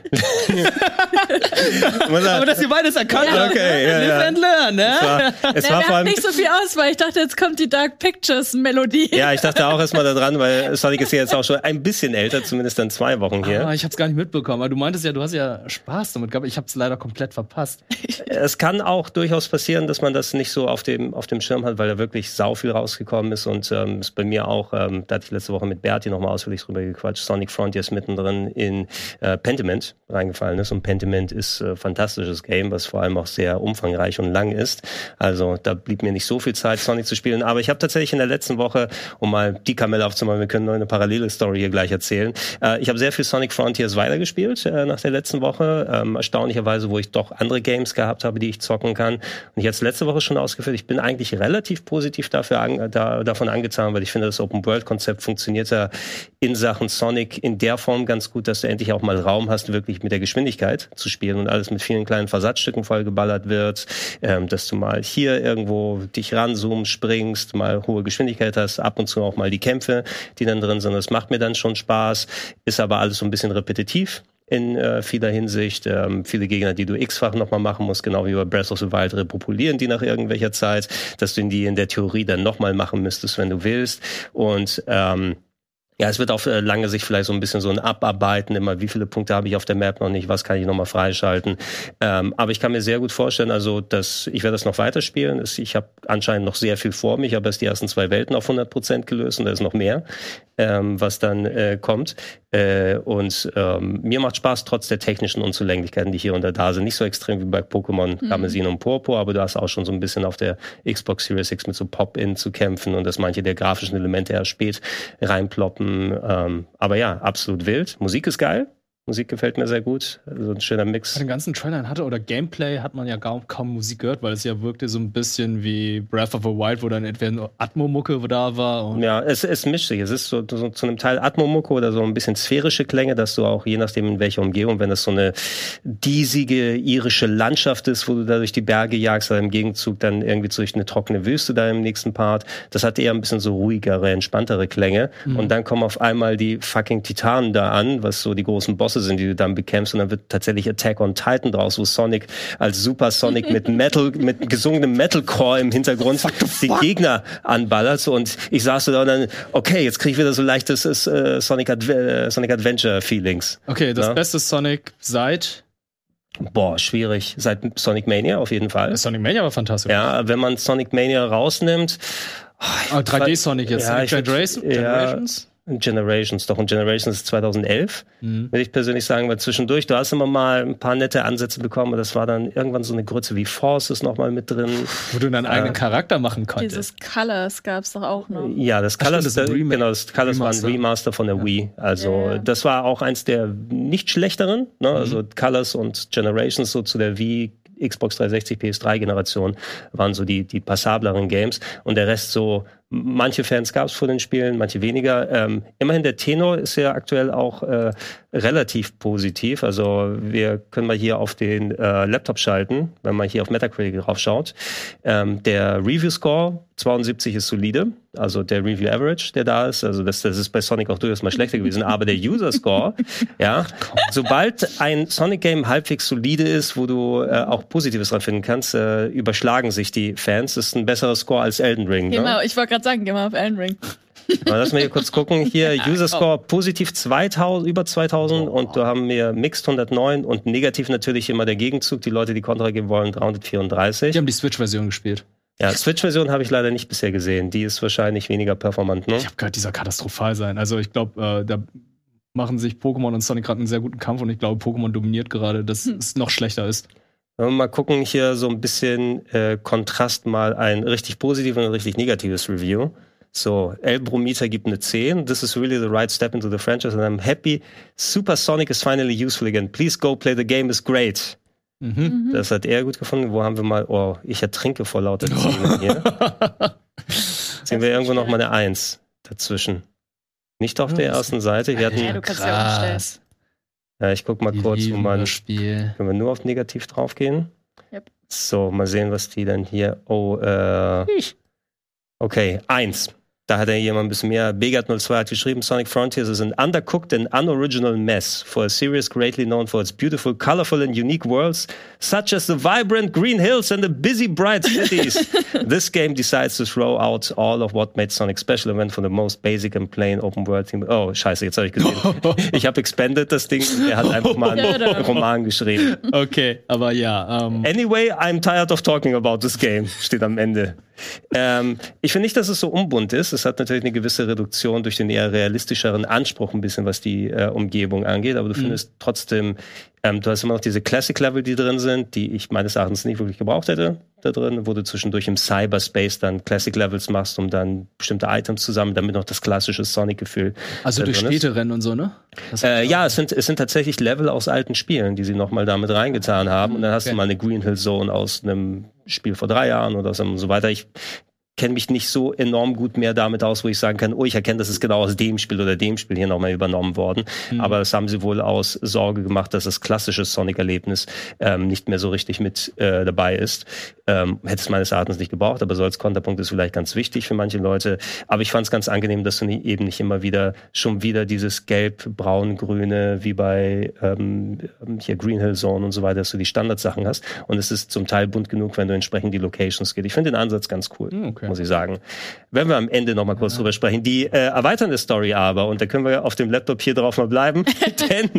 Aber dass ihr beides erkannt habt. Okay, ja, Live ja. and learn, ne? Es war, es Ja, war wir vor allem nicht so viel Auswahl. Ich dachte, jetzt kommt die Dark Pictures Melodie. Ja, ich dachte auch erstmal da dran, weil Sonic ist ja jetzt auch schon ein bisschen älter, zumindest dann zwei Wochen hier. Ah, ich hab's gar nicht mitbekommen. Aber du meintest ja, du hast ja Spaß damit gehabt. Ich hab's leider komplett verpasst. Es kann auch durchaus passieren, dass man das nicht so auf dem, auf dem Schirm hat, weil da wirklich sau viel rausgekommen ist und ähm, ist bei mir auch, ähm, da hatte ich letzte Woche mit Berti nochmal ausführlich drüber gequatscht, Sonic Frontiers mittendrin in äh, Pentiment reingefallen ist und Pentiment ist äh, fantastisches Game, was vor allem auch sehr umfangreich und lang ist. Also da blieb mir nicht so viel Zeit, Sonic zu spielen, aber ich habe tatsächlich in der letzten Woche, um mal die Kamelle aufzumachen, wir können noch eine parallele Story hier gleich erzählen, äh, ich habe sehr viel Sonic Frontiers weitergespielt äh, nach der letzten Woche, ähm, erstaunlicherweise, wo ich doch andere Games gehabt habe, die ich zocken kann. Und ich hatte es letzte Woche schon ausgeführt, ich bin eigentlich relativ positiv dafür an, da, davon angetan, weil ich finde, das Open-World-Konzept funktioniert ja in Sachen Sonic in der Form ganz gut, dass du endlich auch mal Raum hast, wirklich mit der Geschwindigkeit zu spielen und alles mit vielen kleinen Versatzstücken vollgeballert wird, ähm, dass du mal hier irgendwo dich ranzoomst, springst, mal hohe Geschwindigkeit hast, ab und zu auch mal die Kämpfe, die dann drin sind. Das macht mir dann schon Spaß, ist aber alles so ein bisschen repetitiv in äh, vieler Hinsicht. Ähm, viele Gegner, die du x-fach nochmal machen musst, genau wie bei Breath of the Wild, repopulieren die nach irgendwelcher Zeit, dass du die in der Theorie dann nochmal machen müsstest, wenn du willst. Und ähm, ja, es wird auf äh, lange Sicht vielleicht so ein bisschen so ein Abarbeiten, immer wie viele Punkte habe ich auf der Map noch nicht, was kann ich nochmal freischalten. Ähm, aber ich kann mir sehr gut vorstellen, also dass ich werde das noch weiterspielen. Es- Ich habe anscheinend noch sehr viel vor mich, ich habe erst die ersten zwei Welten auf 100 Prozent gelöst und da ist noch mehr, ähm, was dann äh, kommt. Äh, und ähm, mir macht Spaß, trotz der technischen Unzulänglichkeiten, die hier und da sind. Nicht so extrem wie bei Pokémon Mhm. Karmesin und Purpur, aber du hast auch schon so ein bisschen auf der Xbox Series X mit so Pop-In zu kämpfen und dass manche der grafischen Elemente erst spät reinploppen. Ähm, aber ja, absolut wild. Musik ist geil. Musik gefällt mir sehr gut. So ein schöner Mix. Bei den ganzen Trailern hatte oder Gameplay hat man ja kaum, kaum Musik gehört, weil es ja wirkte so ein bisschen wie Breath of the Wild, wo dann entweder nur Atmo-Mucke da war. Ja, es, es mischt sich. Es ist so, so zu einem Teil Atmomucke oder so ein bisschen sphärische Klänge, dass du auch je nachdem in welcher Umgebung, wenn das so eine diesige irische Landschaft ist, wo du da durch die Berge jagst, oder im Gegenzug dann irgendwie durch eine trockene Wüste da im nächsten Part, das hat eher ein bisschen so ruhigere, entspanntere Klänge. Und dann kommen auf einmal die fucking Titanen da an, was so die großen Bosse sind, die du dann bekämpfst und dann wird tatsächlich Attack on Titan draus, wo Sonic als Super Sonic mit Metal, [laughs] mit gesungenem Metalcore im Hintergrund die Gegner anballert. Und ich saß so da und dann, okay, jetzt kriege ich wieder so leichtes äh, Sonic, Adve äh, Sonic Adventure Feelings. okay, das Ja. beste Sonic seit Boah, schwierig. Seit Sonic Mania auf jeden Fall. Sonic Mania war fantastisch. Ja, wenn man Sonic Mania rausnimmt, Oh, 3D Sonic jetzt. Ja, Sonic ich würd- Generation, ja. Generations? Generations, doch, und Generations ist 2011, Mhm. würde ich persönlich sagen, weil zwischendurch, du hast immer mal ein paar nette Ansätze bekommen, aber das war dann irgendwann so eine Grütze wie Force ist noch mal mit drin. Wo du deinen eigenen Charakter machen konntest. Dieses Colors gab's doch auch noch. Ja, das Colors, stimmt, das ist ein der- genau, das Colors war ein Remaster. Remaster von der Wii. Also Ja, ja. das war auch eins der nicht schlechteren. Ne? Mhm. Also Colors und Generations so zu der Wii, Xbox 360, PS3 Generation waren so die die passableren Games und der Rest so. Manche Fans gab es vor den Spielen, manche weniger. Ähm, immerhin der Tenor ist ja aktuell auch äh, relativ positiv. Also wir können mal hier auf den äh, Laptop schalten, wenn man hier auf Metacritic drauf schaut. Ähm, der Review Score 72 ist solide, also der Review Average, der da ist. Also das, das ist bei Sonic auch durchaus mal schlechter gewesen. Aber der User Score, [laughs] ja, sobald ein Sonic Game halbwegs solide ist, wo du äh, auch Positives dran finden kannst, äh, überschlagen sich die Fans. Das ist ein besserer Score als Elden Ring. Ne? mal, ich wollte gerade sagen, geh mal auf Elden Ring. [laughs] Mal, Lass mal hier kurz gucken. Hier User Score positiv 2000, über 2000 und da haben wir Mixed 109 und negativ natürlich immer der Gegenzug. Die Leute, die Kontra geben wollen, 334. Die haben die Switch-Version gespielt. Ja, Switch-Version habe ich leider nicht bisher gesehen. Die ist wahrscheinlich weniger performant, ne? Ich habe gehört, die soll katastrophal sein. Also ich glaube, äh, da machen sich Pokémon und Sonic gerade einen sehr guten Kampf und ich glaube, Pokémon dominiert gerade, dass es noch schlechter ist. Wenn wir mal gucken, hier so ein bisschen äh, Kontrast mal ein richtig positives und ein richtig negatives Review. So, Elbrometer gibt eine 10. This is really the right step into the franchise and I'm happy. Super Sonic is finally useful again. Please go play the game is great. Mhm. Das hat er gut gefunden. Wo haben wir mal, oh, ich ertrinke vor lauter Zähnen hier. [laughs] Sehen wir irgendwo noch mal eine 1 dazwischen. Nicht auf der ersten Seite. Wir Ja, hatten, du kannst ja umstellen. Ja, ich guck mal Die kurz, wo man Spiel. Können wir nur auf negativ draufgehen? Yep. So, mal sehen, was die dann hier. Oh, äh. Okay, eins. Da hat er jemand ein bisschen mehr. Begat02 hat geschrieben, Sonic Frontiers is an undercooked and unoriginal mess for a series greatly known for its beautiful, colorful and unique worlds, such as the vibrant green hills and the busy bright cities. [laughs] this game decides to throw out all of what made Sonic special and went for the most basic and plain open world theme. Oh, scheiße, jetzt habe ich gesehen. [laughs] ich habe expanded das Ding. Er hat einfach mal einen. Roman geschrieben. Okay, aber ja. Ähm, Anyway, I'm tired of talking about this game, steht am Ende. Ähm, ich finde nicht, dass es so unbunt ist. Es hat natürlich eine gewisse Reduktion durch den eher realistischeren Anspruch, ein bisschen, was die äh, Umgebung angeht. Aber du findest trotzdem, ähm, du hast immer noch diese Classic-Level, die drin sind, die ich meines Erachtens nicht wirklich gebraucht hätte da drin, wo du zwischendurch im Cyberspace dann Classic-Levels machst, um dann bestimmte Items zusammen, damit noch das klassische Sonic-Gefühl also durch drin ist. Städte rennen und so, ne? Äh, ja, es sind, es sind tatsächlich Level aus alten Spielen, die sie nochmal damit reingetan haben. Und dann hast Okay. du mal eine Green Hill Zone aus einem Spiel vor drei Jahren oder so, weiter. Ich kenne mich nicht so enorm gut mehr damit aus, wo ich sagen kann, oh, ich erkenne, das ist genau aus dem Spiel oder dem Spiel hier nochmal übernommen worden. Aber das haben sie wohl aus Sorge gemacht, dass das klassische Sonic-Erlebnis ähm, nicht mehr so richtig mit äh, dabei ist. Ähm, hätte es meines Erachtens nicht gebraucht, aber so als Konterpunkt ist vielleicht ganz wichtig für manche Leute. Aber ich fand es ganz angenehm, dass du nie, eben nicht immer wieder schon wieder dieses gelb, braun, grüne, wie bei ähm, hier Green Hill Zone und so weiter, dass du die Standardsachen hast. Und es ist zum Teil bunt genug, wenn du entsprechend die Locations geht. Ich finde den Ansatz ganz cool, Hm, okay. muss ich sagen. Werden wir am Ende noch mal kurz drüber sprechen. Die äh, erweiternde Story aber, und da können wir auf dem Laptop hier drauf mal bleiben, [laughs] denn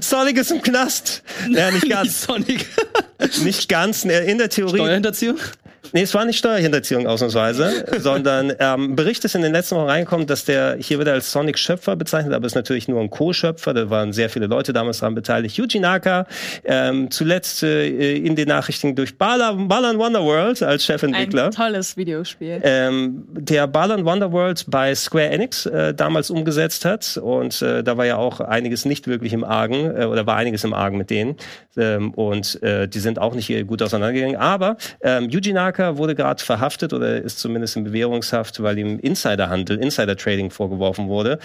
Sonic ist im Knast. Ja, nicht ganz. Sonic. Nicht ganz. In der Theorie Steuerhinterziehung? Nee, es war nicht Steuerhinterziehung ausnahmsweise, [laughs] sondern ähm, Bericht ist in den letzten Wochen reingekommen, dass der hier wieder als Sonic Schöpfer bezeichnet, aber ist natürlich nur ein Co-Schöpfer. Da waren sehr viele Leute damals daran beteiligt. Yuji Naka, ähm, zuletzt äh, in den Nachrichten durch Balan, Balan Wonderworld als Chefentwickler. Ein tolles Videospiel. Ähm, der Balan Wonderworld bei Square Enix äh, damals umgesetzt hat und äh, da war ja auch einiges nicht wirklich im Argen äh, oder war einiges im Argen mit denen ähm, und äh, die sind auch nicht gut auseinandergegangen. Aber ähm, Yuji Naka wurde gerade verhaftet oder ist zumindest in Bewährungshaft, weil ihm Insiderhandel, Insider-Trading vorgeworfen wurde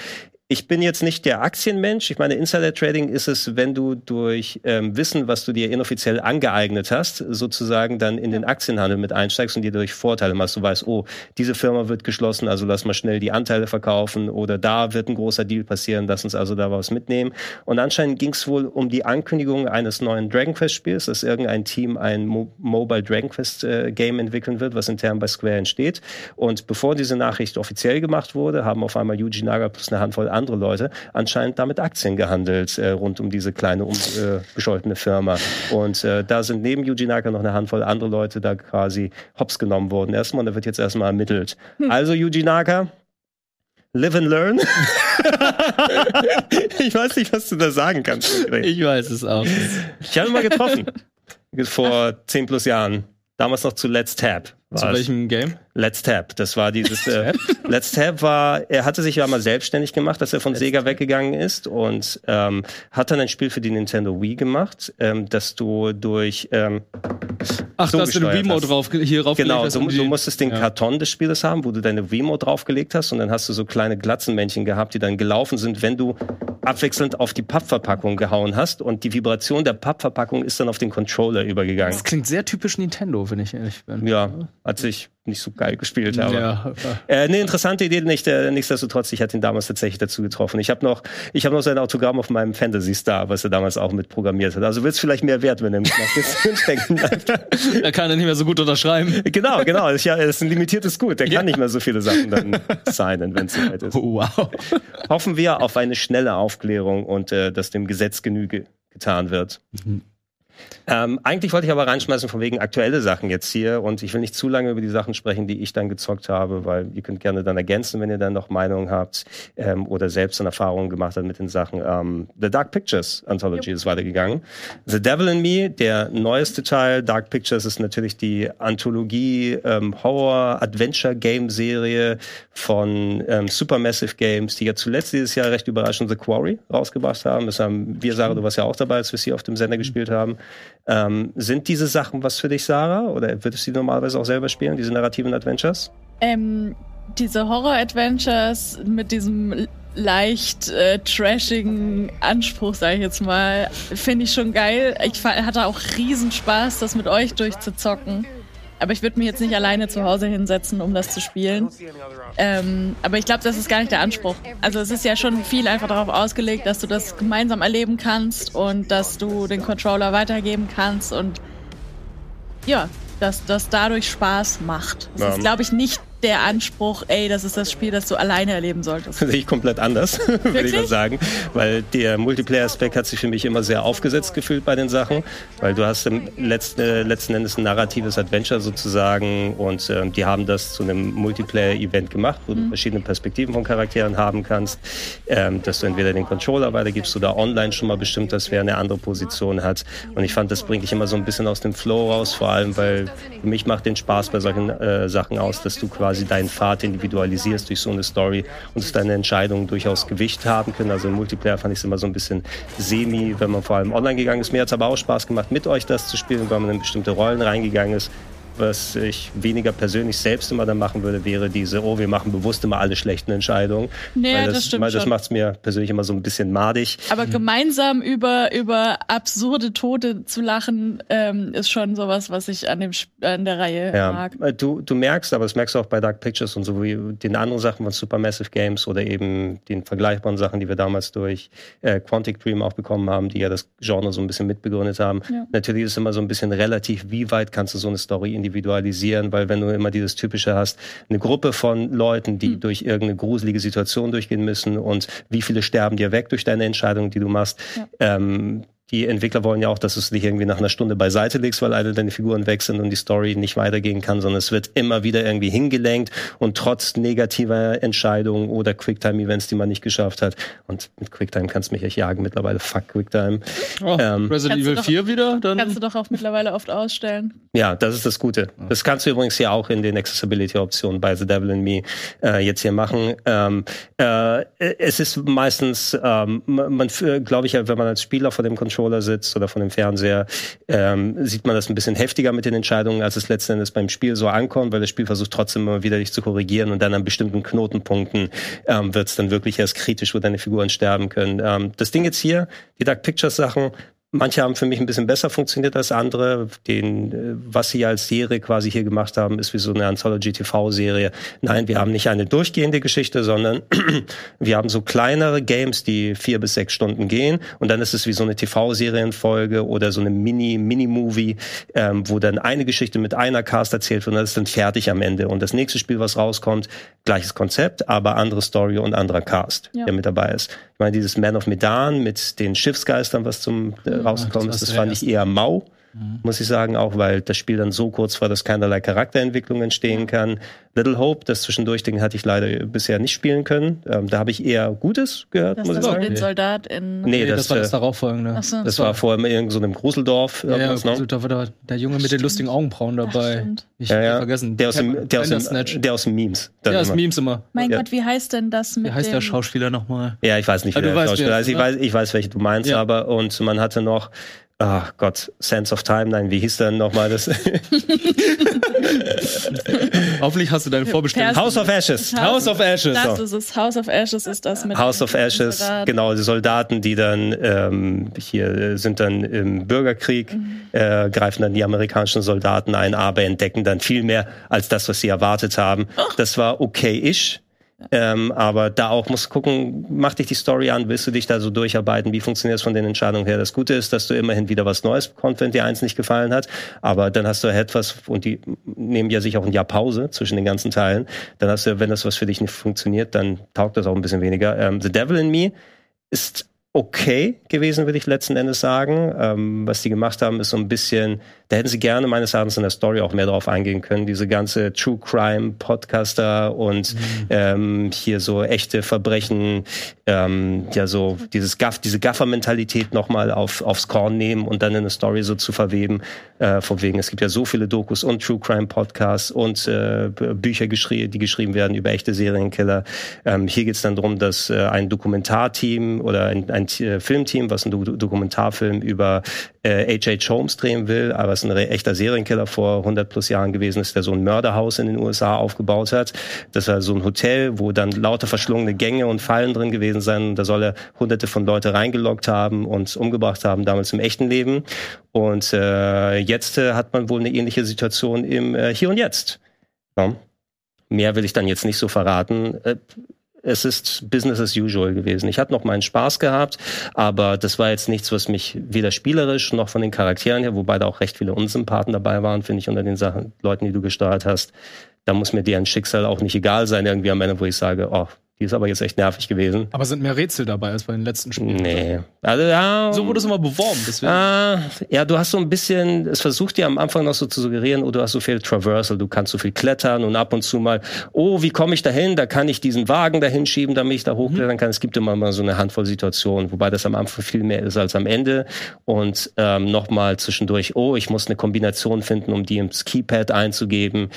ich bin jetzt nicht der Aktienmensch. Ich meine, Insider Trading ist es, wenn du durch ähm, Wissen, was du dir inoffiziell angeeignet hast, sozusagen dann in den Aktienhandel mit einsteigst und dir durch Vorteile machst. Du weißt, oh, diese Firma wird geschlossen, also lass mal schnell die Anteile verkaufen oder da wird ein großer Deal passieren, lass uns also da was mitnehmen. Und anscheinend ging es wohl um die Ankündigung eines neuen Dragon Quest Spiels, dass irgendein Team ein Mo Mobile Dragon Quest äh, Game entwickeln wird, was intern bei Square entsteht. Und bevor diese Nachricht offiziell gemacht wurde, haben auf einmal Yuji Naga plus eine Handvoll andere Leute anscheinend damit Aktien gehandelt äh, rund um diese kleine um, äh, bescholtene Firma. Und äh, da sind neben Yuji Naka noch eine Handvoll andere Leute da quasi hops genommen worden. Erstmal, und da wird jetzt erstmal ermittelt. Hm. Also Yuji Naka, Live and learn. [laughs] ich weiß nicht, was du da sagen kannst. Ich weiß es auch. Ich habe ihn mal getroffen. [laughs] Vor zehn plus Jahren. Damals noch zu Let's Tap. Zu welchem Game? Let's Tap. Das war dieses äh, [laughs] Let's Tap war, er hatte sich ja mal selbstständig gemacht, dass er von Let's Sega weggegangen ist und ähm, hat dann ein Spiel für die Nintendo Wii gemacht, ähm, dass du durch ähm, Ach, so hast du den Wiimote drauf, hier drauf Genau, du, du, musstest den ja. Karton des Spieles haben, wo du deine Wiimote draufgelegt hast und dann hast du so kleine Glatzenmännchen gehabt, die dann gelaufen sind, wenn du abwechselnd auf die Pappverpackung gehauen hast und die Vibration der Pappverpackung ist dann auf den Controller übergegangen. Das klingt sehr typisch Nintendo, wenn ich ehrlich bin. Ja, als ich nicht so geil gespielt habe. Ja. Äh, eine interessante Idee, nicht, äh, nichtsdestotrotz, ich hatte ihn damals tatsächlich dazu getroffen. Ich habe noch, ich habe noch sein Autogramm auf meinem Fantasy Star, was er damals auch mit programmiert hat. Also wird es vielleicht mehr wert, wenn er im Knast [laughs] stecken bleibt. er kann ja nicht mehr so gut unterschreiben. Genau, genau. Das ist, ja, das ist ein limitiertes Gut. Er ja. kann nicht mehr so viele Sachen dann signen, wenn es soweit ist. Wow. Hoffen wir auf eine schnelle Aufklärung und äh, dass dem Gesetz Genüge getan wird. Mhm. Ähm, eigentlich wollte ich aber reinschmeißen von wegen aktuelle Sachen jetzt hier und ich will nicht zu lange über die Sachen sprechen, die ich dann gezockt habe, weil ihr könnt gerne dann ergänzen, wenn ihr dann noch Meinungen habt ähm, oder selbst dann Erfahrungen gemacht habt mit den Sachen. Ähm, The Dark Pictures Anthology yep. ist weitergegangen. The Devil in Me, der neueste Teil. Dark Pictures ist natürlich die Anthologie ähm, Horror Adventure Game Serie von ähm, Supermassive Games, die ja zuletzt dieses Jahr recht überraschend The Quarry rausgebracht haben. Das haben wir, Sarah, du warst ja auch dabei, als wir sie auf dem Sender gespielt haben. Ähm, sind diese Sachen was für dich, Sarah? Oder würdest du die normalerweise auch selber spielen, diese narrativen Adventures? Ähm, diese Horror-Adventures mit diesem leicht äh, trashigen Anspruch, sage ich jetzt mal, finde ich schon geil. Ich hatte auch riesen Spaß, das mit euch durchzuzocken. Aber ich würde mich jetzt nicht alleine zu Hause hinsetzen, um das zu spielen. Ähm, aber ich glaube, das ist gar nicht der Anspruch. Also es ist ja schon viel einfach darauf ausgelegt, dass du das gemeinsam erleben kannst und dass du den Controller weitergeben kannst und ja, dass das dadurch Spaß macht. Das ja. ist, glaube ich, nicht der Anspruch, ey, das ist das Spiel, das du alleine erleben solltest. Sehe ich komplett anders, [laughs] würde ich mal sagen. Weil der Multiplayer-Aspekt hat sich für mich immer sehr aufgesetzt gefühlt bei den Sachen. Weil du hast im letzten, äh, letzten Endes ein narratives Adventure sozusagen und äh, die haben das zu einem Multiplayer-Event gemacht, wo mhm. du verschiedene Perspektiven von Charakteren haben kannst. Ähm, dass du entweder den Controller weitergibst oder online schon mal bestimmt dass wer eine andere Position hat. Und ich fand, das bringt dich immer so ein bisschen aus dem Flow raus, vor allem, weil für mich macht den Spaß bei solchen äh, Sachen aus, dass du quasi quasi deinen Pfad individualisierst durch so eine Story und dass deine Entscheidungen durchaus Gewicht haben können. Also im Multiplayer fand ich es immer so ein bisschen semi, wenn man vor allem online gegangen ist. Mir hat es aber auch Spaß gemacht, mit euch das zu spielen, weil man in bestimmte Rollen reingegangen ist was ich weniger persönlich selbst immer dann machen würde, wäre diese, oh, wir machen bewusst immer alle schlechten Entscheidungen. Nee, weil das, das stimmt Das macht es mir persönlich immer so ein bisschen madig. Aber gemeinsam über, über absurde Tode zu lachen, ähm, ist schon sowas, was ich an, dem, an der Reihe ja. mag. Äh, du, du merkst, aber das merkst du auch bei Dark Pictures und so wie den anderen Sachen von Supermassive Games oder eben den vergleichbaren Sachen, die wir damals durch äh, Quantic Dream auch bekommen haben, die ja das Genre so ein bisschen mitbegründet haben. Ja. Natürlich ist es immer so ein bisschen relativ, wie weit kannst du so eine Story in individualisieren, weil wenn du immer dieses typische hast, eine Gruppe von Leuten, die mhm. durch irgendeine gruselige Situation durchgehen müssen und wie viele sterben dir weg durch deine Entscheidung, die du machst, ja. ähm, die Entwickler wollen ja auch, dass du es nicht irgendwie nach einer Stunde beiseite legst, weil alle deine Figuren weg sind und die Story nicht weitergehen kann, sondern es wird immer wieder irgendwie hingelenkt und trotz negativer Entscheidungen oder Quicktime-Events, die man nicht geschafft hat. Und mit Quicktime kannst du mich echt jagen mittlerweile. Fuck Quicktime. Oh, Ähm, Resident Kannst du Evil doch- 4 wieder? Dann Kannst du doch auch mittlerweile oft ausstellen. Ja, das ist das Gute. Das kannst du übrigens ja auch in den Accessibility-Optionen bei The Devil in Me äh, jetzt hier machen. Ähm, äh, es ist meistens, ähm, man, glaube ich, wenn man als Spieler vor dem Controller sitzt oder vor dem Fernseher, ähm, sieht man das ein bisschen heftiger mit den Entscheidungen, als es letzten Endes beim Spiel so ankommt, weil das Spiel versucht trotzdem immer wieder dich zu korrigieren und dann an bestimmten Knotenpunkten ähm, wird es dann wirklich erst kritisch, wo deine Figuren sterben können. Ähm, das Ding jetzt hier, die Dark Pictures Sachen, Manche haben für mich ein bisschen besser funktioniert als andere. Den, äh, was sie als Serie quasi hier gemacht haben, ist wie so eine Anthology-TV-Serie. Nein, wir haben nicht eine durchgehende Geschichte, sondern [clears throat] wir haben so kleinere Games, die vier bis sechs Stunden gehen. Und dann ist es wie so eine TV-Serienfolge oder so eine Mini, Mini-Movie, ähm, wo dann eine Geschichte mit einer Cast erzählt wird und das ist dann fertig am Ende. Und das nächste Spiel, was rauskommt, gleiches Konzept, aber andere Story und anderer Cast, Ja. der mit dabei ist. Ich meine, dieses Man of Medan mit den Schiffsgeistern, was zum äh, rausgekommen das ist, das fand ich eher mau, muss ich sagen, auch weil das Spiel dann so kurz war, dass keinerlei Charakterentwicklung entstehen kann. Little Hope, das zwischendurch Ding hatte ich leider bisher nicht spielen können. Ähm, da habe ich eher Gutes gehört, Das muss ist ich das sagen. den Soldat in. Nee, Nee, das, das, war das äh, darauffolgende. Ach so. Das war vorher in irgendeinem so Gruseldorf. ja, ja, irgendwas, ne? da war der, der Junge mit den lustigen Augenbrauen dabei. stimmt. ich Ja, hab ja. vergessen. Der aus dem, der aus dem, der aus dem Memes. Das immer. Memes immer. Mein Ja. Gott, wie heißt denn das mit Wie heißt dem der Schauspieler nochmal? Ja, ich weiß nicht, Ah, wie du der weißt, Schauspieler heißt. Ich weiß, ich weiß, welche du meinst, Ja. aber und man hatte noch, ach Gott, Sense of Time, nein, wie hieß denn nochmal das? [laughs] Hoffentlich hast du deinen vorbestellten. Pers- House of Ashes. House of Ashes. Das So. ist es. House of Ashes ist das mit House of Ashes, Soldat. genau, die Soldaten, die dann ähm, hier sind dann im Bürgerkrieg, äh, greifen dann die amerikanischen Soldaten ein, aber entdecken dann viel mehr als das, was sie erwartet haben. Das war okay-ish. Ähm, aber da auch musst du gucken, mach dich die Story an, willst du dich da so durcharbeiten, wie funktioniert es von den Entscheidungen her? Das Gute ist, dass du immerhin wieder was Neues bekommst, wenn dir eins nicht gefallen hat, aber dann hast du etwas, und die nehmen ja sich auch ein Jahr Pause zwischen den ganzen Teilen, dann hast du, wenn das was für dich nicht funktioniert, dann taugt das auch ein bisschen weniger. Ähm, The Devil in Me ist okay gewesen, würde ich letzten Endes sagen. Ähm, was die gemacht haben, ist so ein bisschen, da hätten sie gerne meines Erachtens in der Story auch mehr drauf eingehen können. Diese ganze True Crime Podcaster und ähm, hier so echte Verbrechen, ähm, ja so dieses Gaff, diese Gaffer-Mentalität nochmal auf, aufs Korn nehmen und dann in eine Story so zu verweben. Äh, von wegen, es gibt ja so viele Dokus und True Crime Podcasts und äh, Bücher, geschrie die geschrieben werden über echte Serienkiller. Ähm, hier geht es dann darum, dass äh, ein Dokumentarteam oder ein, ein äh, Filmteam, was einen Do Dokumentarfilm über äh, H.H. Holmes drehen will, aber es ein echter Serienkiller vor 100 plus Jahren gewesen ist, der so ein Mörderhaus in den USA aufgebaut hat. Das war so ein Hotel, wo dann lauter verschlungene Gänge und Fallen drin gewesen sein. Da soll er hunderte von Leute reingeloggt haben und umgebracht haben, damals im echten Leben. Und äh, jetzt äh, hat man wohl eine ähnliche Situation im äh, Hier und Jetzt. Ja. Mehr will ich dann jetzt nicht so verraten. Es ist Business as usual gewesen. Ich hatte noch meinen Spaß gehabt, aber das war jetzt nichts, was mich weder spielerisch noch von den Charakteren her, wobei da auch recht viele Unsympathen dabei waren, finde ich, unter den Sachen, Leuten, die du gesteuert hast. Da muss mir deren Schicksal auch nicht egal sein, irgendwie am Ende, wo ich sage, oh, die ist aber jetzt echt nervig gewesen. Aber sind mehr Rätsel dabei als bei den letzten Spielen? Nee. Also, ja, So wurde es immer beworben. Deswegen. Ah, ja, du hast so ein bisschen, es versucht dir am Anfang noch so zu suggerieren, oh, du hast so viel Traversal, du kannst so viel klettern und ab und zu mal, oh, wie komme ich dahin? Da kann ich diesen Wagen dahin schieben, damit ich da hochklettern kann. Es gibt immer mal so eine Handvoll Situationen, wobei das am Anfang viel mehr ist als am Ende. Und ähm, nochmal zwischendurch, oh, ich muss eine Kombination finden, um die ins Keypad einzugeben.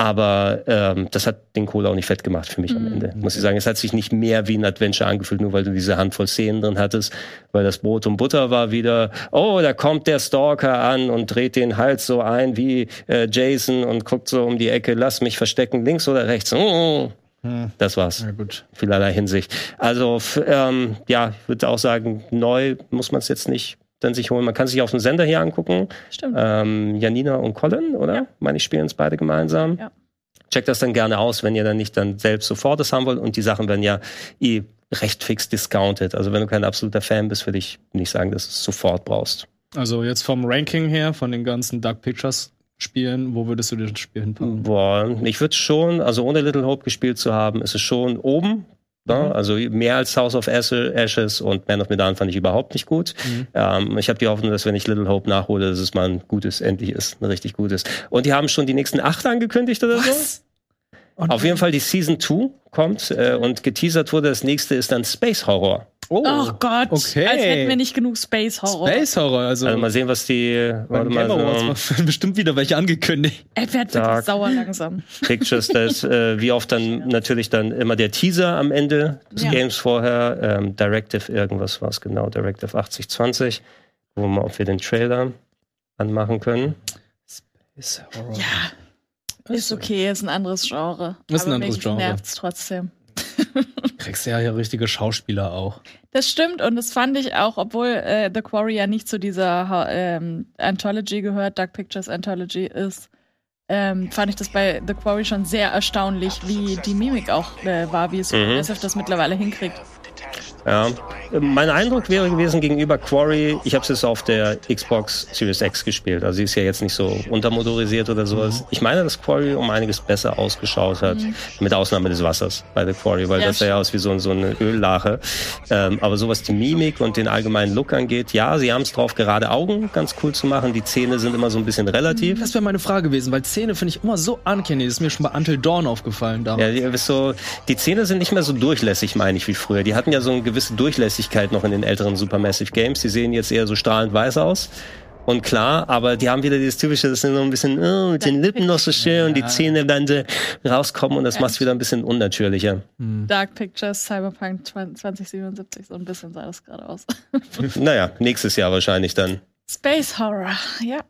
Aber ähm, das hat den Kohle auch nicht fett gemacht für mich am Ende. Muss ich sagen, es hat sich nicht mehr wie ein Adventure angefühlt, nur weil du diese Handvoll Szenen drin hattest, weil das Brot und Butter war wieder, oh, da kommt der Stalker an und dreht den Hals so ein wie äh, Jason und guckt so um die Ecke, lass mich verstecken, links oder rechts. Oh, Hm. das war's Na gut. vielerlei Hinsicht. Also ähm, ja, ich würde auch sagen, neu muss man es jetzt nicht dann sich holen. Man kann sich auf dem Sender hier angucken. Stimmt. Ähm, Janina und Colin, oder? Ja. Meine ich, spielen es beide gemeinsam. Ja. Checkt das dann gerne aus, wenn ihr dann nicht dann selbst sofort das haben wollt. Und die Sachen werden ja eh recht fix discounted. Also wenn du kein absoluter Fan bist, würde ich nicht sagen, dass du es sofort brauchst. Also jetzt vom Ranking her, von den ganzen Dark Pictures Spielen, wo würdest du das Spiel hinpacken? Boah, ich würde schon, also ohne Little Hope gespielt zu haben, ist es schon oben Ne? Also mehr als House of Ashes und Man of Medan fand ich überhaupt nicht gut. Mhm. Ähm, ich habe die Hoffnung, dass wenn ich Little Hope nachhole, dass es mal ein gutes, endlich ist, ein richtig gutes. Und die haben schon die nächsten acht angekündigt oder Was? so. Und Auf jeden Fall die Season 2 kommt äh, und geteasert wurde, das nächste ist dann Space Horror. Oh, oh Gott, okay. als hätten wir nicht genug Space Horror. Space Horror, also. Also mal sehen, was die. Warte mal, so, [laughs] bestimmt wieder welche angekündigt. Er wird wirklich sauer langsam. [laughs] Pictures, da ist äh, wie oft dann natürlich dann immer der Teaser am Ende des ja. Games vorher. Ähm, Directive irgendwas war es genau, Directive 8020. Gucken wir mal, ob wir den Trailer anmachen können. Space Horror. Ja. Ist okay, ist ein anderes Genre. Ist ein anderes Genre. nervt's trotzdem. [laughs] Kriegst ja hier richtige Schauspieler auch. Das stimmt und das fand ich auch, obwohl äh, The Quarry ja nicht zu dieser ähm, Anthology gehört, Dark Pictures Anthology ist, ähm, fand ich das bei The Quarry schon sehr erstaunlich, wie die Mimik auch äh, war, wie es mhm. das mittlerweile hinkriegt. Ja. Mein Eindruck wäre gewesen gegenüber Quarry, ich habe es jetzt auf der Xbox Series X gespielt, also sie ist ja jetzt nicht so untermotorisiert oder sowas. Mhm. Ich meine, dass Quarry um einiges besser ausgeschaut hat, mhm. mit Ausnahme des Wassers bei The Quarry, weil ja, das sah ja aus wie so, so eine Öllache. Ähm, aber so was die Mimik und den allgemeinen Look angeht, ja, sie haben es drauf, gerade Augen ganz cool zu machen. Die Zähne sind immer so ein bisschen relativ. Das wäre meine Frage gewesen, weil Zähne finde ich immer so uncanny. Das ist mir schon bei Until Dawn aufgefallen damals. Ja, die, so, die Zähne sind nicht mehr so durchlässig, meine ich, wie früher. Die hatten ja so ein gewisse Durchlässigkeit noch in den älteren Supermassive Games. Die sehen jetzt eher so strahlend weiß aus. Und klar, aber die haben wieder dieses typische, das sind so ein bisschen oh, mit den Lippen noch so schön ja. und die Zähne dann rauskommen und das macht es wieder ein bisschen unnatürlicher. Hm. Dark Pictures, Cyberpunk 2077, so ein bisschen sah das gerade aus. [laughs] naja, nächstes Jahr wahrscheinlich dann. Space Horror, ja.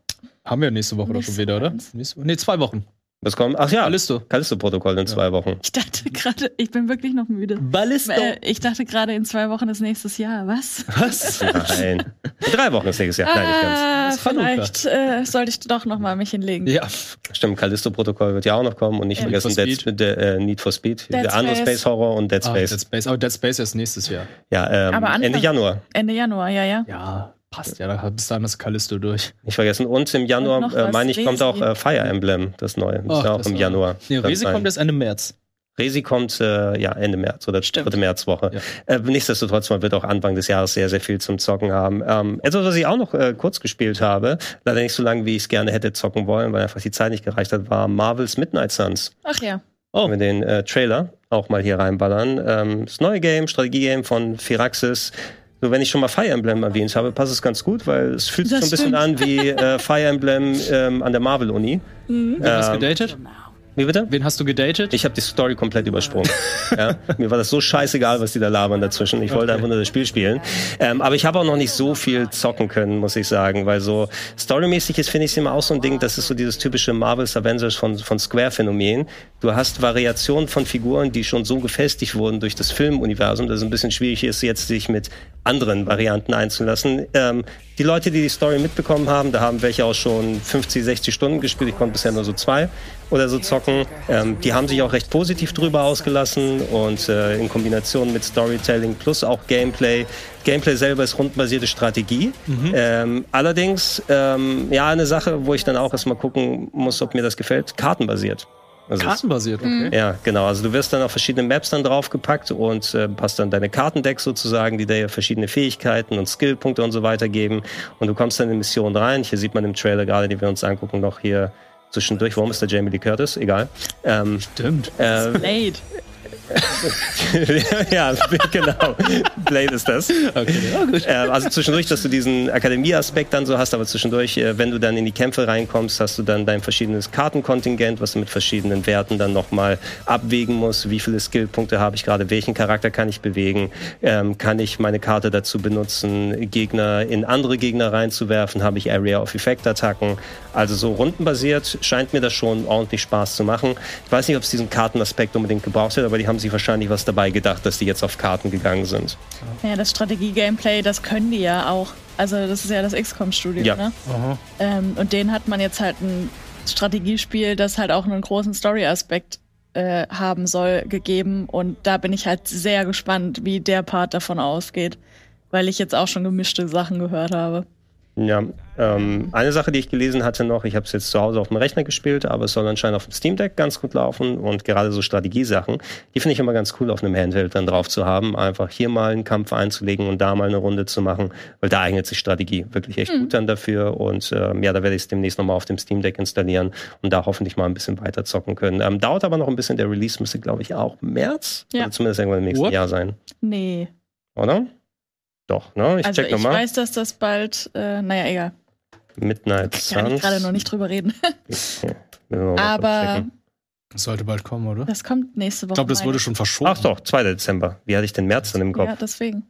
Haben wir nächste Woche nächste doch schon wieder, oder? Nächste, nee, zwei Wochen. Was kommt? Ach ja, Callisto. Callisto-Protokoll in ja. zwei Wochen. Ich dachte gerade, ich bin wirklich noch müde. Ballisto. Äh, ich dachte gerade, in zwei Wochen ist nächstes Jahr. Was? Was? [laughs] Nein. In drei Wochen ist nächstes Jahr. Nein, nicht ganz. Ah, vielleicht äh, sollte ich doch noch mal mich hinlegen. Ja. Stimmt, Callisto-Protokoll wird ja auch noch kommen und nicht ja, vergessen Dead, Dead, äh, Need for Speed, Dead der andere Space Horror und Dead Space. Ah, Dead Space. Aber Dead Space ist nächstes Jahr. Ja, ähm, Aber Ende Januar. Ende Januar, ja, ja. Ja. Passt ja, da bis dahin ist Callisto durch. Nicht vergessen. Und im Januar, äh, meine ich, kommt auch äh, Fire Emblem, das neue. Ist ja auch im Januar. Nee, Resi kommt erst Ende März. Resi kommt äh, ja Ende März oder Stimmt. dritte Märzwoche. Ja. Äh, nichtsdestotrotz, man wird auch Anfang des Jahres sehr, sehr viel zum Zocken haben. Ähm, etwas, was ich auch noch äh, kurz gespielt habe, leider nicht so lange, wie ich es gerne hätte zocken wollen, weil einfach die Zeit nicht gereicht hat, war Marvels Midnight Suns. Ach ja. Oh. Wenn wir den äh, Trailer auch mal hier reinballern. Ähm, das neue Game, Strategiegame von Firaxis. So, wenn ich schon mal Fire Emblem erwähnt habe, passt es ganz gut, weil es fühlt sich das so ein bisschen an wie äh, Fire Emblem ähm, an der Marvel-Uni. Mhm. Ähm, gedatet? Wie bitte? Wen hast du gedatet? Ich habe die Story komplett übersprungen. [laughs] ja? Mir war das so scheißegal, was die da labern dazwischen. Ich wollte okay. einfach nur das Spiel spielen. Ähm, aber ich habe auch noch nicht so viel zocken können, muss ich sagen, weil so storymäßig ist, finde ich es immer auch so ein Ding, das ist so dieses typische Marvel's Avengers von, von Square-Phänomen. Du hast Variationen von Figuren, die schon so gefestigt wurden durch das Filmuniversum, dass es ein bisschen schwierig ist, jetzt sich mit anderen Varianten einzulassen. Ähm, die Leute, die die Story mitbekommen haben, da haben welche auch schon 50, 60 Stunden gespielt. Ich konnte bisher nur so zwei oder so zocken. Ähm, die haben sich auch recht positiv drüber ausgelassen und äh, in Kombination mit Storytelling plus auch Gameplay. Gameplay selber ist rundenbasierte Strategie. Mhm. Ähm, allerdings, ähm, ja, eine Sache, wo ich dann auch erstmal gucken muss, ob mir das gefällt, kartenbasiert. Also Kartenbasiert, okay. Ja, genau. Also du wirst dann auf verschiedene Maps dann draufgepackt und äh, hast dann deine Kartendecks sozusagen, die dir verschiedene Fähigkeiten und Skillpunkte und so weiter geben. Und du kommst dann in Missionen rein. Hier sieht man im Trailer gerade, die wir uns angucken, noch hier zwischendurch. Warum ist der Jamie Lee Curtis? Egal. Ähm, Stimmt. Äh, Blade. [laughs] ja, genau. Blade ist das. Okay, ja, gut. Äh, also zwischendurch, dass du diesen Akademie-Aspekt dann so hast, aber zwischendurch, äh, wenn du dann in die Kämpfe reinkommst, hast du dann dein verschiedenes Kartenkontingent, was du mit verschiedenen Werten dann nochmal abwägen musst. Wie viele Skillpunkte habe ich gerade? Welchen Charakter kann ich bewegen? Ähm, kann ich meine Karte dazu benutzen, Gegner in andere Gegner reinzuwerfen? Habe ich Area of Effect-Attacken? Also so rundenbasiert scheint mir das schon ordentlich Spaß zu machen. Ich weiß nicht, ob es diesen Kartenaspekt unbedingt gebraucht hat, aber die haben sich wahrscheinlich was dabei gedacht, dass die jetzt auf Karten gegangen sind. Ja, das Strategie-Gameplay, das können die ja auch. Also das ist ja das XCOM-Studio, ja. ne? Ähm, und denen hat man jetzt halt ein Strategiespiel, das halt auch einen großen Story-Aspekt äh, haben soll, gegeben. Und da bin ich halt sehr gespannt, wie der Part davon ausgeht, weil ich jetzt auch schon gemischte Sachen gehört habe. Ja, ähm, eine Sache, die ich gelesen hatte noch, ich habe es jetzt zu Hause auf dem Rechner gespielt, aber es soll anscheinend auf dem Steam Deck ganz gut laufen und gerade so Strategiesachen, die finde ich immer ganz cool auf einem Handheld dann drauf zu haben, einfach hier mal einen Kampf einzulegen und da mal eine Runde zu machen, weil da eignet sich Strategie wirklich echt Mhm. gut dann dafür und ähm, ja, da werde ich es demnächst nochmal auf dem Steam Deck installieren und da hoffentlich mal ein bisschen weiter zocken können. Ähm, dauert aber noch ein bisschen, der Release müsste glaube ich auch März Ja. oder zumindest irgendwann im nächsten What? Jahr sein, Nee. oder? Doch, ne? Ich also check ich nochmal. weiß, dass das bald, äh, naja, egal. Midnight Kann ich Suns. gerade noch nicht drüber reden. [laughs] Aber. Das sollte bald kommen, oder? das kommt nächste Woche. Ich glaube, das meine wurde schon verschoben. Ach doch, 2. Dezember. Wie hatte ich den März dann im Kopf? Ja, deswegen.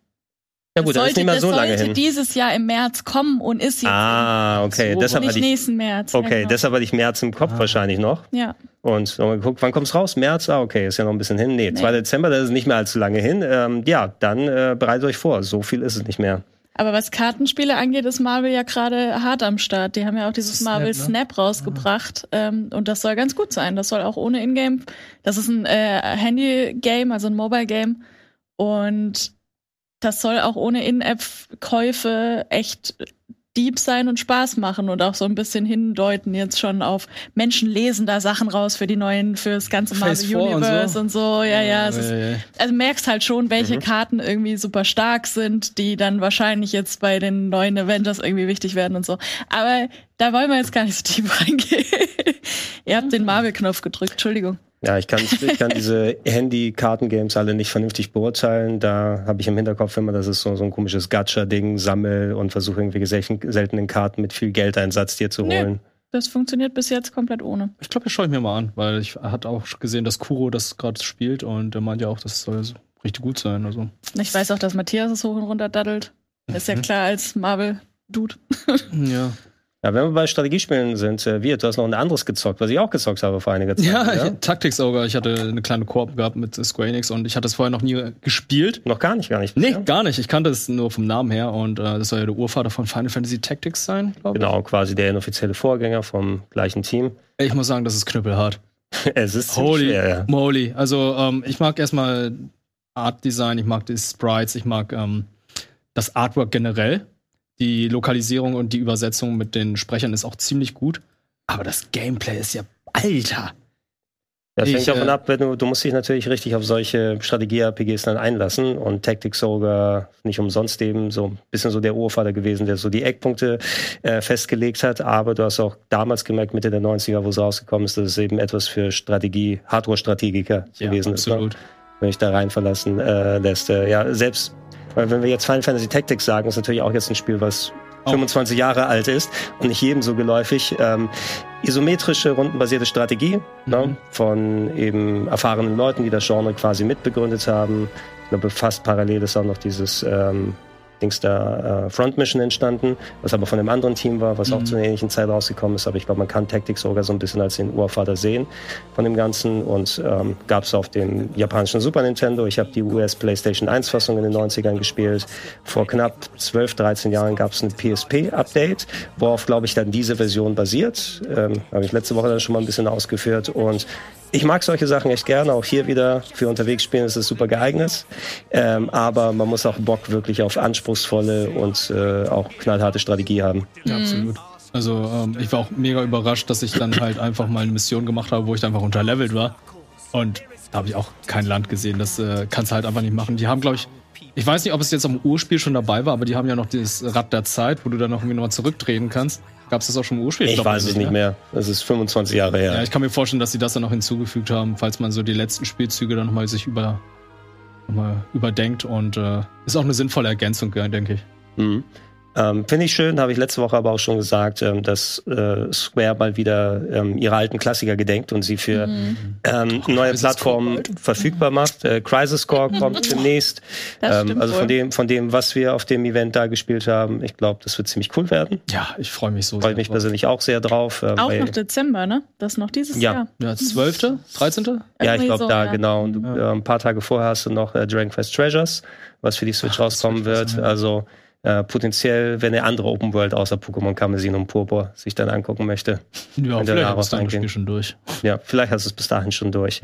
Ja, gut, das das ist nicht mehr das so lange sollte hin. dieses Jahr im März kommen und ist jetzt Ah, okay. So, deshalb nicht hatte ich, nächsten März. okay, ja, genau. deshalb hatte ich März im Kopf Ah. wahrscheinlich noch. ja. Und nochmal geguckt, wann kommt's raus? März? Ah, okay, ist ja noch ein bisschen hin. Nee, 2. Dezember, das ist nicht mehr allzu lange hin. Ähm, ja, dann äh, bereitet euch vor. So viel ist es nicht mehr. Aber was Kartenspiele angeht, ist Marvel ja gerade hart am Start. Die haben ja auch dieses Snap, Marvel ne? Snap rausgebracht. Ähm, und das soll ganz gut sein. Das soll auch ohne Ingame. Das ist ein äh, Handy-Game, also ein Mobile-Game. Und das soll auch ohne In-App-Käufe echt deep sein und Spaß machen und auch so ein bisschen hindeuten jetzt schon auf Menschen lesen da Sachen raus für die neuen, fürs ganze Marvel 4 und Universe so. und so. Ja, ja, es ist also merkst halt schon, welche Mhm. Karten irgendwie super stark sind, die dann wahrscheinlich jetzt bei den neuen Avengers irgendwie wichtig werden und so. Aber da wollen wir jetzt gar nicht so tief reingehen. [laughs] Ihr habt den Marvel-Knopf gedrückt, Entschuldigung. Ja, ich kann, ich kann diese Handy-Karten-Games alle nicht vernünftig beurteilen. Da habe ich im Hinterkopf immer, das ist so, so ein komisches Gacha-Ding, sammel und versuche irgendwelche selten, seltenen Karten mit viel Geldeinsatz dir zu Nee. holen. Das funktioniert bis jetzt komplett ohne. ich glaube, das schaue ich mir mal an, weil ich hatte auch gesehen, dass Kuro das gerade spielt und der meint ja auch, das soll so richtig gut sein. Also. Ich weiß auch, dass Matthias es hoch und runter daddelt. Ist ja Mhm. klar als Marvel-Dude. Ja. Ja, wenn wir bei Strategiespielen sind, äh, wir, du hast noch ein anderes gezockt, was ich auch gezockt habe vor einiger Zeit. Ja, [laughs] Tactics Ogre. Ich hatte eine kleine Koop gehabt mit Square Enix und ich hatte es vorher noch nie gespielt. Noch gar nicht, gar nicht. Nee, gar nicht. Ich kannte es nur vom Namen her und äh, das soll ja der Urvater von Final Fantasy Tactics sein, glaube ich. Genau, quasi der inoffizielle Vorgänger vom gleichen Team. Ich muss sagen, das ist knüppelhart. [laughs] es ist Holy schwer, ja. moly. Also, ähm, ich mag erstmal Art Design, ich mag die Sprites, ich mag ähm, das Artwork generell. Die Lokalisierung und die Übersetzung mit den Sprechern ist auch ziemlich gut. Aber das Gameplay ist ja, Alter. Das hängt Ich, davon äh, ab, wenn du, du musst dich natürlich richtig auf solche Strategie-RPGs dann einlassen und Tactics sogar nicht umsonst eben so ein bisschen so der Urvater gewesen, der so die Eckpunkte äh, festgelegt hat, aber du hast auch damals gemerkt, Mitte der 90er, wo es rausgekommen ist, dass es eben etwas für Strategie, Hardware-Strategiker gewesen ist, ne? absolut. wenn ich da rein verlassen äh, lässt. Äh, ja, selbst, weil wenn wir jetzt Final Fantasy Tactics sagen, ist natürlich auch jetzt ein Spiel, was Auch. 25 Jahre alt ist und nicht jedem so geläufig. Ähm, isometrische, rundenbasierte Strategie ne, Mhm. von eben erfahrenen Leuten, die das Genre quasi mitbegründet haben. Ich glaube, fast parallel ist auch noch dieses ähm, Dings da äh, Front Mission entstanden, was aber von einem anderen Team war, was auch Mhm. zu einer ähnlichen Zeit rausgekommen ist. Aber ich glaube, man kann Tactics sogar so ein bisschen als den Urvater sehen von dem Ganzen und ähm, gab es auf dem japanischen Super Nintendo. Ich habe die US PlayStation 1 Fassung in den 90ern gespielt. Vor knapp 12, 13 Jahren gab es ein PSP-Update, worauf, glaube ich, dann diese Version basiert. Ähm, habe ich letzte Woche dann schon mal ein bisschen ausgeführt und ich mag solche Sachen echt gerne. Auch hier wieder für unterwegs spielen ist es super geeignet. Ähm, aber man muss auch Bock wirklich auf anspruchsvolle und äh, auch knallharte Strategie haben. Ja, absolut. Also, ähm, ich war auch mega überrascht, dass ich dann halt einfach mal eine Mission gemacht habe, wo ich einfach unterlevelt war. Und da habe ich auch kein Land gesehen. Das äh, kannst du halt einfach nicht machen. Die haben, glaube ich, ich weiß nicht, ob es jetzt am Urspiel schon dabei war, aber die haben ja noch dieses Rad der Zeit, wo du dann noch irgendwie nochmal zurückdrehen kannst. Gab es das auch schon im Urspiel? Ich glaub, weiß es nicht mehr. Das ist 25 Jahre her. Ja, ich kann mir vorstellen, dass sie das dann noch hinzugefügt haben, falls man so die letzten Spielzüge dann nochmal sich über, noch mal überdenkt. Und äh, ist auch eine sinnvolle Ergänzung, denke ich. Mhm. Ähm, Finde ich schön, habe ich letzte Woche aber auch schon gesagt, ähm, dass äh, Square mal wieder ähm, ihre alten Klassiker gedenkt und sie für Mhm. ähm, neue Crisis Plattformen verfügbar macht. Äh, Crisis Core kommt [laughs] demnächst. Das Ähm, also von dem, von dem, was wir auf dem Event da gespielt haben, ich glaube, das wird ziemlich cool werden. Ja, ich freue mich so Freue ich mich drauf. persönlich auch sehr drauf. äh, Auch weil- noch Dezember, ne? Das noch dieses Ja. Jahr. Ja, 12., 13.? Ja, ich glaube so, da, ja. genau. Und Ja. äh, ein paar Tage vorher hast du noch äh, Dragon Quest Treasures, was für die Switch Ach, rauskommen wird. Also äh, potenziell, wenn er andere Open World außer Pokémon Karmesin und Purpur sich dann angucken möchte. Ja, vielleicht ist dann das. Spiel schon durch. Ja, vielleicht hast du es bis dahin schon durch.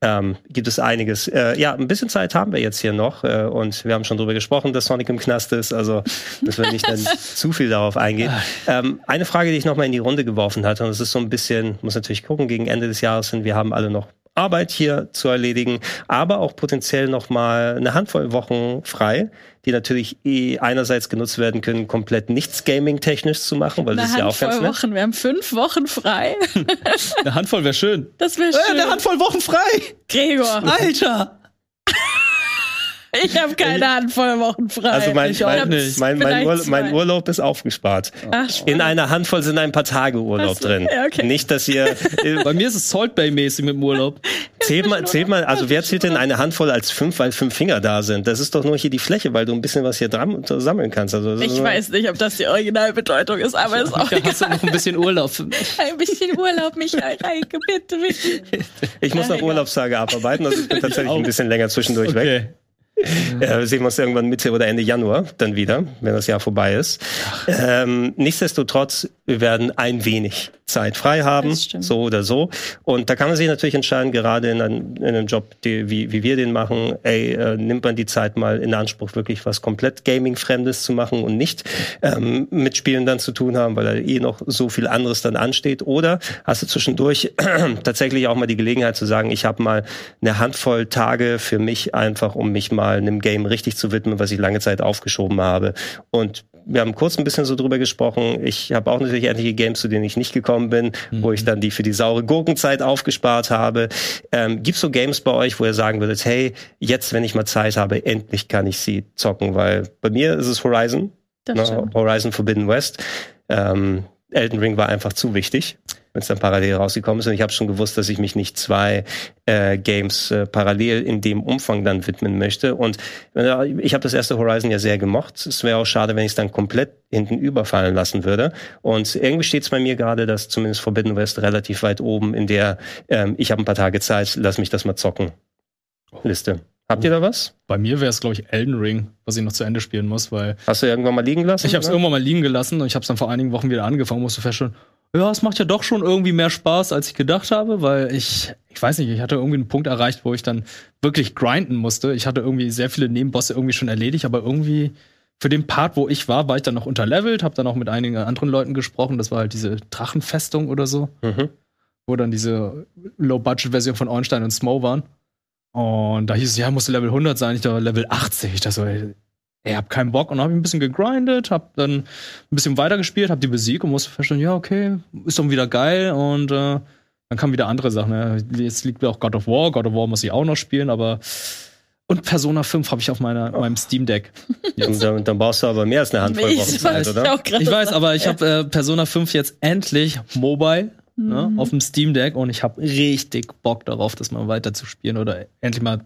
Ähm, gibt es einiges. Äh, ja, ein bisschen Zeit haben wir jetzt hier noch äh, und wir haben schon drüber gesprochen, dass Sonic im Knast ist, also müssen wir nicht dann [laughs] zu viel darauf eingehen. Ähm, eine Frage, die ich nochmal in die Runde geworfen hatte, und es ist so ein bisschen, muss natürlich gucken, gegen Ende des Jahres hin, wir haben alle noch Arbeit hier zu erledigen, aber auch potenziell nochmal eine Handvoll Wochen frei, die natürlich eh einerseits genutzt werden können, komplett nichts Gaming-technisch zu machen, weil das Eine ist ja auch ganz Handvoll nett. Wochen. Wir haben fünf Wochen frei. [laughs] Eine Handvoll wäre schön. Das wäre Äh, schön. eine Handvoll Wochen frei! Gregor, Alter! Ich habe keine Handvoll Wochen frei. Also mein, Ich auch mein, nicht. mein, mein, Urlaub, mein. Urlaub ist aufgespart. Ach, In einer Handvoll sind ein paar Tage Urlaub so, drin. ja, okay. Nicht, dass ihr äh, [laughs] Bei mir ist es Salt Bay-mäßig mit dem Urlaub. zählt mal, zählt mal, also wer zählt denn eine Handvoll als fünf, weil fünf Finger da sind? Das ist doch nur hier die Fläche, weil du ein bisschen was hier dran sammeln kannst. Also ich nur- weiß nicht, ob das die Originalbedeutung ist, aber ist auch Da hast du egal. noch ein bisschen Urlaub für mich. Ein bisschen Urlaub, Michael Reike, bitte, bitte. Ich muss noch egal. Urlaubstage abarbeiten, also ich bin tatsächlich ein bisschen länger zwischendurch weg. [laughs] Äh, sehen wir uns irgendwann Mitte oder Ende Januar dann wieder, wenn das Jahr vorbei ist. Ähm, nichtsdestotrotz, wir werden ein wenig Zeit frei haben, so oder so. Und da kann man sich natürlich entscheiden, gerade in einem, in einem Job, die, wie, wie wir den machen, ey, äh, nimmt man die Zeit mal in Anspruch, wirklich was komplett Gaming-Fremdes zu machen und nicht ähm, mit Spielen dann zu tun haben, weil da eh noch so viel anderes dann ansteht. Oder hast du zwischendurch [clears throat] tatsächlich auch mal die Gelegenheit zu sagen, ich habe mal eine Handvoll Tage für mich einfach, um mich mal einem Game richtig zu widmen, was ich lange Zeit aufgeschoben habe. Und wir haben kurz ein bisschen so drüber gesprochen. Ich habe auch natürlich etliche Games, zu denen ich nicht gekommen bin, wo ich dann die für die saure Gurkenzeit aufgespart habe. Ähm, Gibt so Games bei euch, wo ihr sagen würdet, hey, jetzt, wenn ich mal Zeit habe, endlich kann ich sie zocken? Weil bei mir ist es Horizon, Das ne. Horizon Forbidden West. Ähm, Elden Ring war einfach zu wichtig, wenn es dann parallel rausgekommen ist. Und ich habe schon gewusst, dass ich mich nicht zwei äh, Games äh, parallel in dem Umfang dann widmen möchte. Und äh, ich habe das erste Horizon ja sehr gemocht. Es wäre auch schade, wenn ich es dann komplett hinten überfallen lassen würde. Und irgendwie steht es bei mir gerade, dass zumindest Forbidden West relativ weit oben in der ähm, ich habe ein paar Tage Zeit, lass mich das mal zocken Liste. Habt ihr da was? Bei mir wäre es, glaube ich, Elden Ring, was ich noch zu Ende spielen muss, weil Hast du irgendwann mal liegen lassen? ich habe es irgendwann mal liegen gelassen und ich habe es dann vor einigen Wochen wieder angefangen, musste feststellen, ja, es macht ja doch schon irgendwie mehr Spaß, als ich gedacht habe, weil ich, ich weiß nicht, ich hatte irgendwie einen Punkt erreicht, wo ich dann wirklich grinden musste. Ich hatte irgendwie sehr viele Nebenbosse irgendwie schon erledigt, aber irgendwie für den Part, wo ich war, war ich dann noch unterlevelt, habe dann auch mit einigen anderen Leuten gesprochen. Das war halt diese Drachenfestung oder so. Mhm. wo dann diese Low-Budget-Version von Ornstein und Smo waren. Und da hieß es, ja, musste Level 100 sein, ich da Level 80. Ich dachte so, ey, ey hab keinen Bock. Und dann hab ich ein bisschen gegrindet, hab dann ein bisschen weitergespielt, hab die besiegt und musste feststellen, ja, okay, ist dann wieder geil. Und äh, dann kamen wieder andere Sachen. Ne? Jetzt liegt mir auch God of War. God of War muss ich auch noch spielen, aber und Persona 5 habe ich auf meiner, meinem Steam Deck. Und dann, dann brauchst du aber mehr als eine Handvoll Ich Wochen Zeit, weiß oder? Ich weiß, aber ich habe äh, Persona 5 jetzt endlich mobile ne, auf dem Steam Deck und ich habe richtig Bock darauf, das mal weiter zu spielen oder endlich mal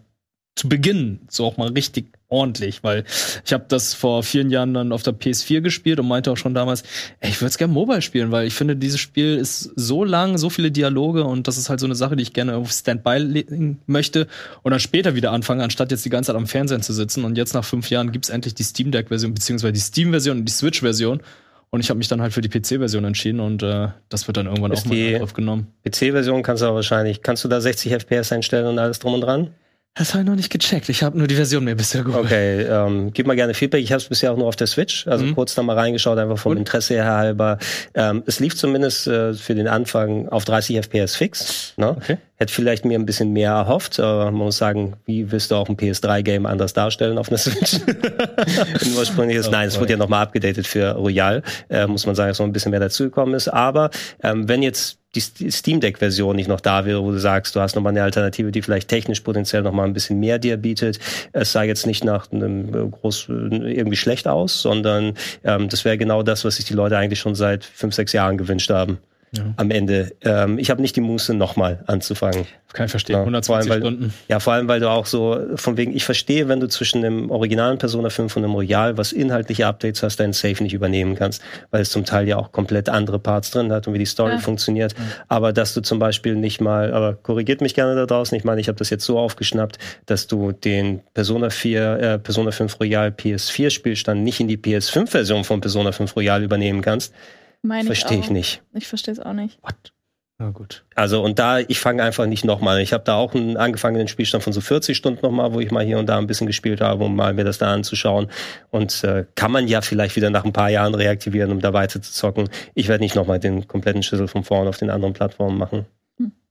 zu beginnen, so auch mal richtig ordentlich, weil ich habe das vor vielen Jahren dann auf der PS4 gespielt und meinte auch schon damals, ey, ich würde es gerne mobile spielen, weil ich finde, dieses Spiel ist so lang, so viele Dialoge und das ist halt so eine Sache, die ich gerne auf Standby legen möchte und dann später wieder anfangen, anstatt jetzt die ganze Zeit am Fernsehen zu sitzen. Und jetzt nach fünf Jahren gibt's endlich die Steam Deck-Version, beziehungsweise die Steam-Version und die Switch-Version und ich habe mich dann halt für die PC-Version entschieden und äh, das wird dann irgendwann Ist auch mal aufgenommen. PC-Version kannst du aber wahrscheinlich, kannst du da 60 FPS einstellen und alles drum und dran? Das habe ich noch nicht gecheckt. Ich habe nur die Version mir bisher geholt. Okay, ähm, gib mal gerne Feedback. Ich habe es bisher auch nur auf der Switch, also Mhm. kurz da mal reingeschaut, einfach vom Gut. Interesse her halber. Ähm, es lief zumindest äh, für den Anfang auf 30 FPS fix. Ne? Okay. Hätte vielleicht mir ein bisschen mehr erhofft, aber man muss sagen, wie willst du auch ein PS3-Game anders darstellen auf einer [laughs] Switch? ein ursprüngliches, [laughs] nein, es wurde ja nochmal abgedatet für Royal, äh, muss man sagen, dass noch ein bisschen mehr dazugekommen ist. Aber ähm, wenn jetzt die St- Steam Deck-Version nicht noch da wäre, wo du sagst, du hast nochmal eine Alternative, die vielleicht technisch potenziell nochmal ein bisschen mehr dir bietet, es sah jetzt nicht nach einem äh, groß äh, irgendwie schlecht aus, sondern ähm, das wäre genau das, was sich die Leute eigentlich schon seit fünf, sechs Jahren gewünscht haben. Ja. am Ende. Ähm, ich habe nicht die Muße, nochmal anzufangen. Kann ich verstehen. Ja, 120 vor allem, weil- Stunden. Ja, vor allem, weil du auch so, von wegen, ich verstehe, wenn du zwischen dem originalen Persona 5 und dem Royal, was inhaltliche Updates hast, deinen Save nicht übernehmen kannst, weil es zum Teil ja auch komplett andere Parts drin hat und wie die Story Ja. funktioniert. Aber dass du zum Beispiel nicht mal, aber korrigiert mich gerne da draußen, ich meine, ich habe das jetzt so aufgeschnappt, dass du den Persona 4, äh, Persona 5 Royal PS4 Spielstand nicht in die PS5 Version von Persona 5 Royal übernehmen kannst, Meine verstehe auch. ich nicht. Ich verstehe es auch nicht. What? Na gut. Also und da, ich fange einfach nicht nochmal. Ich habe da auch einen angefangenen Spielstand von so 40 Stunden nochmal, wo ich mal hier und da ein bisschen gespielt habe, um mal mir das da anzuschauen. Und äh, kann man ja vielleicht wieder nach ein paar Jahren reaktivieren, um da weiter zu zocken. Ich werde nicht nochmal den kompletten Schlüssel von vorn auf den anderen Plattformen machen.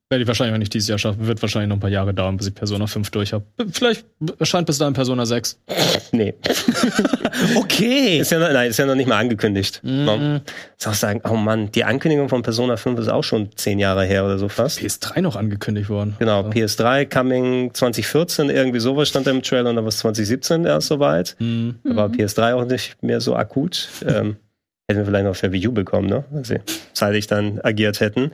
Werde ich wahrscheinlich auch nicht dieses Jahr schaffen. Wird wahrscheinlich noch ein paar Jahre dauern, bis ich Persona 5 durch habe. Vielleicht erscheint bis dahin Persona 6. Nee. [laughs] Okay. Ist ja noch, nein, ist ja noch nicht mal angekündigt. Mhm. Muss auch sagen, oh Mann, die Ankündigung von Persona 5 ist auch schon zehn Jahre her oder so fast. PS3 noch angekündigt worden. Genau, Also, PS3 coming 2014, irgendwie sowas stand da im Trailer und dann war es 2017 erst soweit. mhm. Da war PS3 auch nicht mehr so akut. Ähm, hätten wir vielleicht noch für Wii U bekommen, ne? Weil sie zeitig dann agiert hätten.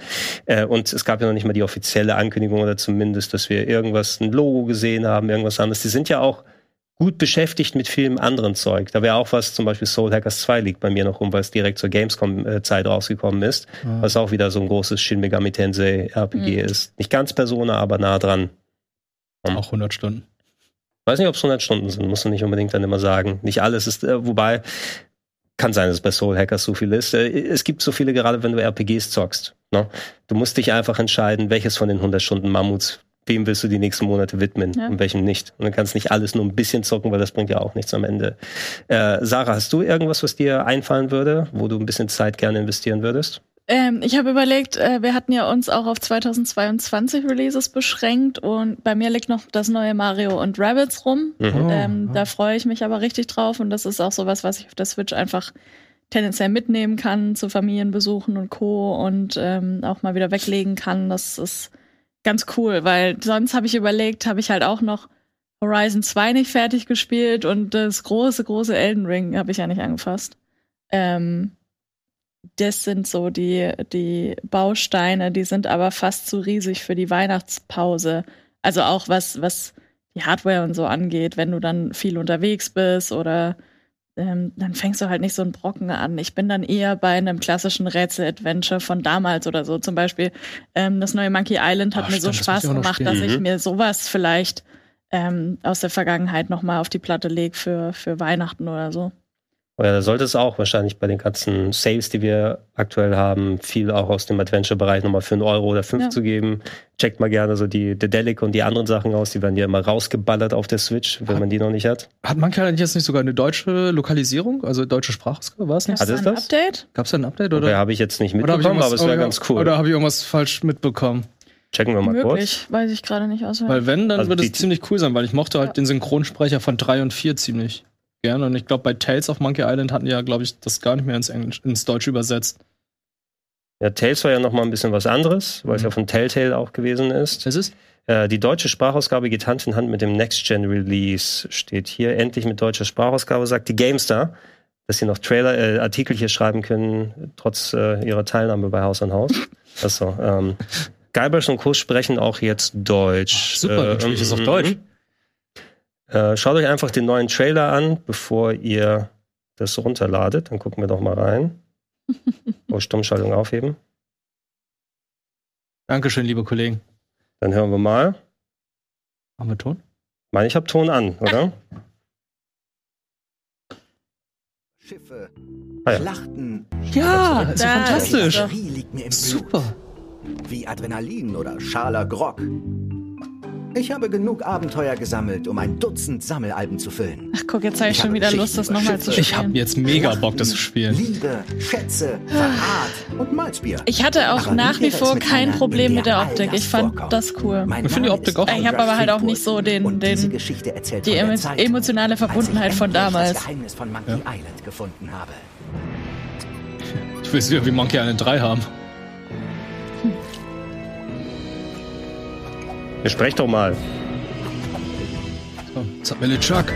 Äh, und es gab ja noch nicht mal die offizielle Ankündigung oder zumindest, dass wir irgendwas, ein Logo gesehen haben, irgendwas anderes. Die sind ja auch gut beschäftigt mit vielem anderen Zeug. Da wäre auch was, zum Beispiel Soul Hackers 2 liegt bei mir noch rum, weil es direkt zur Gamescom-Zeit rausgekommen ist. Ah. Was auch wieder so ein großes Shin Megami Tensei RPG Mhm. ist. Nicht ganz Persona, aber nah dran. Auch 100 Stunden. Weiß nicht, ob es 100 Stunden sind, musst du nicht unbedingt dann immer sagen. Nicht alles ist, äh, wobei, kann sein, dass es bei Soul Hackers so viel ist. Äh, es gibt so viele, gerade wenn du RPGs zockst. Ne? Du musst dich einfach entscheiden, welches von den 100 Stunden Mammuts, wem willst du die nächsten Monate widmen Ja. und welchem nicht. Und du kannst nicht alles nur ein bisschen zocken, weil das bringt ja auch nichts am Ende. Äh, Sarah, hast du irgendwas, was dir einfallen würde, wo du ein bisschen Zeit gerne investieren würdest? Ähm, ich habe überlegt, äh, wir hatten ja uns auch auf 2022 Releases beschränkt und bei mir liegt noch das neue Mario und Rabbids rum. Mhm. Oh, ähm, ja. Da freue ich mich aber richtig drauf und das ist auch sowas, was ich auf der Switch einfach tendenziell mitnehmen kann zu Familienbesuchen und Co. und ähm, auch mal wieder weglegen kann. Das ist ganz cool, weil sonst habe ich überlegt, habe ich halt auch noch Horizon 2 nicht fertig gespielt und das große, große Elden Ring habe ich ja nicht angefasst. Ähm, das sind so die, die Bausteine, die sind aber fast zu riesig für die Weihnachtspause. Also auch was, was die Hardware und so angeht, wenn du dann viel unterwegs bist oder ähm, dann fängst du halt nicht so einen Brocken an. Ich bin dann eher bei einem klassischen Rätsel-Adventure von damals oder so. Zum Beispiel ähm, das neue Monkey Island hat Ah, mir so stimmt, das Spaß ich gemacht, dass ich Mhm. mir sowas vielleicht ähm, aus der Vergangenheit noch mal auf die Platte lege für, für Weihnachten oder so. Oder da sollte es auch wahrscheinlich bei den ganzen Sales, die wir aktuell haben, viel auch aus dem Adventure-Bereich nochmal für einen Euro oder fünf Ja. zu geben. Checkt mal gerne so die Dedelic und die anderen Sachen aus. Die werden ja immer rausgeballert auf der Switch, wenn man die noch nicht hat. Hat Monkey Island jetzt nicht sogar eine deutsche Lokalisierung? Also deutsche Sprachausgabe? War es nicht? Hat es das? Update? Gab es da ein Update? Oder Oder, habe ich jetzt nicht mitbekommen, aber es wäre ganz cool. Oder habe ich irgendwas falsch mitbekommen? Checken wir mal kurz. Möglich, weiß ich gerade nicht auswendig. Weil wenn, dann Also würde es ziemlich cool sein, weil ich mochte halt Ja. den Synchronsprecher von 3 und 4 ziemlich gerne. Und ich glaube, bei Tales of Monkey Island hatten die ja, glaube ich, das gar nicht mehr ins Englisch, ins Deutsche übersetzt. Ja, Tales war ja nochmal ein bisschen was anderes, weil es Mhm. ja von Telltale auch gewesen ist. Ist es? Äh, die deutsche Sprachausgabe geht Hand in Hand mit dem Next-Gen-Release. Steht hier endlich mit deutscher Sprachausgabe, sagt die GameStar, dass sie noch Trailer, äh, Artikel hier schreiben können, trotz äh, ihrer Teilnahme bei Haus an Haus. Achso, ähm, Guybrush und Co. sprechen auch jetzt Deutsch. Ach, super, spiele ich das auf mhm, Deutsch. Äh, schaut euch einfach den neuen Trailer an, bevor ihr das runterladet. Dann gucken wir doch mal rein. [laughs] Oh, Stummschaltung aufheben. Dankeschön, liebe Kollegen. Dann hören wir mal. Haben wir Ton? Ich meine, ich habe Ton an, oder? Schiffe, Ah ja. Schlachten. Ja, ist ja fantastisch. ist er. Magie liegt mir im Blut. Super. Wie Adrenalin oder schaler Grog. Ich habe genug Abenteuer gesammelt, um ein Dutzend Sammelalben zu füllen. Ach guck, jetzt habe ich Ich schon habe wieder Lust, das nochmal zu Schiffe. Ich habe spielen. jetzt mega Bock, das zu spielen. Liebe, Schätze, Verrat und Malzbier. Ich hatte auch Aber nach wie vor kein Problem mit der Optik. Ich fand das cool. Mein Ich finde die Optik auch Ich habe aber halt auch nicht so den, den Geschichte erzählt die emo Zeit, emotionale Verbundenheit von damals. Das Geheimnis von Monkey Island gefunden habe. Ich will es wieder wie Monkey Island 3 haben. Ihr sprecht doch mal. So, jetzt hat mir Chuck.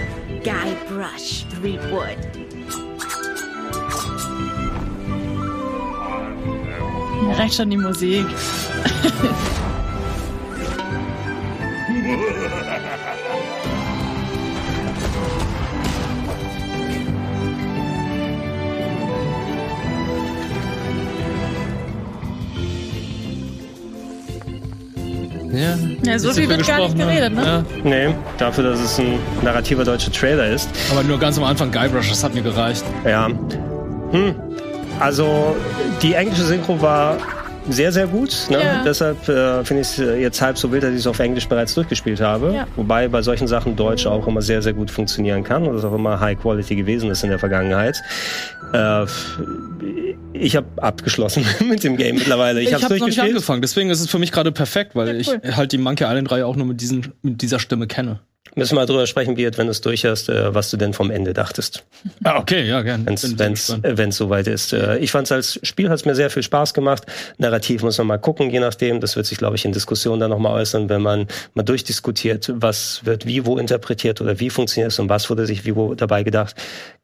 Guybrush Threepwood. Mir reicht schon die Musik. [laughs] Ja, Ja, so viel wird gar nicht gesprochen, geredet, ne? Ja. Nee, dafür, dass es ein narrativer deutscher Trailer ist. Aber nur ganz am Anfang Guybrush, das hat mir gereicht. Ja. Hm. Also, die englische Synchro war sehr, sehr gut. Ne? Ja. Deshalb äh, finde ich es äh, jetzt halb so wild, dass ich es auf Englisch bereits durchgespielt habe. Ja. Wobei bei solchen Sachen Deutsch auch immer sehr, sehr gut funktionieren kann und das auch immer High Quality gewesen ist in der Vergangenheit. Äh, ich habe abgeschlossen [laughs] mit dem Game mittlerweile. Ich, Ich, habe habe noch nicht durchgespielt. angefangen, deswegen ist es für mich gerade perfekt, weil Ja, cool. ich halt die Monkey Island Reihe auch nur mit, diesen, mit dieser Stimme kenne. Müssen wir mal drüber sprechen, Beat, wenn du es durch hast, äh, was du denn vom Ende dachtest. Ah, okay, ja, gern. wenn es soweit ist. Äh, Ich fand es als Spiel hat es mir sehr viel Spaß gemacht. Narrativ muss man mal gucken, je nachdem. Das wird sich, glaube ich, in Diskussionen dann nochmal äußern, wenn man mal durchdiskutiert, was wird wie wo interpretiert oder wie funktioniert es und was wurde sich wie wo dabei gedacht.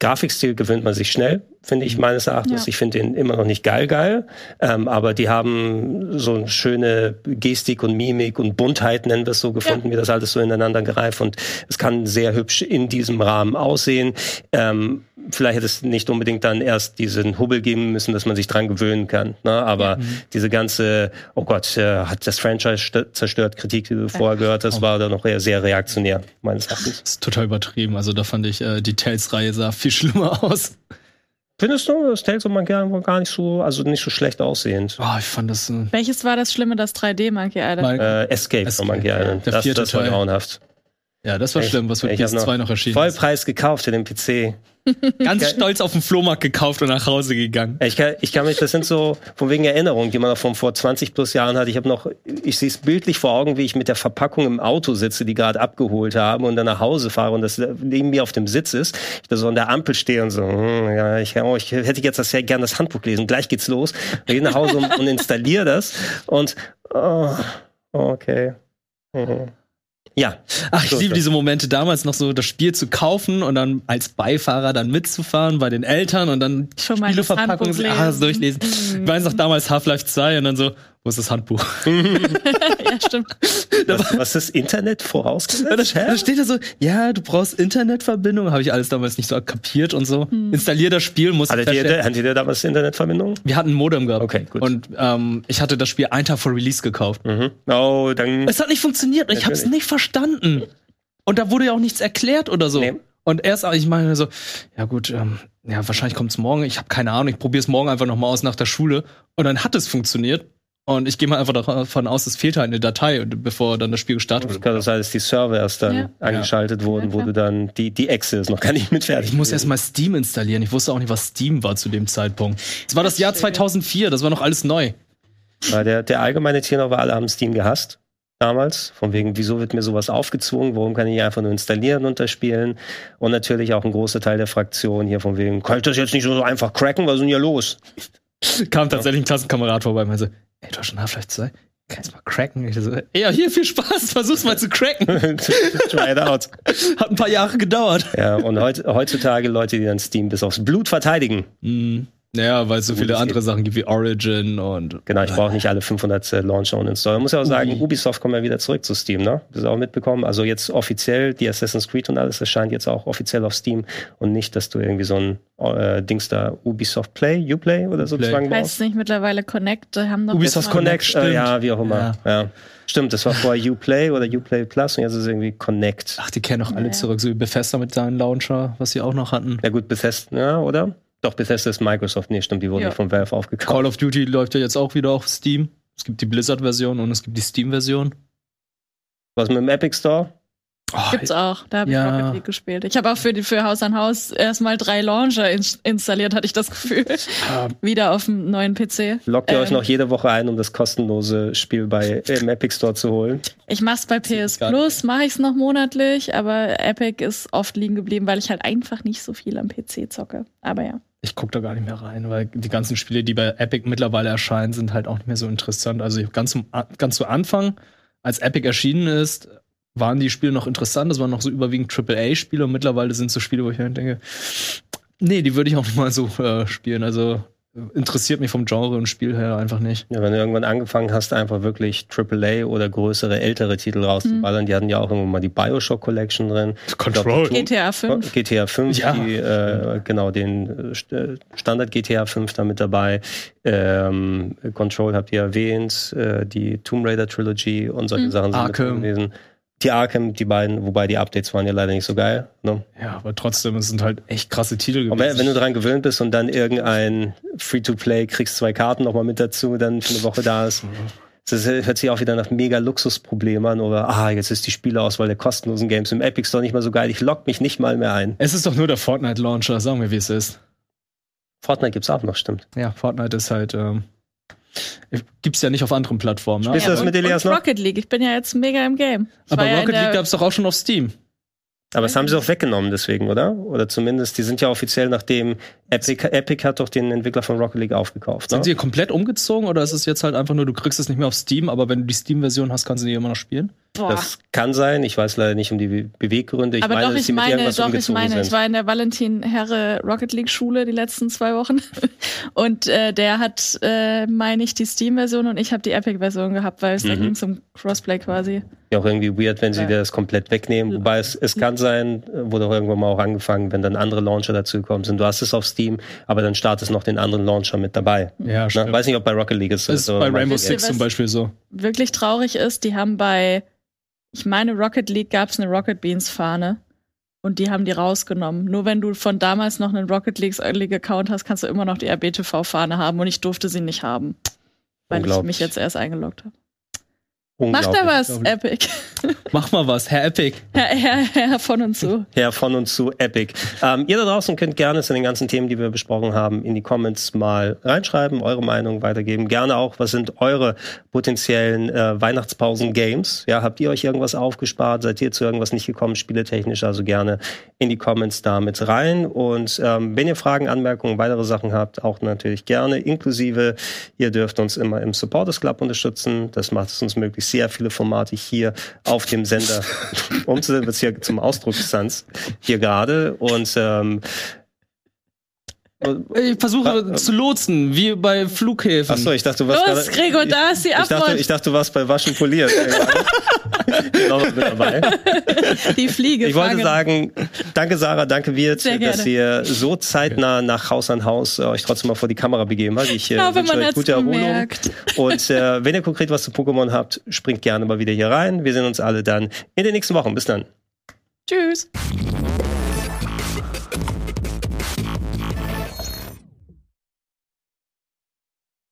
Grafikstil gewöhnt man sich schnell, finde ich meines Erachtens. Ja. Ich finde den immer noch nicht geil geil, ähm, aber die haben so eine schöne Gestik und Mimik und Buntheit, nennen wir es so, gefunden, wie das alles so ineinander gereift und es kann sehr hübsch in diesem Rahmen aussehen. Ähm, vielleicht hätte es nicht unbedingt dann erst diesen Hubbel geben müssen, dass man sich dran gewöhnen kann. Ne? Aber diese ganze, oh Gott, äh, hat das Franchise st- zerstört, Kritik, die du vorher gehört hast, war da noch eher sehr reaktionär, meines Erachtens. Das ist total übertrieben. Also da fand ich, äh, die Tales-Reihe sah viel schlimmer [laughs] aus. Findest du, das Tales of Monkey Island war gar nicht so, also nicht so schlecht aussehend? Oh, ich fand das. Äh, Welches war das Schlimme, das 3D Monkey Island? Äh, Escape, Escape, von Monkey ja. Island. Der Das, vierte das war Teil. grauenhaft. Ja, das war Ich- schlimm, was hab PS2 noch erschienen ist. Vollpreis gekauft für den PC. Ganz stolz auf den Flohmarkt gekauft und nach Hause gegangen. Ich kann, ich kann mich, das sind so von wegen Erinnerungen, die man noch von vor 20 plus Jahren hat. Ich habe noch, ich sehe es bildlich vor Augen, wie ich mit der Verpackung im Auto sitze, die gerade abgeholt haben und dann nach Hause fahre und das neben mir auf dem Sitz ist. Ich da so an der Ampel stehe und so, hm, ja, ich, oh, ich hätte jetzt das sehr gerne das Handbuch lesen. Gleich geht's los. Ich gehe nach Hause und, und installiere das und oh, okay. Mhm. Ja, Ach, ich liebe diese Momente damals noch so, das Spiel zu kaufen und dann als Beifahrer dann mitzufahren bei den Eltern und dann Schon mal das Spieleverpackung Handbuch ah, durchlesen. Ich weiß noch damals Half-Life 2 und dann so, wo ist das Handbuch? [laughs] [laughs] ja, stimmt. was, was ist Internet Ja, vorausgesetzt? da, da steht da so, ja, du brauchst Internetverbindung, habe ich alles damals nicht so kapiert und so. Installier das Spiel, muss Hattet ihr, hattet ihr damals Internetverbindung? Wir hatten ein Modem gehabt. Okay, gut. Und ähm, ich hatte das Spiel einen Tag vor Release gekauft. Mhm. Oh, dann. Es hat nicht funktioniert. Ich habe es nicht verstanden. Und da wurde ja auch nichts erklärt oder so. Nee. Und erst, ich meine so, ja gut, ähm, ja wahrscheinlich kommt's morgen. Ich habe keine Ahnung. Ich probiere es morgen einfach noch mal aus nach der Schule. Und dann hat es funktioniert. Und ich gehe mal einfach davon aus, es fehlt halt eine Datei, und bevor dann das Spiel gestartet Das wird. kann sein, dass die Server erst dann Ja. angeschaltet wurden, Ja, wo du dann die, die Exe ist noch gar nicht mit fertig. Ich muss gewesen. erst mal Steam installieren. Ich wusste auch nicht, was Steam war zu dem Zeitpunkt. Es war das Jahr 2004. Das war noch alles neu. Weil der, der allgemeine Tenor war, alle haben Steam gehasst. Damals. Von wegen, wieso wird mir sowas aufgezwungen? Warum kann ich einfach nur installieren und das spielen? Und natürlich auch ein großer Teil der Fraktion hier von wegen, kann ich das jetzt nicht so einfach cracken? Was ist denn hier los? Kam tatsächlich ein Klassenkamerad vorbei und meinte ey, du hast schon Half-Life 2? Kannst du mal cracken? Ich so, ja, hier, viel Spaß, versuch's mal zu cracken. [laughs] Try it out. Hat ein paar Jahre gedauert. Ja, und heut, heutzutage Leute, die dann Steam bis aufs Blut verteidigen. Mhm. Ja, weil es so viele andere geht. Sachen gibt wie Origin und. Genau, ich brauche nicht alle 500 äh, Launcher und Installer. Ich muss ja auch sagen, Ui. Ubisoft kommt ja wieder zurück zu Steam, ne? Das ist auch mitbekommen. Also jetzt offiziell, die Assassin's Creed und alles, das scheint jetzt auch offiziell auf Steam und nicht, dass du irgendwie so ein äh, Dings da Ubisoft Play, Uplay oder sozusagen Heißt brauchst. es nicht mittlerweile Connect? Da Haben doch Ubisoft Connect. Connect, äh, ja, wie auch immer. Ja. Stimmt, das war vorher Uplay oder Uplay Plus und jetzt ist es irgendwie Connect. Ach, die kennen doch alle Ja. zurück, so wie Bethesda mit seinem Launcher, was sie auch noch hatten. Ja gut, Bethesda, ja, oder? Doch, Bethesda ist Microsoft. Nee, stimmt, die wurden Ja. nicht von Valve aufgekauft. Call of Duty läuft ja jetzt auch wieder auf Steam. Es gibt die Blizzard-Version und es gibt die Steam-Version. Was mit dem Epic Store? Oh, Gibt's auch. Da habe ich Ja. Rocket League gespielt. Ich habe auch für, die, für Haus an Haus erstmal drei Launcher ins installiert, hatte ich das Gefühl. Ah, Wieder auf dem neuen PC. Lockt ihr euch Ähm. noch jede Woche ein, um das kostenlose Spiel bei im Epic Store zu holen? Ich mach's bei PS Plus, mache ich's noch monatlich, aber Epic ist oft liegen geblieben, weil ich halt einfach nicht so viel am PC zocke. Aber ja. ich gucke da gar nicht mehr rein, weil die ganzen Spiele, die bei Epic mittlerweile erscheinen, sind halt auch nicht mehr so interessant. Also ganz, zum, ganz zu Anfang, als Epic erschienen ist, waren die Spiele noch interessant. Das waren noch so überwiegend AAA-Spiele und mittlerweile sind so Spiele, wo ich mir denke, nee, die würde ich auch nicht [laughs] mal so äh, spielen. Also interessiert mich vom Genre und Spiel her einfach nicht. Ja, wenn du irgendwann angefangen hast, einfach wirklich AAA oder größere, ältere Titel rauszuballern, die hatten ja auch irgendwann mal die Bioshock Collection drin. Control. GTA 5. GTA 5, Ja. die, äh, genau, den äh, St- Standard GTA 5 da mit dabei. Ähm, Control habt ihr erwähnt, äh, die Tomb Raider Trilogy und solche Sachen sind Arkham. gewesen. Die Arkham, die beiden, wobei die Updates waren ja leider nicht so geil. Ne? Ja, aber trotzdem, es sind halt echt krasse Titel Aber gewesen. wenn du dran gewöhnt bist und dann irgendein Free-to-Play, kriegst zwei Karten nochmal mit dazu, dann für eine Woche da ist. Das hört sich auch wieder nach mega Luxusproblem an oder ah, jetzt ist die Spieleauswahl der kostenlosen Games im Epic Store nicht mal so geil, ich lock mich nicht mal mehr ein. es ist doch nur der Fortnite-Launcher, sagen wir, wie es ist. Fortnite gibt's auch noch, stimmt. Ja, Fortnite ist halt, ähm, gibt's ja nicht auf anderen Plattformen. Ne? Spielst du das und, mit Elias und noch? Rocket League. Ich bin ja jetzt mega im Game. Ich Aber ja Rocket League gab's doch auch schon auf Steam. Aber das haben sie auch weggenommen deswegen, oder? Oder zumindest, die sind ja offiziell nachdem Epic, Epic hat doch den Entwickler von Rocket League aufgekauft. Ne? Sind sie komplett umgezogen oder ist es jetzt halt einfach nur, du kriegst es nicht mehr auf Steam, aber wenn du die Steam-Version hast, kannst du die immer noch spielen? Boah. Das kann sein, ich weiß leider nicht um die Be- Beweggründe. Ich aber meine, doch, dass ich sie mit meine, doch, ich meine, sind. ich war in der Valentin Herre Rocket League Schule die letzten zwei Wochen [laughs] und äh, der hat, äh, meine ich, die Steam-Version und ich habe die Epic-Version gehabt, weil es da Mhm. ging zum Crossplay quasi. ja auch irgendwie weird, wenn sie Ja. das komplett wegnehmen. Wobei es, es kann sein, wurde auch irgendwann mal auch angefangen, wenn dann andere Launcher dazu gekommen sind. Du hast es auf Steam, aber dann startest noch den anderen Launcher mit dabei. Ja, Na, weiß nicht, ob bei Rocket League ist. Das ist so bei Rainbow Six zum? Beispiel so. Wirklich traurig ist, die haben bei, ich meine, Rocket League gab es eine Rocket Beans Fahne. Und die haben die rausgenommen. Nur wenn du von damals noch einen Rocket League Account hast, kannst du immer noch die RBTV-Fahne haben. Und ich durfte sie nicht haben. Weil ich mich jetzt erst eingeloggt habe. Macht Unglaublich. er was. Epic. [laughs] Mach mal was, Herr Epic. Herr, Herr, Herr von und zu. Herr von und zu Epic. Ähm, ihr da draußen könnt gerne zu den ganzen Themen, die wir besprochen haben, in die Comments mal reinschreiben, eure Meinung weitergeben. Gerne auch, was sind eure potenziellen äh, Weihnachtspausen-Games? Ja, habt ihr euch irgendwas aufgespart? Seid ihr zu irgendwas nicht gekommen, spieletechnisch? Also gerne in die Comments da mit rein. Und ähm, wenn ihr Fragen, Anmerkungen, weitere Sachen habt, auch natürlich gerne, inklusive, ihr dürft uns immer im Supporters Club unterstützen. Das macht es uns möglich, sehr viele Formate hier auf dem Sender [laughs] umzusetzen, wird hier zum Ausdruck Sans hier gerade. Und ähm, Ich versuche zu lotsen, wie bei Flughäfen. achso, ich dachte, du warst Los, gerade- Gregor, da ist die ich dachte, ich dachte, du warst bei Waschen. Genau, [laughs] mit dabei. Die Fliege. Ich wollte sagen, danke Sarah, danke Wirt, dass ihr so zeitnah nach Haus an Haus äh, euch trotzdem mal vor die Kamera begeben habt. Ich äh, glaube, wünsche man euch gute Erholung. bemerkt. Und äh, wenn ihr konkret was zu Pokémon habt, springt gerne mal wieder hier rein. Wir sehen uns alle dann in den nächsten Wochen. Bis dann. Tschüss.